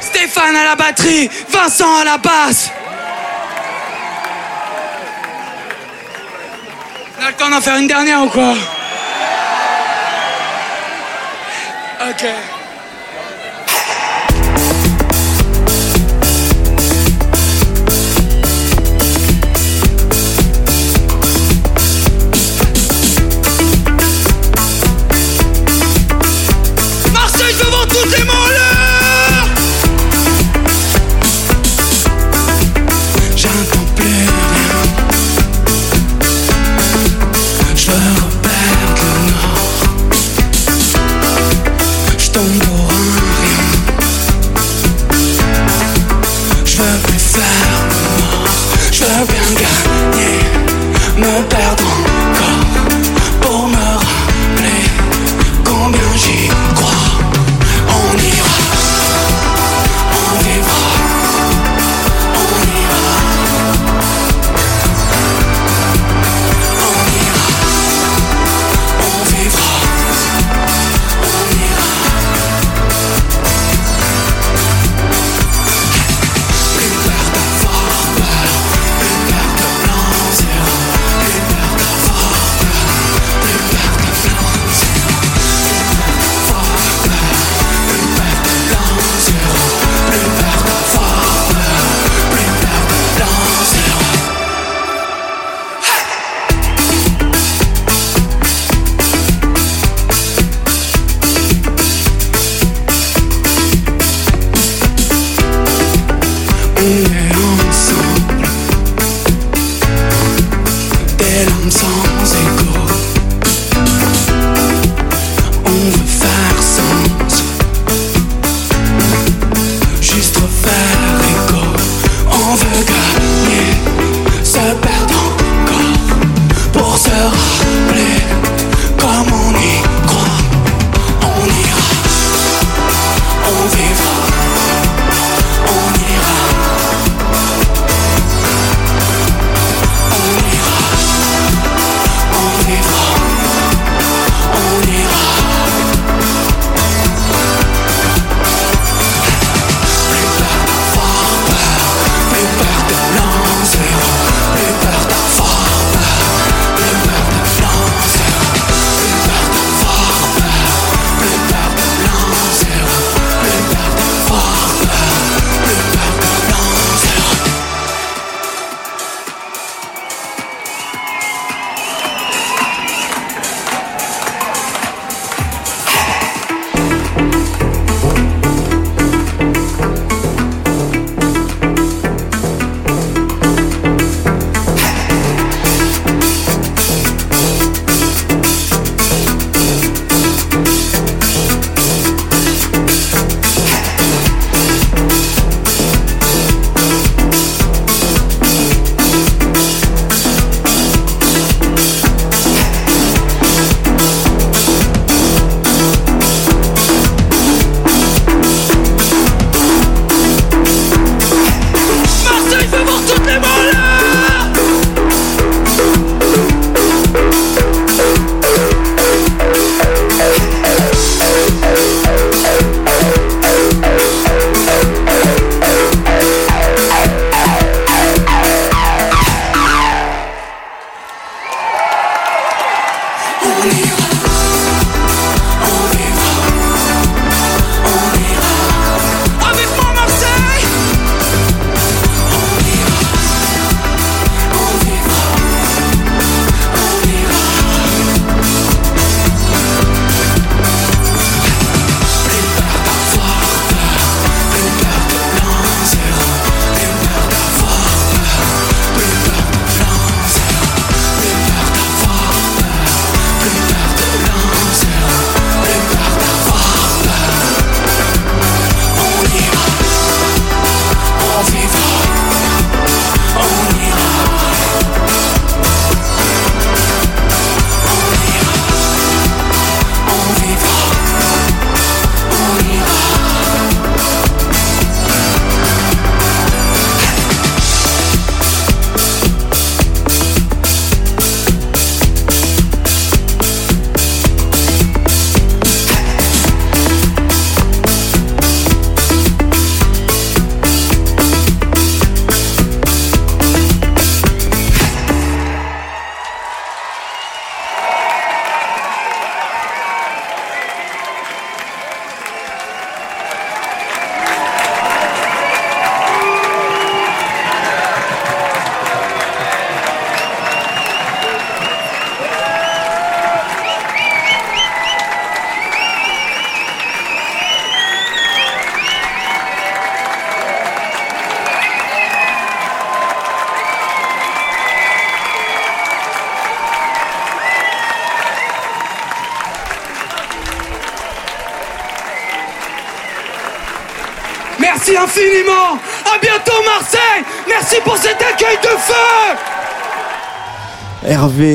Stéphane à la batterie, Vincent à la basse. On a le temps d'en faire une dernière ou quoi? Ok.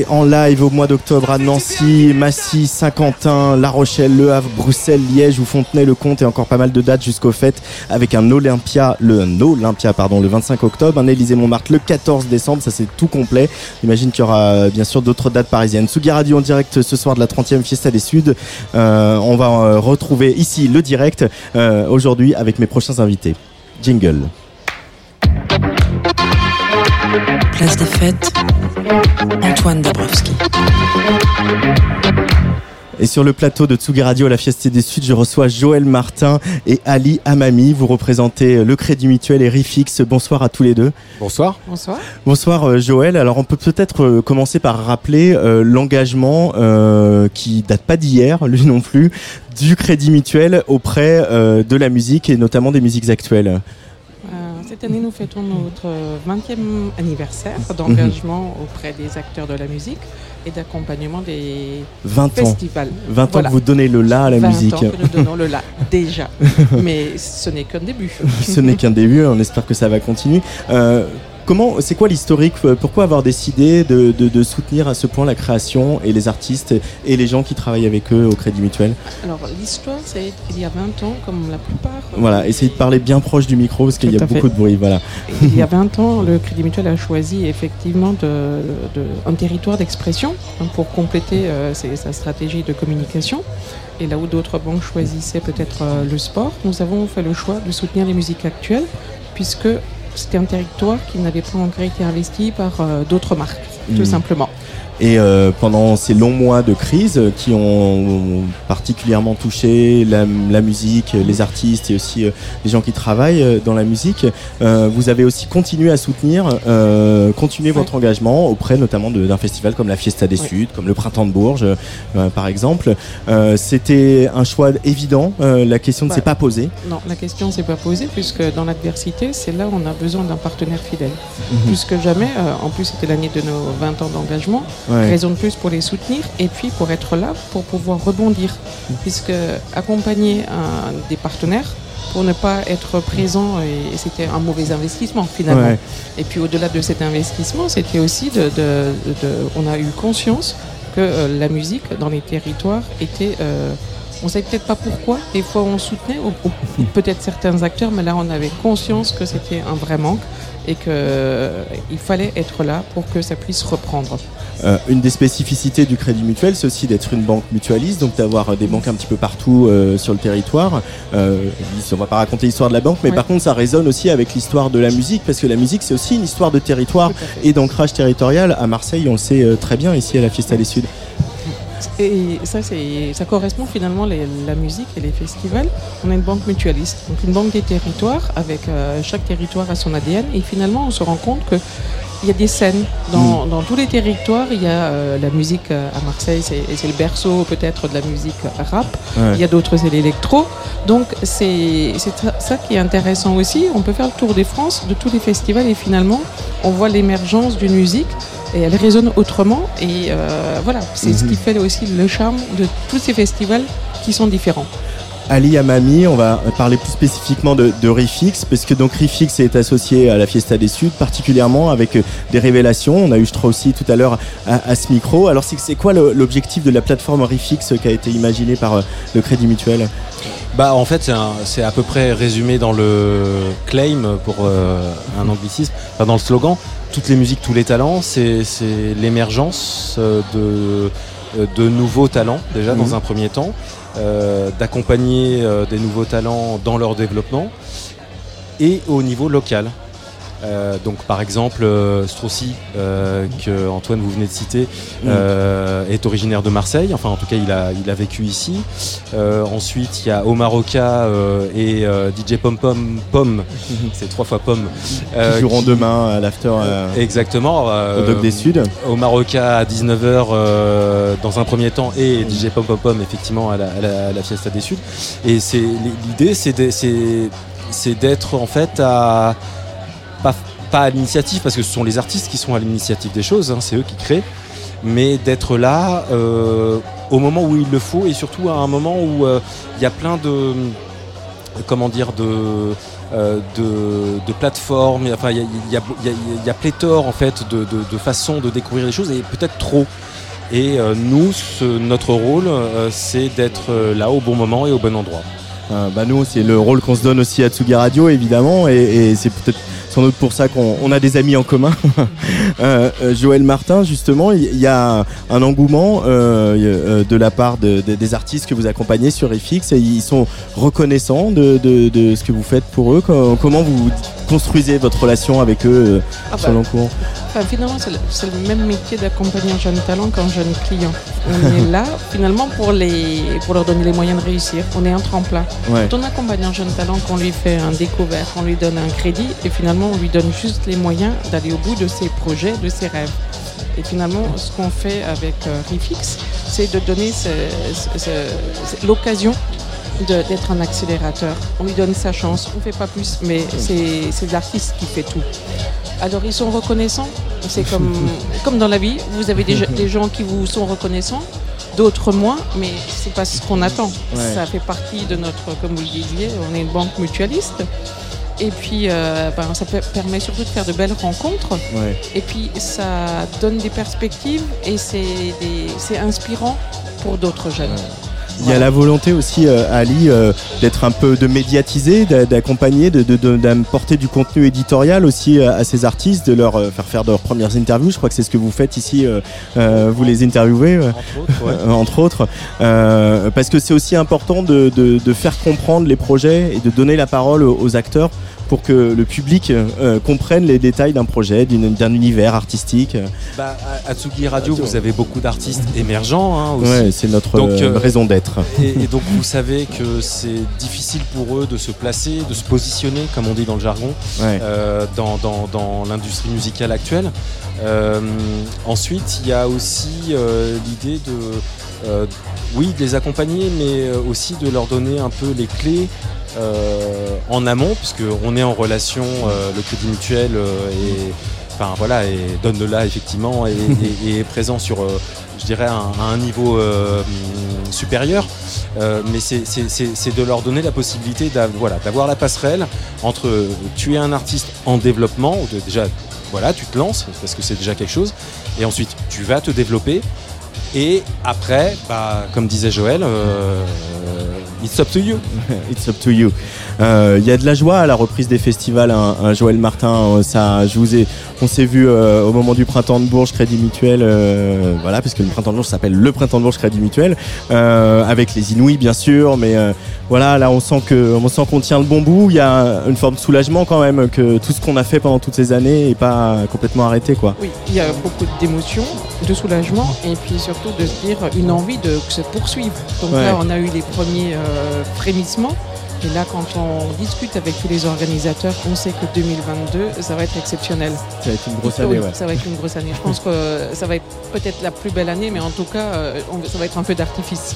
En live au mois d'octobre à Nancy, Massy, Saint-Quentin, La Rochelle, Le Havre, Bruxelles, Liège ou Fontenay-le-Comte et encore pas mal de dates jusqu'au fait avec un Olympia, le Olympia pardon, le 25 octobre, un Élysée Montmartre le 14 décembre, ça c'est tout complet. J'imagine qu'il y aura euh, bien sûr d'autres dates parisiennes. Sugi Radio en direct ce soir de la 30e Fiesta des Suds. Euh, on va euh, retrouver ici le direct aujourd'hui avec mes prochains invités. Jingle. Place des fêtes, Antoine Dabrowski. Et sur le plateau de Tsugi Radio à la Fiesta des Suds, je reçois Joël Martin et Ali Amami. Vous représentez le Crédit Mutuel et Rifix. Bonsoir à tous les deux. Bonsoir. Bonsoir. Bonsoir euh, Joël. Alors on peut peut-être euh, commencer par rappeler euh, l'engagement euh, qui date pas d'hier, [laughs] lui non plus, du Crédit Mutuel auprès euh, de la musique et notamment des musiques actuelles. Euh, Cette année, nous fêtons notre 20e anniversaire d'engagement auprès des acteurs de la musique et d'accompagnement des 20 ans. festivals. 20 ans Voilà. que vous donnez le la à la 20 musique. ans que nous donnons le la, [laughs] déjà. Mais ce n'est qu'un début. Ce n'est qu'un début, on espère que ça va continuer. Euh, comment, c'est quoi l'historique euh, Pourquoi avoir décidé de, de- de soutenir à ce point la création et les artistes et les gens qui travaillent avec eux au Crédit Mutuel Alors, l'histoire, c'est qu'il y a 20 ans, comme la plupart. euh, Voilà, essayez de parler bien proche du micro parce qu'il y a fait. beaucoup de bruit. Voilà. Il y a 20 ans, le Crédit Mutuel a choisi effectivement de- un territoire d'expression hein, pour compléter euh, ses- sa stratégie de communication. Et là où d'autres banques choisissaient peut-être euh, le sport, nous avons fait le choix de soutenir les musiques actuelles puisque c'était un territoire qui n'avait pas encore été investi par euh, d'autres marques, tout Mhm. simplement. Et euh, pendant ces longs mois de crise euh, qui ont particulièrement touché la, la musique, les artistes et aussi euh, les gens qui travaillent euh, dans la musique, euh, vous avez aussi continué à soutenir, euh, continuer votre engagement auprès notamment d'un festival comme la Fiesta des. Suds, comme le Printemps de Bourges, euh, par exemple. Euh, C'était un choix évident. euh, la question ne s'est pas posée. Non, la question ne s'est pas posée puisque dans l'adversité, c'est là où on a besoin d'un partenaire fidèle. Mhm. Plus que jamais, euh, en plus c'était l'année de nos 20 ans d'engagement, Ouais. raison de plus pour les soutenir et puis pour être là pour pouvoir rebondir. Puisque accompagner un, des partenaires pour ne pas être présent, et, et c'était un mauvais investissement finalement. Ouais. Et puis au-delà de cet investissement, c'était aussi de, de- de- on a eu conscience que euh, la musique dans les territoires était euh, on ne savait peut-être pas pourquoi, des fois on soutenait, ou, ou peut-être certains acteurs, mais là on avait conscience que c'était un vrai manque et qu'il fallait être là pour que ça puisse reprendre. Euh, une des spécificités du Crédit Mutuel, c'est aussi d'être une banque mutualiste, donc d'avoir euh, des banques un petit peu partout euh, sur le territoire. Euh, on va pas raconter l'histoire de la banque, mais Ouais. par contre, ça résonne aussi avec l'histoire de la musique, parce que la musique, c'est aussi une histoire de territoire et d'ancrage territorial. À Marseille, on le sait euh, très bien ici à la Fiesta des Suds. Et ça, c'est, ça correspond finalement les- la musique et les festivals. On est une banque mutualiste, donc une banque des territoires avec euh, chaque territoire a son ADN. Et finalement, on se rend compte que il y a des scènes dans, dans tous les territoires. Il y a euh, la musique euh, à Marseille, c'est, c'est le berceau peut-être de la musique rap. Ouais. Il y a d'autres, c'est l'électro. Donc c'est, c'est ça qui est intéressant aussi. On peut faire le tour des France, de tous les festivals, et finalement, on voit l'émergence d'une musique et elle résonne autrement. Et euh, voilà, c'est ce Mhm. qui fait aussi le charme de tous ces festivals qui sont différents. Ali Amami, on va parler plus spécifiquement de, de Rifix, parce que donc Rifix est associé à la Fiesta des Suds, particulièrement avec euh, des révélations. On a eu Straussy tout à l'heure à, à ce micro. Alors c'est quoi l'objectif de la plateforme Rifix qui a été imaginée par euh, le Crédit Mutuel? Bah en fait c'est à peu près résumé dans le claim pour euh, un anglicisme, enfin, dans le slogan. Toutes les musiques, tous les talents, c'est l'émergence euh, de, euh, de nouveaux talents déjà Mhm. dans un premier temps, euh, d'accompagner des nouveaux talents dans leur développement et au niveau local. Euh, donc par exemple euh, Straussy euh, que Antoine vous venez de citer euh, est originaire de Marseille. Enfin en tout cas il a, il a vécu ici. Ensuite il y a Omar Oka euh, et DJ Pom Pom Pom. [laughs] C'est trois fois Pom. Qui joueront qui- demain à l'after. exactement. Au Doc des Suds. Omar Oka à 19h euh, dans un premier temps et DJ Pom Pom Pom effectivement à la, à la- à la Fiesta des Suds et c'est l'idée c'est de- c'est c'est d'être en fait à pas, à l'initiative parce que ce sont les artistes qui sont à l'initiative des choses, hein, c'est eux qui créent, mais d'être là euh, au moment où il le faut et surtout à un moment où euh, il y a plein de comment dire de euh, de, plateformes. Enfin, il y a, pléthore en fait de, de, façons de découvrir les choses et peut-être trop. Et nous, notre rôle, c'est d'être là au bon moment et au bon endroit. Bah nous, c'est le rôle qu'on se donne aussi à Tsugi Radio, évidemment, et c'est peut-être sans doute pour ça qu'on on a des amis en commun. [laughs] Euh, euh, Joël Martin, justement, il y, a un engouement euh, de la part de- de- des artistes que vous accompagnez sur FX, et ils sont reconnaissants de, de- ce que vous faites pour eux. Co- Comment vous construisez votre relation avec eux euh, Ah sur bah, le long cours Enfin, finalement, c'est le, même métier d'accompagner un jeune talent qu'un jeune client. On est [laughs] là, finalement, pour, les, pour leur donner les moyens de réussir. On est un tremplin. Ouais. Quand on accompagne un jeune talent, qu'on lui fait un découvert, qu'on lui donne un crédit, et finalement, on lui donne juste les moyens d'aller au bout de ses projets, de ses rêves. Et finalement, ce qu'on fait avec euh, Refix, c'est de donner l'occasion d'être un accélérateur. On lui donne sa chance, on ne fait pas plus, mais c'est l'artiste qui fait tout. Alors ils sont reconnaissants, c'est comme, [laughs] comme dans la vie, vous avez des, [laughs] des gens qui vous sont reconnaissants, d'autres moins, mais c'est pas ce qu'on attend. Ouais. Ça fait partie de notre, comme vous le disiez, on est une banque mutualiste. Et puis, euh, ben, ça permet surtout de faire de belles rencontres. Ouais. Et puis, ça donne des perspectives et c'est inspirant pour d'autres jeunes. Il y a la volonté aussi, euh, Ali, euh, d'être un peu de médiatiser, d'a- d'accompagner, de, de, de- d'apporter du contenu éditorial aussi à, à ces artistes, de leur euh, faire faire de leurs premières interviews. Je crois que c'est ce que vous faites ici, euh, euh, vous les interviewez, euh, euh, [laughs] entre autres, Euh, parce que c'est aussi important de, faire comprendre les projets et de donner la parole aux acteurs pour que le public euh, comprenne les détails d'un projet, d'un univers artistique. Bah, à Tsugi Radio, vous avez beaucoup d'artistes émergents hein. Ouais, c'est notre Donc, euh, euh, raison d'être. Et, et donc vous savez que c'est difficile pour eux de se placer, de se positionner, comme on dit dans le jargon, Ouais. euh, dans, dans- dans l'industrie musicale actuelle. Euh, ensuite, il y a aussi euh, l'idée de, euh, oui, de les accompagner, mais euh, aussi de leur donner un peu les clés. Euh, en amont, puisqu'on est en relation, euh, le Crédit Mutuel euh, est, enfin voilà, et donne de là effectivement et, [laughs] et- et est présent sur, je dirais, un- à un niveau hum, supérieur. Mais c'est- de leur donner la possibilité voilà, d'avoir la passerelle entre tu es un artiste en développement, déjà voilà, tu te lances parce que c'est déjà quelque chose, et ensuite tu vas te développer. Et après, bah, comme disait Joël, euh, it's up to you. [laughs] It's up to you. Euh, Il y a de la joie à la reprise des festivals, hein, hein, Joël Martin. euh, Ça, je vous ai, on s'est vu euh, au moment du printemps de Bourges Crédit Mutuel, euh, voilà, parce que le printemps de Bourges s'appelle le printemps de Bourges Crédit Mutuel, euh, avec les Inouïs bien sûr, mais euh, voilà, là on sent que, on sent qu'on tient le bon bout. Il y a une forme de soulagement quand même que tout ce qu'on a fait pendant toutes ces années est pas complètement arrêté, quoi. Oui, il y a beaucoup d'émotions, de soulagement et puis surtout de se dire une envie de que se poursuivre. Donc Ouais. là, on a eu les premiers euh, frémissements. Et là, quand on discute avec tous les organisateurs, on sait que 2022, ça va être exceptionnel. Ça va être une grosse Oui, année, ouais. Ça va être une grosse année. Je pense que ça va être peut-être la plus belle année, mais en tout cas, euh, ça va être un peu d'artifice.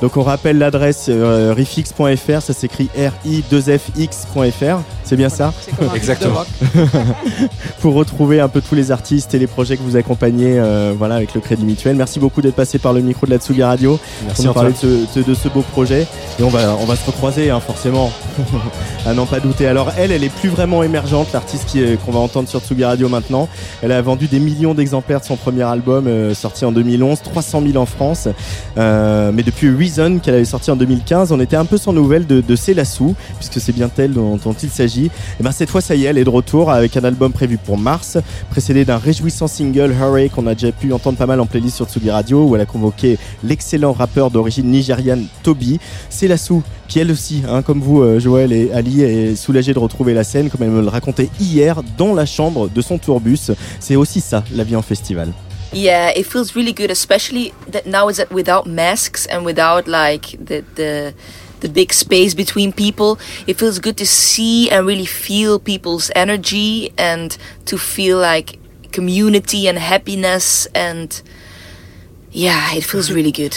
Donc on rappelle l'adresse euh, rifix.fr, ça s'écrit R-I-2-F-X.fr, c'est bien ça Exactement. [laughs] Pour retrouver un peu tous les artistes et les projets que vous accompagnez euh, voilà, avec le Crédit Mutuel. Merci beaucoup d'être passé par le micro de la Tsugi Radio Merci, pour nous parler de ce, de- de ce beau projet. Et on va, on va se recroiser hein, forcément, [laughs] à n'en pas douter. Alors elle, elle est plus vraiment émergente, l'artiste qui est- qu'on va entendre sur Tsugi Radio maintenant. Elle a vendu des millions d'exemplaires de son premier album euh, sorti en 2011, 300 000 en France. Euh, mais depuis Qu'elle avait sorti en 2015, on était un peu sans nouvelles de, de puisque c'est bien elle dont, il s'agit. Et ben cette fois, ça y est, elle est de retour avec un album prévu pour mars, précédé d'un réjouissant single Hurray qu'on a déjà pu entendre pas mal en playlist sur Tsugi Radio, où elle a convoqué l'excellent rappeur d'origine nigériane Toby. Célassou, qui elle aussi, hein, comme vous, euh, Joël et Ali, est soulagée de retrouver la scène, comme elle me le racontait hier, dans la chambre de son tourbus. C'est aussi ça, la vie en festival. Yeah, it feels really good, especially that now is that without masks and without like the the the big space between people. It feels good to see and really feel people's energy and to feel like community and happiness and yeah, it feels really good.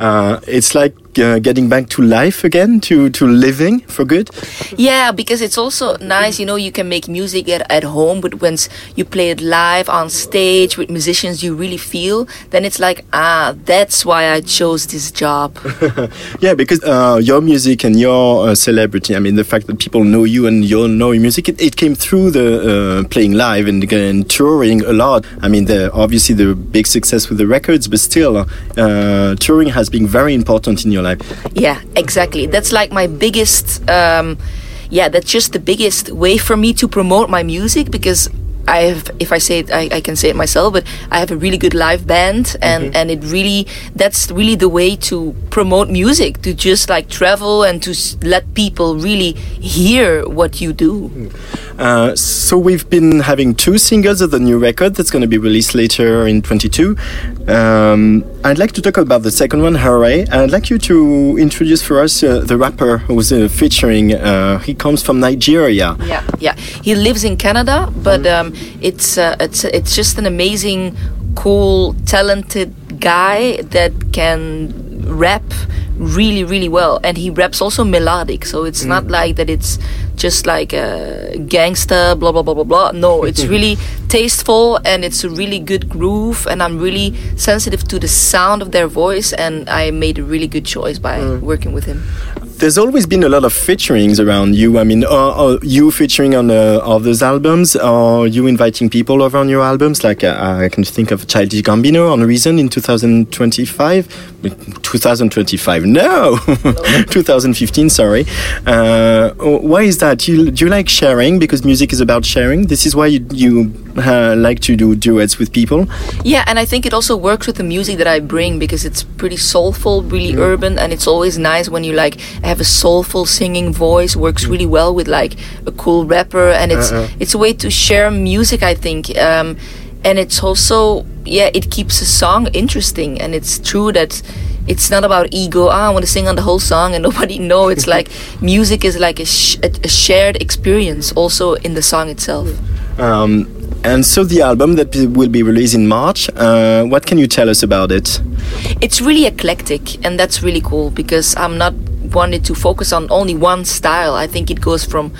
Uh, it's like uh, getting back to life again, to to living for good? Yeah, because it's also nice, you know, you can make music at, at home, but once you play it live on stage with musicians you really feel, then it's like, ah, that's why I chose this job. [laughs] yeah, because uh, your music and your uh, celebrity, I mean, the fact that people know you and you know your music, it, it came through the uh, playing live and, and touring a lot. I mean, the, obviously the big success with the records, but still, uh, touring has been very important in your life. Yeah, exactly. That's like my biggest. Um, yeah, that's just the biggest way for me to promote my music because I have, if I say it, I, I, can say it myself, but I have a really good live band, and mm-hmm. and it really that's really the way to promote music to just like travel and to let people really hear what you do. Uh, so we've been having two singles of the new record that's going to be released later in 22. Um, I'd like to talk about the second one, Hooray. I'd like you to introduce for us uh, the rapper who's uh, featuring. Uh, he comes from Nigeria. Yeah, yeah. He lives in Canada, but um, it's uh, it's it's just an amazing, cool, talented guy that can rap really really well and he raps also melodic so it's mm. not like that it's just like a gangster blah blah blah blah blah no it's [laughs] really tasteful and it's a really good groove and i'm really sensitive to the sound of their voice and i made a really good choice by mm. working with him there's always been a lot of featurings around you. I mean, are, uh, you featuring on uh, others' albums, or you inviting people over on your albums? Like uh, I can think of Childish Gambino on Reason in 2025. 2025? No, [laughs] 2015. Sorry. Uh, why is that? You, do you like sharing? Because music is about sharing. This is why you, you uh, like to do duets with people. Yeah, and I think it also works with the music that I bring because it's pretty soulful, really mm. urban, and it's always nice when you like have a soulful singing voice. Works really well with like a cool rapper, and it's uh-uh. it's a way to share music. I think. Um, and it's also yeah it keeps a song interesting and it's true that it's not about ego oh, i want to sing on the whole song and [laughs] nobody know it's [laughs] like music is like a, sh- a, shared experience also in the song itself um, and so the album that will be released in March, uh, what can you tell us about it? It's really eclectic, and that's really cool because I'm not wanted to focus on only one style. I think it goes from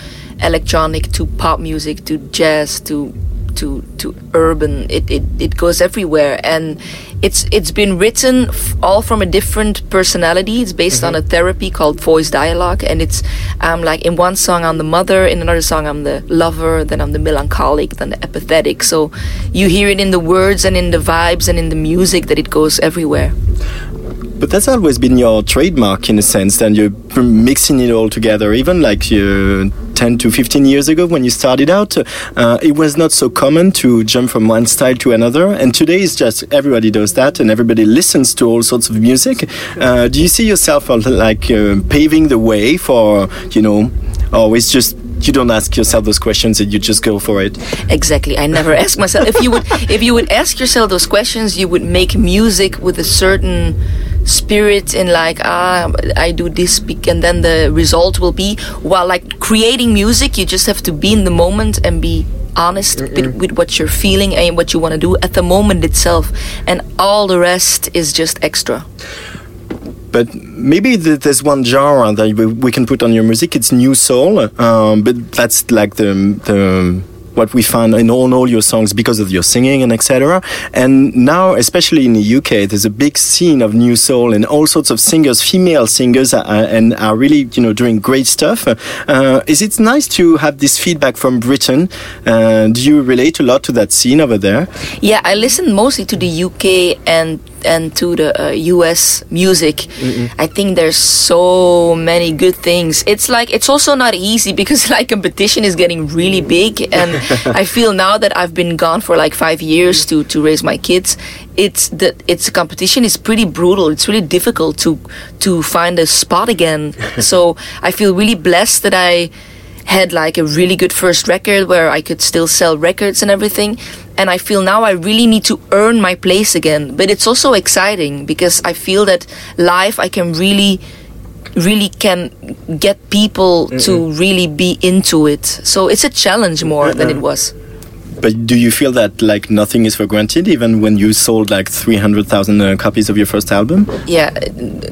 electronic to pop music to jazz to to to urban. It it, it goes everywhere, and it's it's been written all from a different personality. It's based mm-hmm. on a therapy called voice dialogue, and it's um like in one song I'm the mother, in another song I'm the lover, then I'm the melancholic, then the apathetic. So you hear it in the words and in the vibes and in the music that it goes everywhere. But that's always been your trademark in a sense, Then you're mixing it all together. Even like uh, 10 to 15 years ago when you started out, uh, it was not so common to jump from one style to another. And today it's just everybody does that and everybody listens to all sorts of music. Uh, do you see yourself like uh, paving the way for, you know, always just you don't ask yourself those questions and you just go for it exactly i never ask myself if you would if you would ask yourself those questions you would make music with a certain spirit in like ah I do this and then the result will be while like creating music you just have to be in the moment and be honest with, with, what you're feeling and what you want to do at the moment itself. And all the rest is just extra. But maybe there's one genre that we can put on your music. It's new soul um, but that's like the the what we find in all, in all your songs because of your singing and etc. And now, especially in the UK, there's a big scene of new soul and all sorts of singers, female singers, are, and are really you know doing great stuff. Uh, is it nice to have this feedback from Britain? Uh, do you relate a lot to that scene over there? Yeah, I listen mostly to the UK and and to the uh, US music. Mm-mm. I think there's so many good things. It's like it's also not easy because [laughs] like competition is getting really big and [laughs] I feel now that I've been gone for like 5 years to to raise my kids. It's the it's a competition is pretty brutal. It's really difficult to to find a spot again. [laughs] so I feel really blessed that I had like a really good first record where I could still sell records and everything. And I feel now I really need to earn my place again. But it's also exciting because I feel that live I can really really can get people Mm-mm. to really be into it. So it's a challenge more than it was. But do you feel that like nothing is for granted, even when you sold like three hundred thousand uh, copies of your first album? Yeah,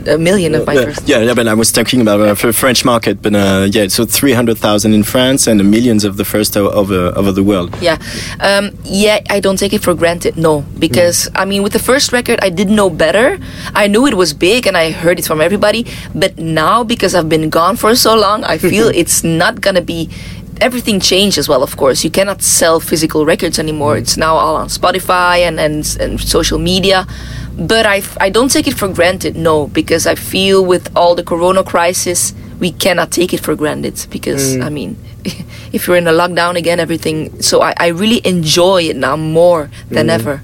a million of my Uh, first. yeah, yeah, but I was talking about uh, for French market, but uh, yeah, so three hundred thousand in France and millions of the first o- over over the world. Yeah, um, yeah. I don't take it for granted. No, because I mean, with the first record, I didn't know better. I knew it was big, and I heard it from everybody. But now, because I've been gone for so long, I feel [laughs] it's not gonna be. Everything changed as well. Of course, you cannot sell physical records anymore. It's now all on Spotify and and, and social media. But I I don't take it for granted. No, because I feel with all the Corona crisis, we cannot take it for granted. Because Mm. I mean, [laughs] if you're in a lockdown again, everything. So I, I really enjoy it now more than Mm. ever.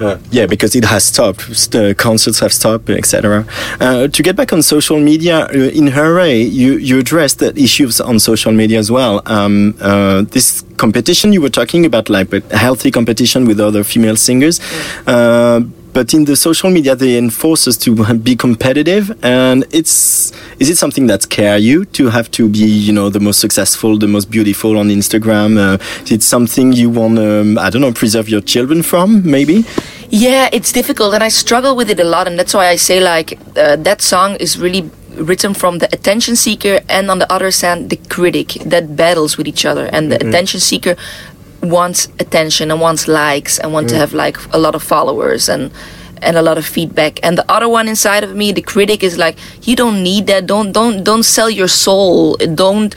Uh, yeah, because it has stopped. The concerts have stopped, etc. Uh, to get back on social media, uh, in Hooray, you you addressed the issues on social media as well. Um, uh, this competition you were talking about, like a healthy competition with other female singers. Uh, but in the social media, they enforce us to be competitive, and it's is it something that scare you to have to be, you know, the most successful, the most beautiful on Instagram? Uh, is it something you want, um, I don't know, preserve your children from, maybe? Yeah, it's difficult, and I struggle with it a lot, and that's why I say like uh, that song is really written from the attention seeker and on the other side the critic that battles with each other, and the Mhm. attention seeker wants attention and wants likes and want to Mm. have like a lot of followers and and a lot of feedback. And the other one inside of me the critic is like you don't need that. Don't don't don't sell your soul. Don't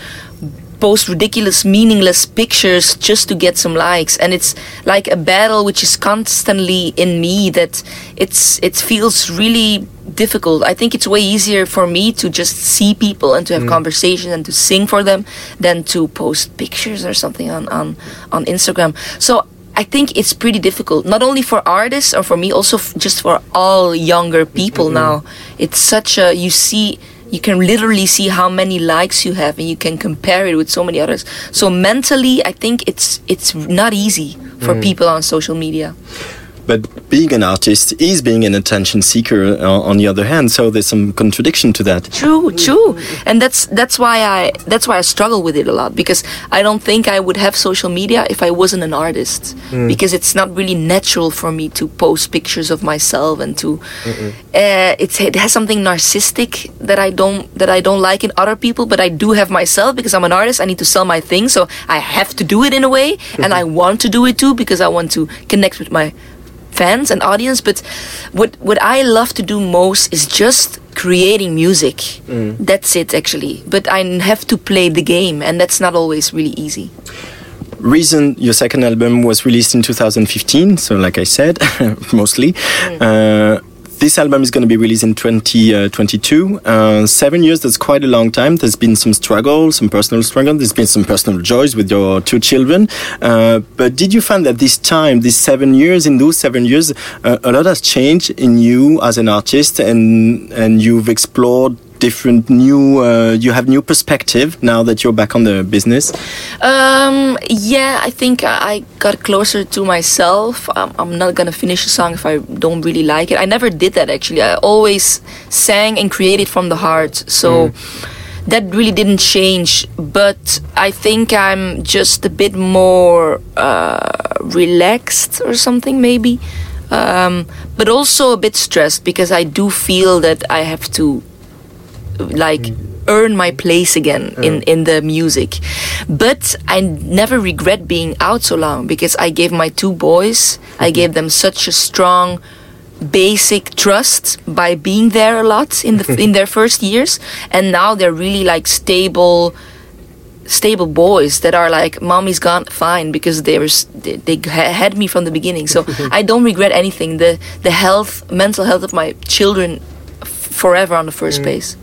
post ridiculous meaningless pictures just to get some likes and it's like a battle which is constantly in me that it's it feels really difficult i think it's way easier for me to just see people and to have Mm. conversations and to sing for them than to post pictures or something on on on instagram so I think it's pretty difficult, not only for artists or for me, also f- just for all younger people Mhm. now. It's such a you see you can literally see how many likes you have and you can compare it with so many others so mentally i think it's it's not easy for Mm. people on social media But being an artist is being an attention seeker uh, on the other hand, so there's some contradiction to that. true true and that's that's why i that's why i struggle with it a lot because i don't think i would have social media if i wasn't an artist Mm. because it's not really natural for me to post pictures of myself and to uh, it's, it has something narcissistic that I don't that I don't like in other people, but I do have myself because I'm an artist. I need to sell my thing, so I have to do it in a way, and I [laughs] want to do it too because I want to connect with my fans and audience. But what what I love to do most is just creating music. That's it actually. But I have to play the game, and that's not always really easy. Reason, your second album was released in 2015, so like I said, [laughs] mostly. Uh, this album is going to be released in 2022. Uh, seven years, that's quite a long time. There's been some struggle, some personal struggle. There's been some personal joys with your two children. Uh, but did you find that this time, these seven years, in those seven years, uh, a lot has changed in you as an artist and, and you've explored different new, uh, you have new perspective now that you're back on the business? Um, yeah, I think I got closer to myself. Um, I'm not gonna finish a song if I don't really like it. I never did that actually. I always sang and created from the heart. So that really didn't change. But I think I'm just a bit more uh, relaxed or something, maybe. Um, but also a bit stressed because I do feel that I have to like earn my place again in in the music. But i never regret being out so long because i gave my two boys i gave them such a strong basic trust by being there a lot in the [laughs] in their first years. And now they're really like stable stable boys that are like mommy's gone fine because they were they, they had me from the beginning. So [laughs] i don't regret anything. The the health mental health of my children f- forever on the first mm. place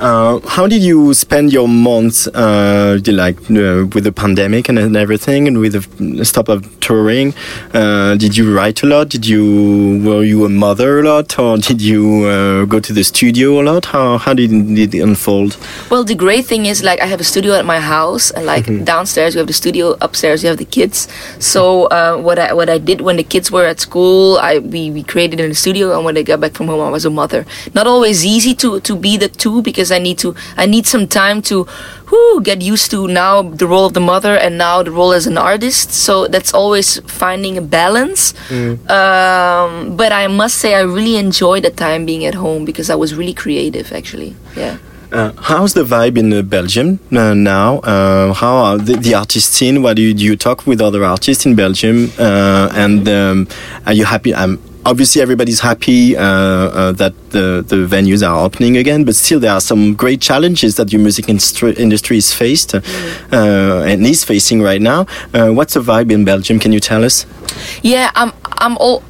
Uh, how did you spend your months, uh, like uh, with the pandemic and, and everything, and with the stop of touring? Uh, did you write a lot? Did you were you a mother a lot, or did you uh, go to the studio a lot? How how did it unfold? Well, the great thing is like I have a studio at my house, and like downstairs we have the studio, upstairs we have the kids. So uh, what I what I did when the kids were at school, I we, we created in the studio, and when they got back from home, I was a mother. Not always easy to to be the two because because I need to I need some time to whoo, get used to now the role of the mother and now the role as an artist. So that's always finding a balance. Um, but I must say I really enjoyed the time being at home because I was really creative actually. Yeah. Uh, how's the vibe in uh, Belgium uh, now? How are the, the artist scene? What do you, do you talk with other artists in Belgium? Uh, and um, are you happy? Um, obviously, everybody's happy uh, uh, that the, the venues are opening again, but still, there are some great challenges that your music instru- industry is faced uh, and is facing right now. Uh, what's the vibe in Belgium? Can you tell us? Yeah, I'm I'm all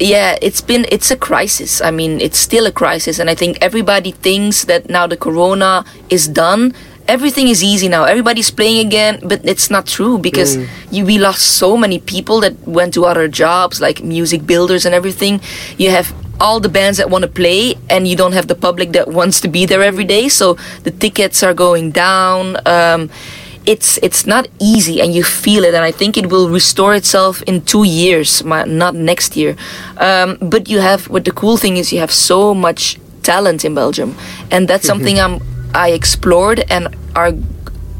yeah, it's been it's a crisis. I mean, it's still a crisis and I think everybody thinks that now the corona is done. Everything is easy now. Everybody's playing again, but it's not true because Mm. you we lost so many people that went to other jobs like music builders and everything. You have all the bands that want to play and you don't have the public that wants to be there every day so the tickets are going down um, it's it's not easy and you feel it and i think it will restore itself in two years not next year um, but you have what the cool thing is you have so much talent in belgium and that's [laughs] something i'm i explored and are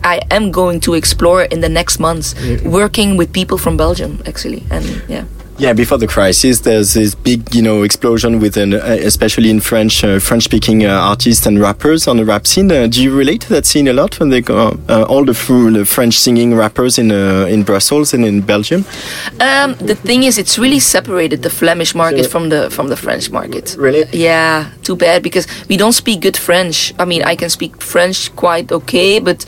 i am going to explore in the next months mm. working with people from belgium actually and yeah Yeah, before the crisis, there's this big, you know, explosion within, uh, especially in French, uh, French-speaking uh, artists and rappers on the rap scene. Uh, do you relate to that scene a lot when they go, uh, all the, the French-singing rappers in uh, in Brussels and in Belgium? Um, the thing is, it's really separated the Flemish market from the from the French market. Really? Yeah. Too bad because we don't speak good French. I mean, I can speak French quite okay, but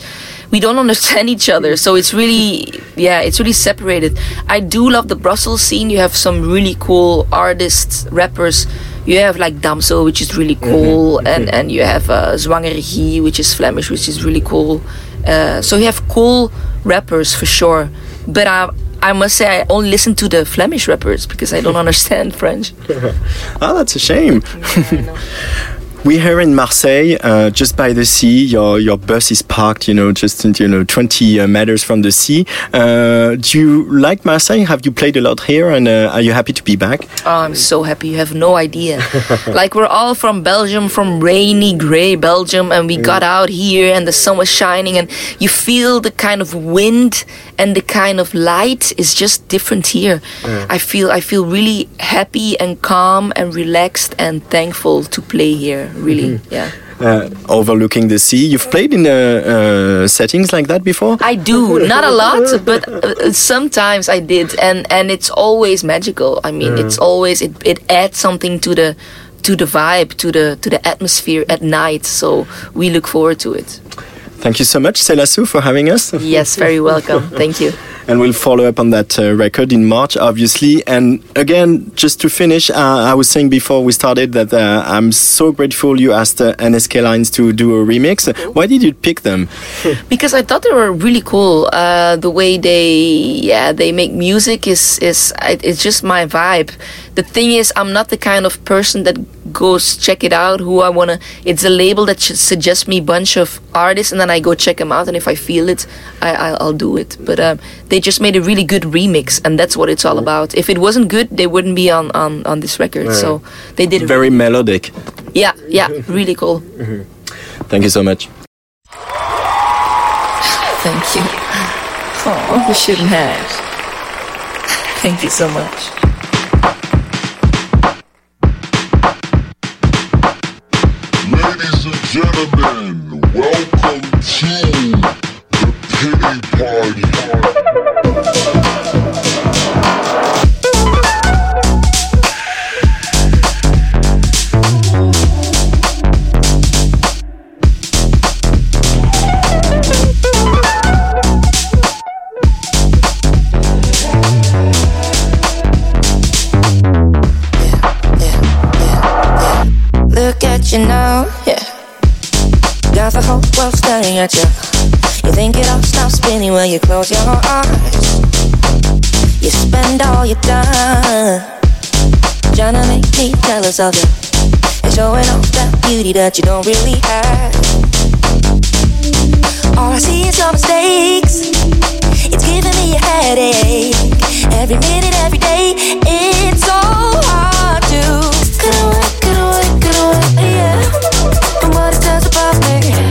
we don't understand each other. So it's really, yeah, it's really separated. I do love the Brussels scene. You have some really cool artists, rappers. You have like Damso, which is really cool, and and you have uh, Zwangere Guy, which is Flemish, which is really cool. Uh, so you have cool rappers for sure, but I I must say I only listen to the Flemish rappers because I don't [laughs] understand French. oh, that's a shame. [laughs] We're here in Marseille, uh, just by the sea. Your your bus is parked, you know, just you know, 20 uh, meters from the sea. Uh, do you like Marseille? Have you played a lot here, and uh, are you happy to be back? Oh, I'm so happy. You have no idea. [laughs] like we're all from Belgium, from rainy, gray Belgium, and we got out here, and the sun was shining, and you feel the kind of wind and the kind of light is just different here. Yeah. I feel I feel really happy and calm and relaxed and thankful to play here. Really, yeah. Uh, overlooking the sea. You've played in uh, uh, settings like that before? I do [laughs] not a lot, but uh, sometimes I did, and and it's always magical. I mean, Yeah. it's always it, it adds something to the to the vibe, to the to the atmosphere at night. So we look forward to it. Thank you so much, Selassou, for having us. Yes, very welcome. [laughs] Thank you. And we'll follow up on that uh, record in March, obviously. And again, just to finish, uh, I was saying before we started that uh, I'm so grateful you asked uh, NSK Lines to do a remix. Why did you pick them? [laughs] because I thought they were really cool. Uh, the way they, yeah, they make music is is it's just my vibe. The thing is, I'm not the kind of person that goes check it out. Who I wanna. It's a label that should suggest me bunch of artists, and then I go check them out. And if I feel it, I I'll do it. But um, they just made a really good remix, and that's what it's all about. If it wasn't good, they wouldn't be on on on this record. Yeah. So they did. it Very melodic. Yeah, yeah, really cool. [laughs] Thank you so much. Thank you. Oh, you shouldn't have. Thank you so much. Ladies and gentlemen, welcome to the Pity Party. Staring at you. You think it all stops spinning when you close your eyes. You spend all your time trying to make me jealous of you. And showing off that beauty that you don't really have. All I see is your mistakes. It's giving me a headache. Every minute, every day, it's so hard to get away, get away, get away, yeah. From what it does above me.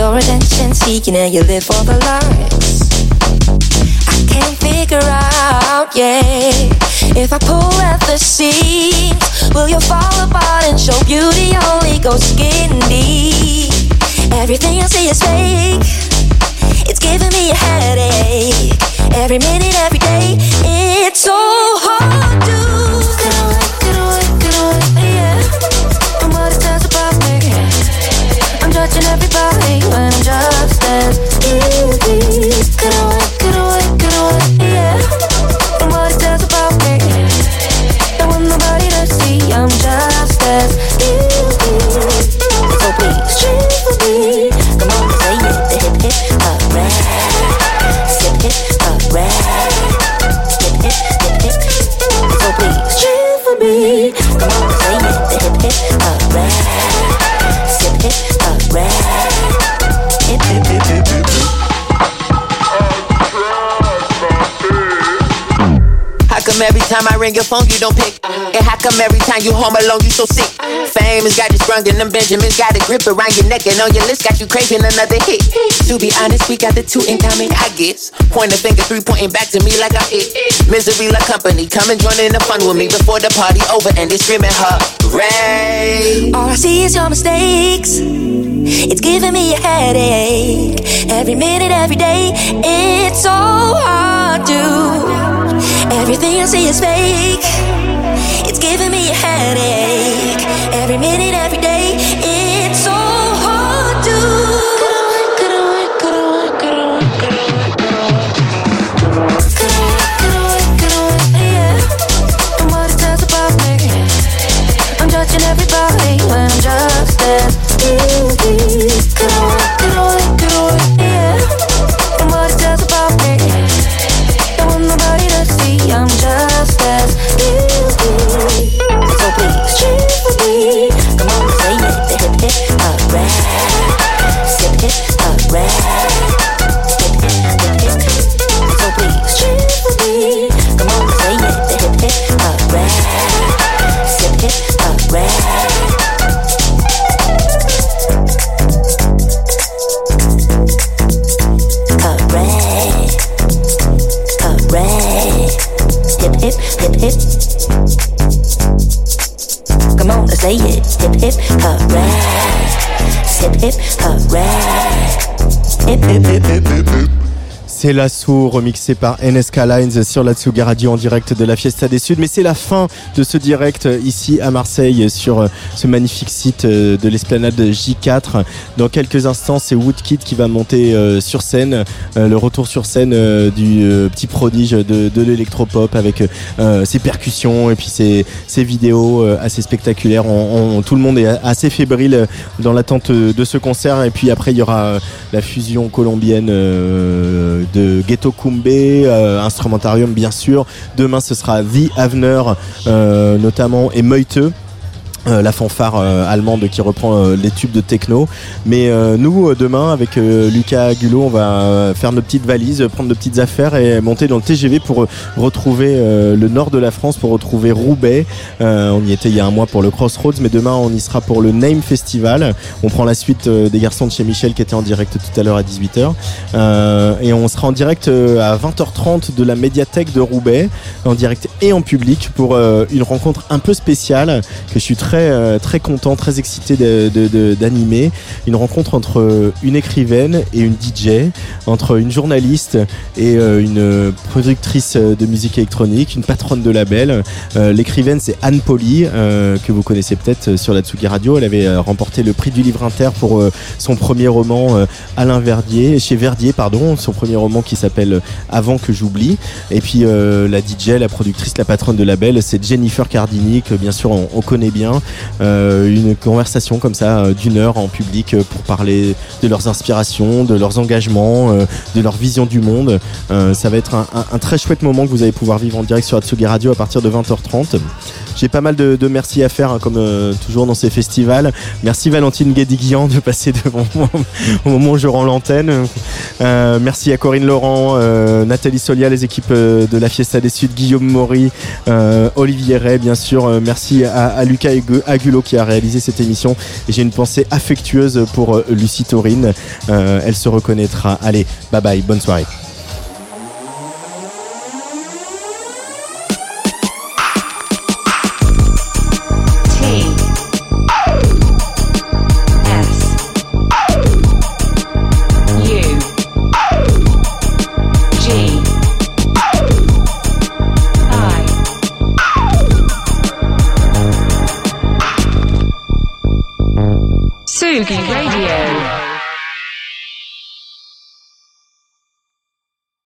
And you're attention seeking and you live for the lies. I can't figure out, yeah. If I pull at the seams, will you fall apart and show beauty only goes skin deep? Everything I see is fake. It's giving me a headache. Every minute, every day, it's so hard to get away, get away, get away, yeah. From what it says about me. I'm everybody when I'm just as easy. Get away, time I ring your phone you don't pick? And how come every time you home alone you so sick? Fame has got you sprung and them Benjamins got a grip around your neck and on your list got you craving another hit. To be honest, we got the two in common, I guess. Point a finger, three pointing back to me like I'm it. Misery like company, come and join in the fun with me before the party over and they screaming hooray. All I see is your mistakes. It's giving me a headache. Every minute, every day, it's so hard to. Everything I see is fake. It's giving me a headache. Every minute, every day, play it. Hip hip hooray. Hip hip hooray. Hip hip hip C'est l'assaut remixé par NSK Lines sur la Tsuga Radio en direct de la Fiesta des Suds. Mais c'est la fin de ce direct ici à Marseille sur ce magnifique site de l'esplanade J4. Dans quelques instants, c'est Woodkid qui va monter euh, sur scène. Euh, le retour sur scène euh, du euh, petit prodige de, l'électropop avec euh, ses percussions et puis ses, vidéos euh, assez spectaculaires. Tout le monde est assez fébrile dans l'attente de ce concert. Et puis après, il y aura euh, la fusion colombienne euh, de Ghetto Kumbe, euh, Instrumentarium bien sûr. Demain, ce sera The Avener euh, notamment et Meute. Euh, la fanfare euh, allemande qui reprend euh, les tubes de techno. Mais euh, nous, euh, demain, avec euh, Lucas Gulot, on va faire nos petites valises, prendre nos petites affaires et monter dans le TGV pour retrouver le nord de la France, pour retrouver Roubaix. On y était il y a un mois pour le Crossroads, mais demain, on y sera pour le Name Festival. On prend la suite des garçons de chez Michel qui étaient en direct tout à l'heure à 18h. Euh, et on sera en direct à 20h30 de la médiathèque de Roubaix, en direct et en public pour une rencontre un peu spéciale que je suis très euh, très content, très excité d'animer. Une rencontre entre euh, une écrivaine et une DJ, entre une journaliste et euh, une productrice de musique électronique, une patronne de label. L'écrivaine c'est Anne Poli, que vous connaissez peut-être sur la Tsugi Radio. Elle avait remporté le prix du livre inter pour son premier roman Alain Verdier, chez Verdier pardon, son premier roman qui s'appelle Avant que j'oublie. Et puis la DJ, la productrice, la patronne de label, c'est Jennifer Cardini que bien sûr on connaît bien. Euh, une conversation comme ça euh, d'une heure en public euh, pour parler de leurs inspirations, de leurs engagements, de leur vision du monde. Ça va être un, très chouette moment que vous allez pouvoir vivre en direct sur Atsugi Radio à partir de 20h30. J'ai pas mal de, merci à faire, hein, comme toujours dans ces festivals. Merci Valentine Guédiguian de passer devant moi au moment où je rends l'antenne. Merci à Corinne Laurent, Nathalie Solia, les équipes de la Fiesta des Suds, Guillaume Maury, Olivier Ray, bien sûr. Merci à, Lucas et Agulo qui a réalisé cette émission. J'ai une pensée affectueuse pour euh, Lucie Taurine. Euh, elle se reconnaîtra. Allez, bye bye, bonne soirée.